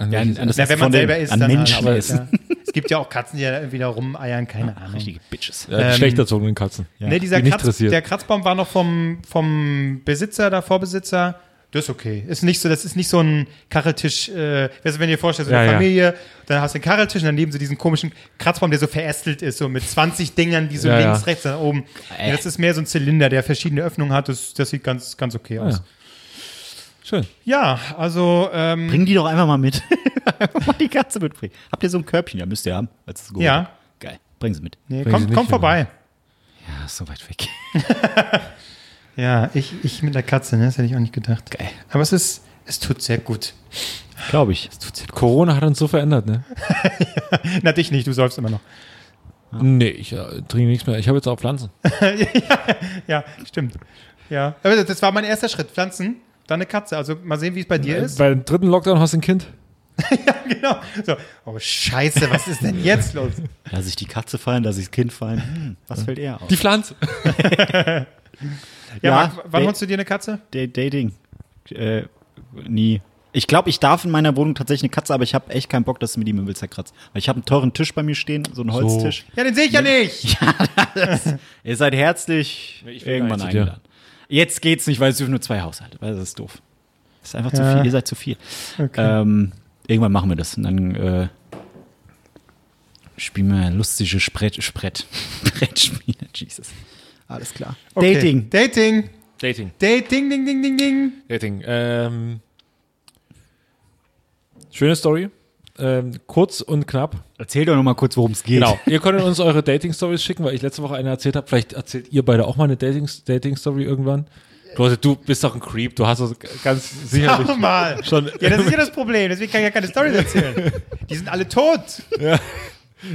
An Ja, welches- an das Na, wenn man von den- selber isst, an dann Menschen aber essen. [LAUGHS] ja. Es gibt ja auch Katzen, die da irgendwie da rumeiern, keine Ahnung. Richtige Bitches. ja, ähm, schlecht erzogenen Katzen. nee, dieser die nicht Kratz, interessiert. der Kratzbaum war noch vom, vom Besitzer, der Vorbesitzer. Das ist okay. Ist nicht so, das ist nicht so ein Kacheltisch, äh, weißt du, wenn ihr vorstellt, so eine Ja, ja. Familie, dann hast du einen Kacheltisch und daneben so diesen komischen Kratzbaum, der so verästelt ist, so mit 20 Dingern, die so Ja, links, ja. rechts, da oben. Nee, das ist mehr so ein Zylinder, der verschiedene Öffnungen hat. Das, das sieht ganz, ganz okay aus. Ja. Schön. Ja, also, ähm, Bring die doch einfach mal mit. [LAUGHS] einfach mal die Katze mitbringen. Habt ihr so ein Körbchen? Ja, müsst ihr haben. Als es Ja. Geil. Bring sie mit. nee, Bring komm, sie komm vorbei. Ja, ist so weit weg. [LAUGHS] Ja, ich, ich mit der Katze, ne? Das hätte ich auch nicht gedacht. Geil. Aber es ist, es tut sehr gut. Glaube ich. Corona hat uns so verändert, ne? [LAUGHS] Na, dich nicht, du säufst immer noch. Nee, ich äh, trinke nichts mehr. Ich habe jetzt auch Pflanzen. Ja, stimmt. Ja. Aber das war mein erster Schritt. Pflanzen, dann eine Katze. Also mal sehen, wie es bei dir ist. Bei dem dritten Lockdown hast du ein Kind. [LAUGHS] genau. So. Oh, Scheiße, was ist denn jetzt los? [LAUGHS] Lass ich die Katze fallen, lass ich das Kind fallen. Hm, was fällt eher auf? Die Pflanze. [LAUGHS] Ja, Ja, Marc, wann holst du dir eine Katze? Da- Dating. Äh, nie. Ich glaube, ich darf in meiner Wohnung tatsächlich eine Katze, aber ich habe echt keinen Bock, dass mir die Möbel zerkratzt. Weil ich habe einen teuren Tisch bei mir stehen, so einen Holztisch. Ja, den sehe ich ja nicht. Ihr seid herzlich irgendwann eingeladen. Jetzt geht's nicht, weil es dürfen nur zwei Haushalte. Weil das ist doof. Das ist einfach zu Ja. viel. Ihr seid zu viel. Ähm, irgendwann machen wir das. Und dann äh, spielen wir lustige Sprett, Sprett, [LAUGHS] Brettspiele. Jesus. Alles klar. Okay. Dating. Dating. Dating. Dating, ding, ding, ding, ding. Dating. Ähm, schöne Story. Ähm, kurz und knapp. Erzähl doch noch mal kurz, worum es geht. Genau. ihr könnt uns eure Dating-Stories schicken, weil ich letzte Woche eine erzählt habe. Vielleicht erzählt ihr beide auch mal eine Dating- Dating-Story irgendwann. Du bist doch ein Creep. Du hast das ganz sicherlich Schau mal. schon. Ja, das ist ja [LAUGHS] das Problem. Deswegen kann ich ja keine Storys erzählen. Die sind alle tot.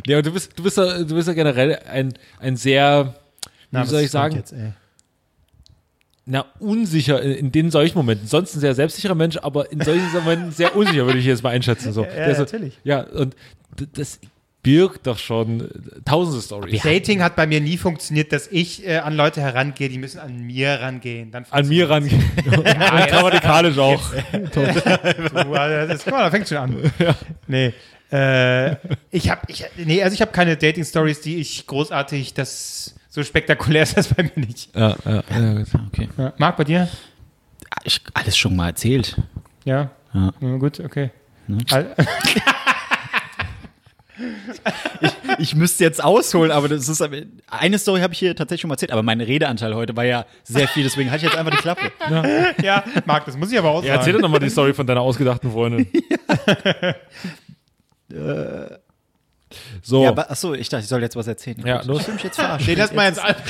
Ja, und du bist, du bist, ja, du bist ja generell ein, ein sehr, wie was soll ich sagen, Jetzt? Na, unsicher in, in den solchen Momenten. Sonst ein sehr selbstsicherer Mensch, aber in solchen Momenten sehr unsicher, würde ich jetzt mal einschätzen. So. Der so, natürlich. Ja, und das birgt doch schon äh, tausende Stories. Dating hat bei mir nie funktioniert, dass ich äh, an Leute herangehe, die müssen an mir rangehen. Dann An mir rangehen. [LAUGHS] und grammatikalisch auch. Also [LAUGHS] das ist, guck mal, da fängt schon an. [LAUGHS] Nee. Äh, ich habe, ich, nee, also ich habe keine Dating-Stories, die ich großartig, das so spektakulär [LAUGHS] ist das bei mir nicht. Ja, ja, ja. gut. Okay. Ja. Marc, bei dir? Ich, alles schon mal erzählt. Ja. Ja. ja gut, okay. Al- [LAUGHS] Ich müsste jetzt ausholen, aber das ist eine Story habe ich hier tatsächlich schon mal erzählt, aber mein Redeanteil heute war ja sehr viel, deswegen halte ich jetzt einfach die Klappe. [LAUGHS] ja, Marc, das muss ich aber auch Ja, erzähl doch nochmal die Story von deiner ausgedachten Freundin. So, Ja, ja, aber, achso, ich dachte, ich soll jetzt was erzählen. los. Ich will mich jetzt verarschen. Nee, das mal jetzt an. [LAUGHS]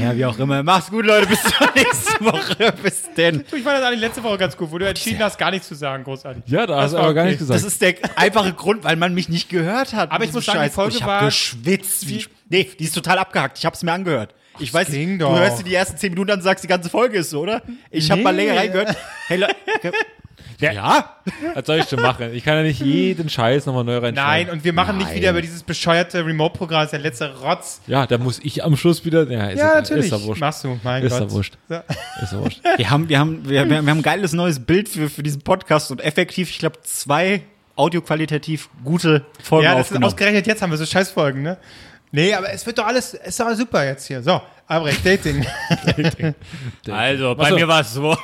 Ja, wie auch immer. Mach's gut, Leute. Bis zur [LAUGHS] nächsten Woche. Bis denn. Du, Ich fand das eigentlich letzte Woche ganz gut, wo du entschieden hast, gar nichts zu sagen, großartig. Ja, da Das hast du war aber gar okay. nicht gesagt. Das ist der einfache Grund, weil man mich nicht gehört hat. Aber ich muss sagen, die. Folge ich war- hab geschwitzt. Wie, nee, die ist total abgehackt. Ich hab's mir angehört. Ich weiß, ging du doch. hörst dir die ersten zehn Minuten an und sagst, die ganze Folge ist so, oder? Ich hab Nee. mal länger reingehört. Hey, Le [LAUGHS] ja. Was soll ich schon machen? Ich kann ja nicht jeden Scheiß nochmal neu Nein, reinschneiden. und wir machen nicht Nein. wieder über dieses bescheuerte Remote-Programm, das ist der letzte Rotz. Ja, da muss ich am Schluss wieder. Ja, ist, Ja, natürlich. Ist ja wurscht. Machst du, mein Ist Gott. ja wurscht. So. Ist ja wurscht. [LAUGHS] Wir haben, wir haben, wir, wir haben ein geiles neues Bild für, für diesen Podcast und effektiv, ich glaube, zwei audioqualitativ gute Folgen Ja, das ist ausgerechnet jetzt haben wir so Scheißfolgen, ne? Nee, aber es wird doch alles, es ist doch super jetzt hier. So, Albrecht, Dating. [LAUGHS] Also, bei mir war es so. [LAUGHS]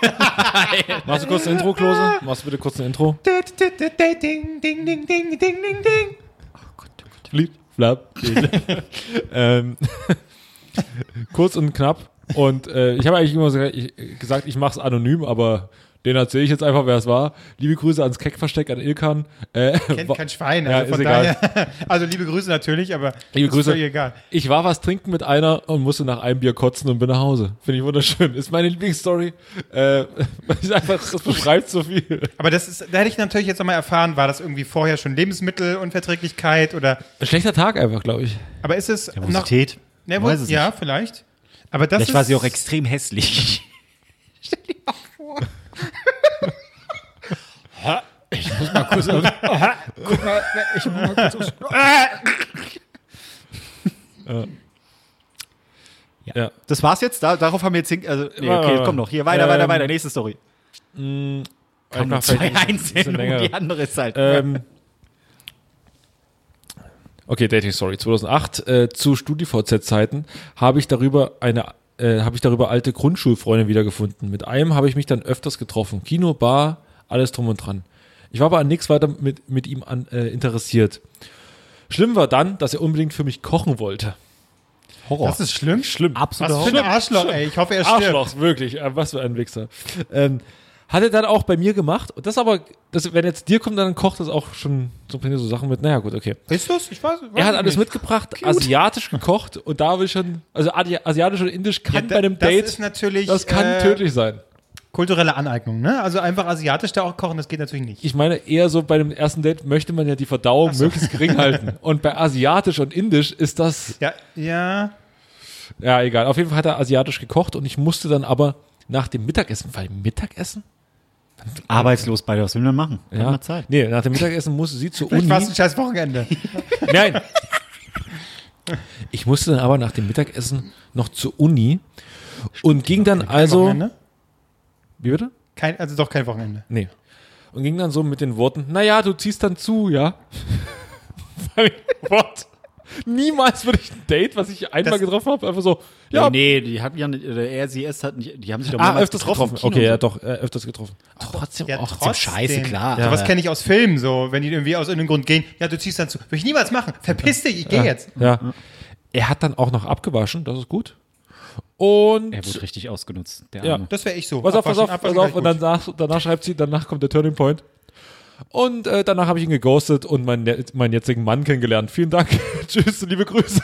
Machst du kurz ein Intro, Klose? Machst du bitte kurz ein Intro? Dating, ding, ding, ding, ding, ding, ding. Flip, flap. [LAUGHS] ähm, kurz und knapp. Und äh, ich habe eigentlich immer so, ich, gesagt, ich mache es anonym, aber Den erzähle ich jetzt einfach, wer es war. Liebe Grüße ans Keckversteck, an Ilkan. Äh, Kennt kein Schwein, Ja, also von ist egal. daher. [LAUGHS] Also liebe Grüße natürlich, aber Liebe ist Grüße. egal. Ich war was trinken mit einer und musste nach einem Bier kotzen und bin nach Hause. Finde ich wunderschön. Ist meine Lieblingsstory. Äh, [LAUGHS] ist einfach, das beschreibt so viel. Aber das ist, da hätte ich natürlich jetzt nochmal erfahren, war das irgendwie vorher schon Lebensmittelunverträglichkeit oder, Ein schlechter Tag einfach, glaube ich. aber ist es noch, Nervosität. ne, es ja, vielleicht. Aber das Vielleicht ist, war sie auch extrem hässlich. Ja. Das war's jetzt? Da, darauf haben wir jetzt hin, also, nee, okay, komm noch. Hier, weiter, weiter, Ähm, weiter. Nächste Story. Einfach Zwei vielleicht ein bisschen einzeln, länger. die andere ist halt. Ähm, okay, Dating Story 2008 äh, zu StudiVZ-Zeiten habe ich darüber eine äh, habe ich darüber alte Grundschulfreunde wiedergefunden. Mit einem habe ich mich dann öfters getroffen. Kino, Bar, alles drum und dran. Ich war aber an nichts weiter mit, mit ihm an, äh, interessiert. Schlimm war dann, dass er unbedingt für mich kochen wollte. Horror. das ist schlimm. schlimm. Absolut. Was für ein Arschloch, ey. Ich hoffe, er stirbt. Arschloch, wirklich. Äh, Was für ein Wichser. Ähm, hat er dann auch bei mir gemacht. Und das aber, das, wenn jetzt dir kommt, dann kocht das auch schon so, so Sachen mit. Naja, gut, okay. Ist das? Ich weiß, weiß Er hat alles nicht. mitgebracht, asiatisch gekocht und da will ich schon, also asiatisch und indisch kann Ja, bei einem das Date, ist natürlich das kann äh, tödlich sein. Kulturelle Aneignung, ne? Also einfach asiatisch da auch kochen, das geht natürlich nicht. Ich meine, eher so bei dem ersten Date möchte man ja die Verdauung möglichst gering halten. [LAUGHS] Und bei asiatisch und indisch ist das, Ja, ja. ja, egal. Auf jeden Fall hat er asiatisch gekocht und ich musste dann aber nach dem Mittagessen, weil Mittagessen? Arbeitslos beide, was will man machen? Hat Ja. man Zeit. Nee, nach dem Mittagessen musste sie zur Uni. war es ein scheiß Wochenende. [LAUGHS] Nein. Ich musste dann aber nach dem Mittagessen noch zur Uni und ging dann also. Wochenende? Wie bitte? Kein, also doch kein Wochenende. Nee. Und ging dann so mit den Worten, naja, du ziehst dann zu, ja. [LAUGHS] What? Niemals würde ich ein Date, was ich einmal Das- getroffen habe, einfach so, ja, Nee, die hat ja nicht, oder er, sie, es hat nicht, die haben sich doch ah, öfters getroffen. Kino Okay, ja, so. doch, äh, öfters getroffen. Trotzdem Ja, auch. trotzdem. Scheiße, klar. Ja, was aber- kenne ich aus Filmen so, wenn die irgendwie aus irgendeinem Grund gehen, ja, du ziehst dann zu. Würde ich niemals machen. Verpiss dich, ich gehe jetzt. Ja. Er hat dann auch noch abgewaschen, das ist gut. Und Er wurde richtig ausgenutzt, der Ja. Arme. Das wäre ich so. Pass auf, pass auf, pass auf. Und danach, danach schreibt sie, danach kommt der Turning Point. Und äh, danach habe ich ihn geghostet und meinen, meinen jetzigen Mann kennengelernt. Vielen Dank. [LAUGHS] Tschüss, liebe Grüße.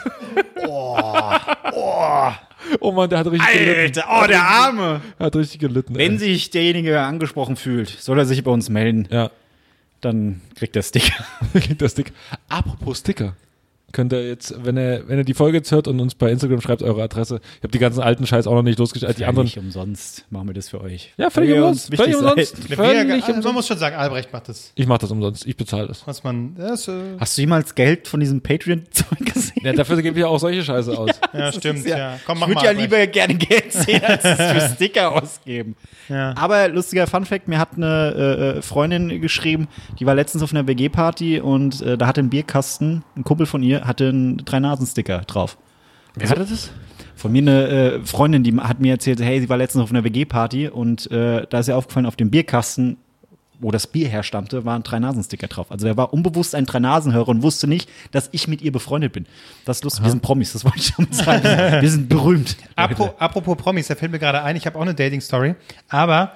Oh, Mann, der hat richtig gelitten. Alter, oh, der Arme! Hat richtig gelitten. Wenn ey. sich derjenige angesprochen fühlt, soll er sich bei uns melden. Ja, Dann kriegt er Sticker. [LAUGHS] kriegt der Stick. Apropos Sticker. Könnt ihr jetzt, wenn ihr, wenn ihr die Folge jetzt hört und uns bei Instagram schreibt, eure Adresse. Ich habe die ganzen alten Scheiß auch noch nicht losgestellt. Die anderen. Völlig umsonst machen wir das für euch. Ja, völlig ihr umsonst. Völlig umsonst. Völlig Wir, also man umsonst. muss schon sagen, Albrecht macht das. Ich mache das umsonst. Ich bezahle das. Was man, das, äh, Hast du jemals Geld von diesem Patreon-Zeug gesehen? Ja, dafür gebe ich ja auch solche Scheiße [LAUGHS] aus. ja, stimmt, ja. Komm, ich mach würde mal. ja lieber gerne Geld sehen, als es für [LAUGHS] Sticker ausgeben. Ja. Aber lustiger Funfact, mir hat eine äh, Freundin geschrieben, die war letztens auf einer WG-Party und äh, da hatte ein Bierkasten, ein Kumpel von ihr, hatte einen Drei-Nasen-Sticker drauf. Wer hatte das? Von mir eine äh, Freundin, die hat mir erzählt, hey, sie war letztens auf einer WG-Party und äh, da ist ihr aufgefallen, auf dem Bierkasten, wo das Bier herstammte, war ein Drei-Nasen-Sticker drauf. Also er war unbewusst ein Drei-Nasen-Hörer und wusste nicht, dass ich mit ihr befreundet bin. Das ist lustig, wir sind Promis, das wollte ich schon sagen. Wir [LAUGHS] sind, wir sind berühmt. Apro, apropos Promis, da fällt mir gerade ein, ich habe auch eine Dating-Story, aber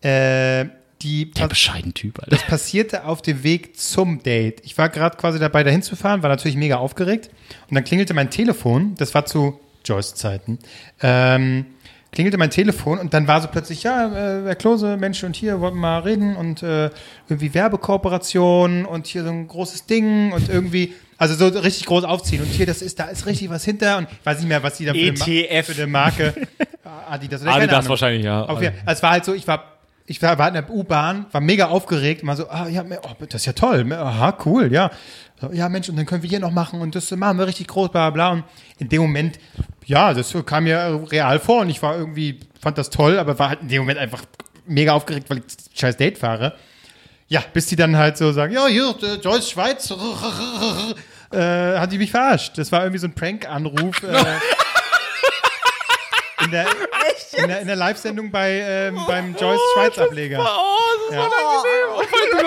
äh, die Der bescheiden Typ, Alter. passierte auf dem Weg zum Date. Ich war gerade quasi dabei, dahin zu fahren, war natürlich mega aufgeregt. Und dann klingelte mein Telefon, das war zu Joyce-Zeiten, ähm, klingelte mein Telefon und dann war so plötzlich, ja, äh, Herr Klose, Mensch, und hier wollten wir mal reden und äh, irgendwie Werbekooperation und hier so ein großes Ding und irgendwie, also so richtig groß aufziehen und hier, das ist, da ist richtig was hinter und ich weiß nicht mehr, was die da für, eine Ma- ETF. für eine Marke, [LAUGHS] Adidas oder keine Adidas Ahnung. wahrscheinlich, ja. Auf jeden, es war halt so, ich war, ich war, war in der U-Bahn, war mega aufgeregt, mal so, ah, ja, oh, das ist ja toll, aha, cool, ja. So, ja, Mensch, und dann können wir hier noch machen und das machen wir richtig groß, bla, bla. Und in dem Moment, ja, das kam mir real vor und ich war irgendwie, fand das toll, aber war halt in dem Moment einfach mega aufgeregt, weil ich das scheiß Date fahre. Ja, bis die dann halt so sagen, ja, hier, Joyce Schweiz, [LAUGHS] äh, hat die mich verarscht. Das war irgendwie so ein Prank-Anruf. Äh, [LAUGHS] in der, in der, in der Live-Sendung bei, ähm, beim Joyce Schweiz Ableger. Oh, das Ja. war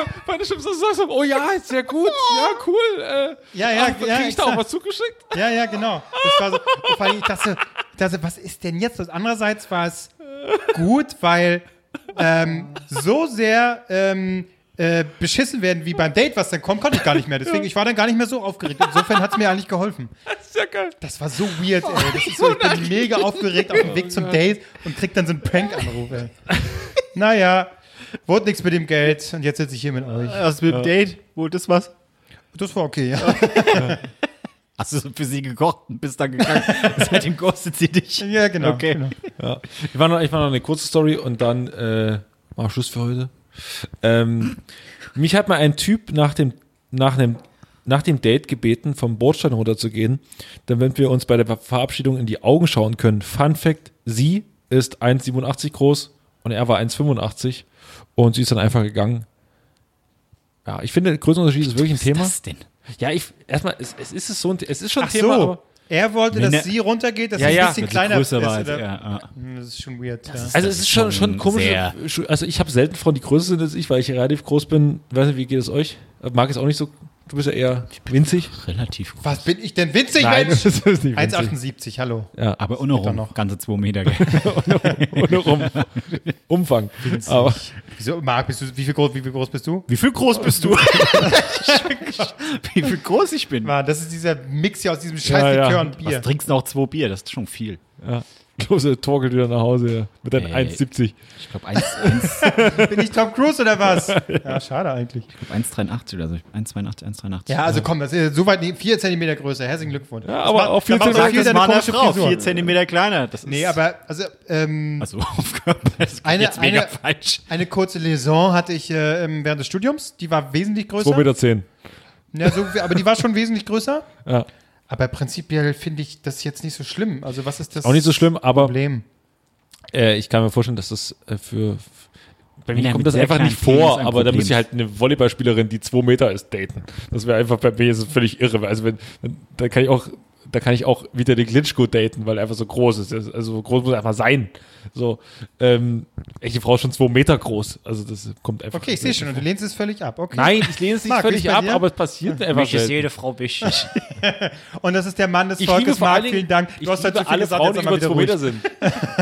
du bei der Schlimmsten sagst, oh ja, ist sehr gut, ja, cool. Äh, Ja, ja, ja, Krieg ich da auch was zugeschickt? Ja, ja, genau. Das war so, vor allem, ich dachte, ich dachte, was ist denn jetzt? los? Andererseits war es gut, weil ähm, so sehr ähm, äh, beschissen werden wie beim Date, was dann kommt, konnte ich gar nicht mehr. [LAUGHS] Deswegen, ich war dann gar nicht mehr so aufgeregt. Insofern hat es mir eigentlich geholfen. [LAUGHS] Das ist ja geil. Das war so weird, ey. Das ist so, ich bin mega aufgeregt auf dem Weg zum Date und krieg dann so einen Prank-Anruf, ey. Naja, wurde nichts mit dem Geld und jetzt sitze ich hier mit euch. Was mit dem Date? Wo das was? Das war okay, ja. [LAUGHS] Hast du für sie gekocht und bist dann gegangen? Seitdem ghostet sie dich. Ja, genau. Okay. genau. Ja. Ich, war noch, ich war noch eine kurze Story und dann äh, war Schluss für heute. Ähm, mich hat mal ein Typ nach dem, nach dem, nach dem Date gebeten, vom Bordstein runterzugehen, damit wir uns bei der Verabschiedung in die Augen schauen können. Fun Fact: Sie ist 1,87 groß und er war 1,85 und sie ist dann einfach gegangen. Ja, ich finde, Größenunterschied ist wirklich ein Thema. Was denn? Ja, ich erstmal, es, es ist es so ein, es ist schon Ach ein Thema, so. aber Er wollte, dass der- sie runtergeht, dass Ja, sie ein ja, bisschen sie kleiner größer ist. war als. Ja. Hm, Das ist schon weird. Ja. Also Das es ist schon, schon komisch. sehr- Also ich habe selten Frauen, die größer sind als ich, weil ich relativ groß bin. Weiß nicht, wie geht es euch? Mag es auch nicht so. Du bist ja eher winzig. Relativ groß. Was bin ich denn winzig, Nein, Mensch? [LAUGHS] das ist nicht winzig. 1,78, hallo. Ja, Aber ohne rum, noch. ganze zwei Meter. gell? [LAUGHS] ohne um, [LAUGHS] Umfang. Aber Wieso, Marc, bist du, wie, viel groß, wie viel groß bist du? Wie viel groß bist du? Wie viel groß ich bin? Mann, das ist dieser Mix hier aus diesem scheiß Ja, ja. Und Was Bier. trinkst du noch zwei Bier? Das ist schon viel. ja, Klose torkelt wieder nach Hause ja, mit deinen Ey. 1,70. Ich glaube 1,83 [LAUGHS] Bin ich Tom Cruise oder was? ja, schade eigentlich. oder so. 1,82, 1,83. Ja, also komm, das ist so weit, nee, vier Zentimeter größer. Herzlichen Glückwunsch. Ja, aber auch viel viel Zentimeter- viel das war eine Frau, Frisur. 4 Zentimeter kleiner. Das ist Nee, aber, also, ähm, Also [LAUGHS] Aufgabe. Das ist Eine- jetzt mega eine- falsch. eine kurze Liaison hatte ich äh, während des Studiums. Die war wesentlich größer. 2,10 Meter. Zehn. Ja, so, aber die war schon wesentlich größer. Ja. Aber prinzipiell finde ich das jetzt nicht so schlimm. Also, was ist das Auch nicht so schlimm, aber Problem? äh, ich kann mir vorstellen, dass das äh, für. Bei mir Ja, kommt das einfach nicht vor, ein aber da müsste ich halt eine Volleyballspielerin, die zwei Meter ist, daten. Das wäre einfach bei mir völlig irre. Also wenn, wenn da kann ich auch, da kann ich auch wieder den Glitschko daten, weil er einfach so groß ist. Also so groß muss er einfach sein. So, ähm, echte Frau ist schon zwei Meter groß. Also das kommt einfach. Okay, ich sehe schon. Und du lehnst es völlig ab. Okay. Nein, ich lehne [LAUGHS] es nicht Marc, völlig ab, dir? aber es passiert einfach Mich ist jede Frau wichtig. [LAUGHS] Und das ist der Mann des Ich Volkes. vor allen Marc, Dingen, vielen Dank. ich Du hast halt so viel alle gesagt, Frauen, jetzt die über wieder 2 ruhig. Meter sind.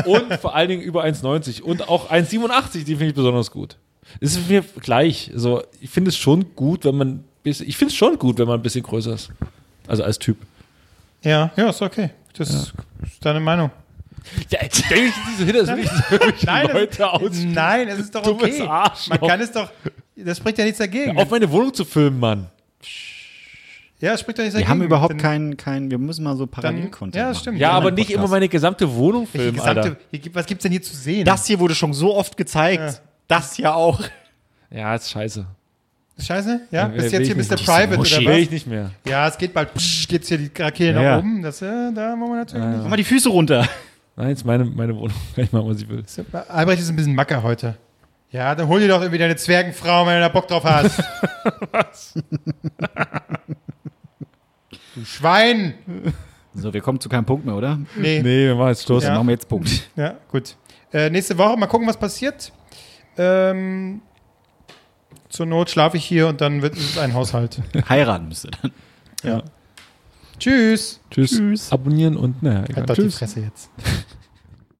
[LAUGHS] Und vor allen Dingen über 1,90 und auch 1,87, die finde ich besonders gut. Es ist mir gleich. Also, ich finde es schon gut, wenn man ein bisschen, ich finde es schon gut, wenn man ein bisschen größer ist. Also als Typ. Ja, ja, ist okay. Das ist deine Meinung. Ja, jetzt nicht würde ich so irgendwelche Nein, Leute aus. nein, es ist doch okay. Arschloch. Man kann es doch, das spricht ja nichts dagegen. Auf meine Wohnung zu filmen, Mann. ja, es spricht ja nichts dagegen. Wir haben überhaupt Dann- keinen, keinen, wir müssen mal so dann, Parallel-Content Ja, das stimmt. Ja, aber nicht immer meine gesamte Wohnung filmen, gesamte, Alter. hier gibt- was gibt's denn hier zu sehen? Das hier wurde schon so oft gezeigt. Ja. Das ja auch. Ja, ist scheiße. Scheiße? Ja? Ja, Bist will jetzt hier Mr. nicht. Private oder Will was? ich nicht mehr. Ja, es geht bald. Psch, geht's hier die Rakete Ja, ja. nach oben. Das, äh, da wollen wir natürlich Mach mal die Füße runter. Nein, ist meine, meine Wohnung. [LAUGHS] Kann ich machen, was ich will. nicht. Albrecht ist ein bisschen Macker heute. Ja, dann hol dir doch irgendwie deine Zwergenfrau, wenn du da Bock drauf hast. [LAUGHS] was? du Schwein! So, wir kommen zu keinem Punkt mehr, oder? Nee. Nee, wir machen jetzt Schluss. Dann Ja. machen wir jetzt Punkt. Ja, gut. Äh, nächste Woche mal gucken, was passiert. Ähm, zur Not schlafe ich hier und dann wird es ein Haushalt. [LAUGHS] Heiraten müsste dann. Ja. Tschüss. Tschüss. Abonnieren und naja, egal. Halt doch die Tschüss. Fresse jetzt.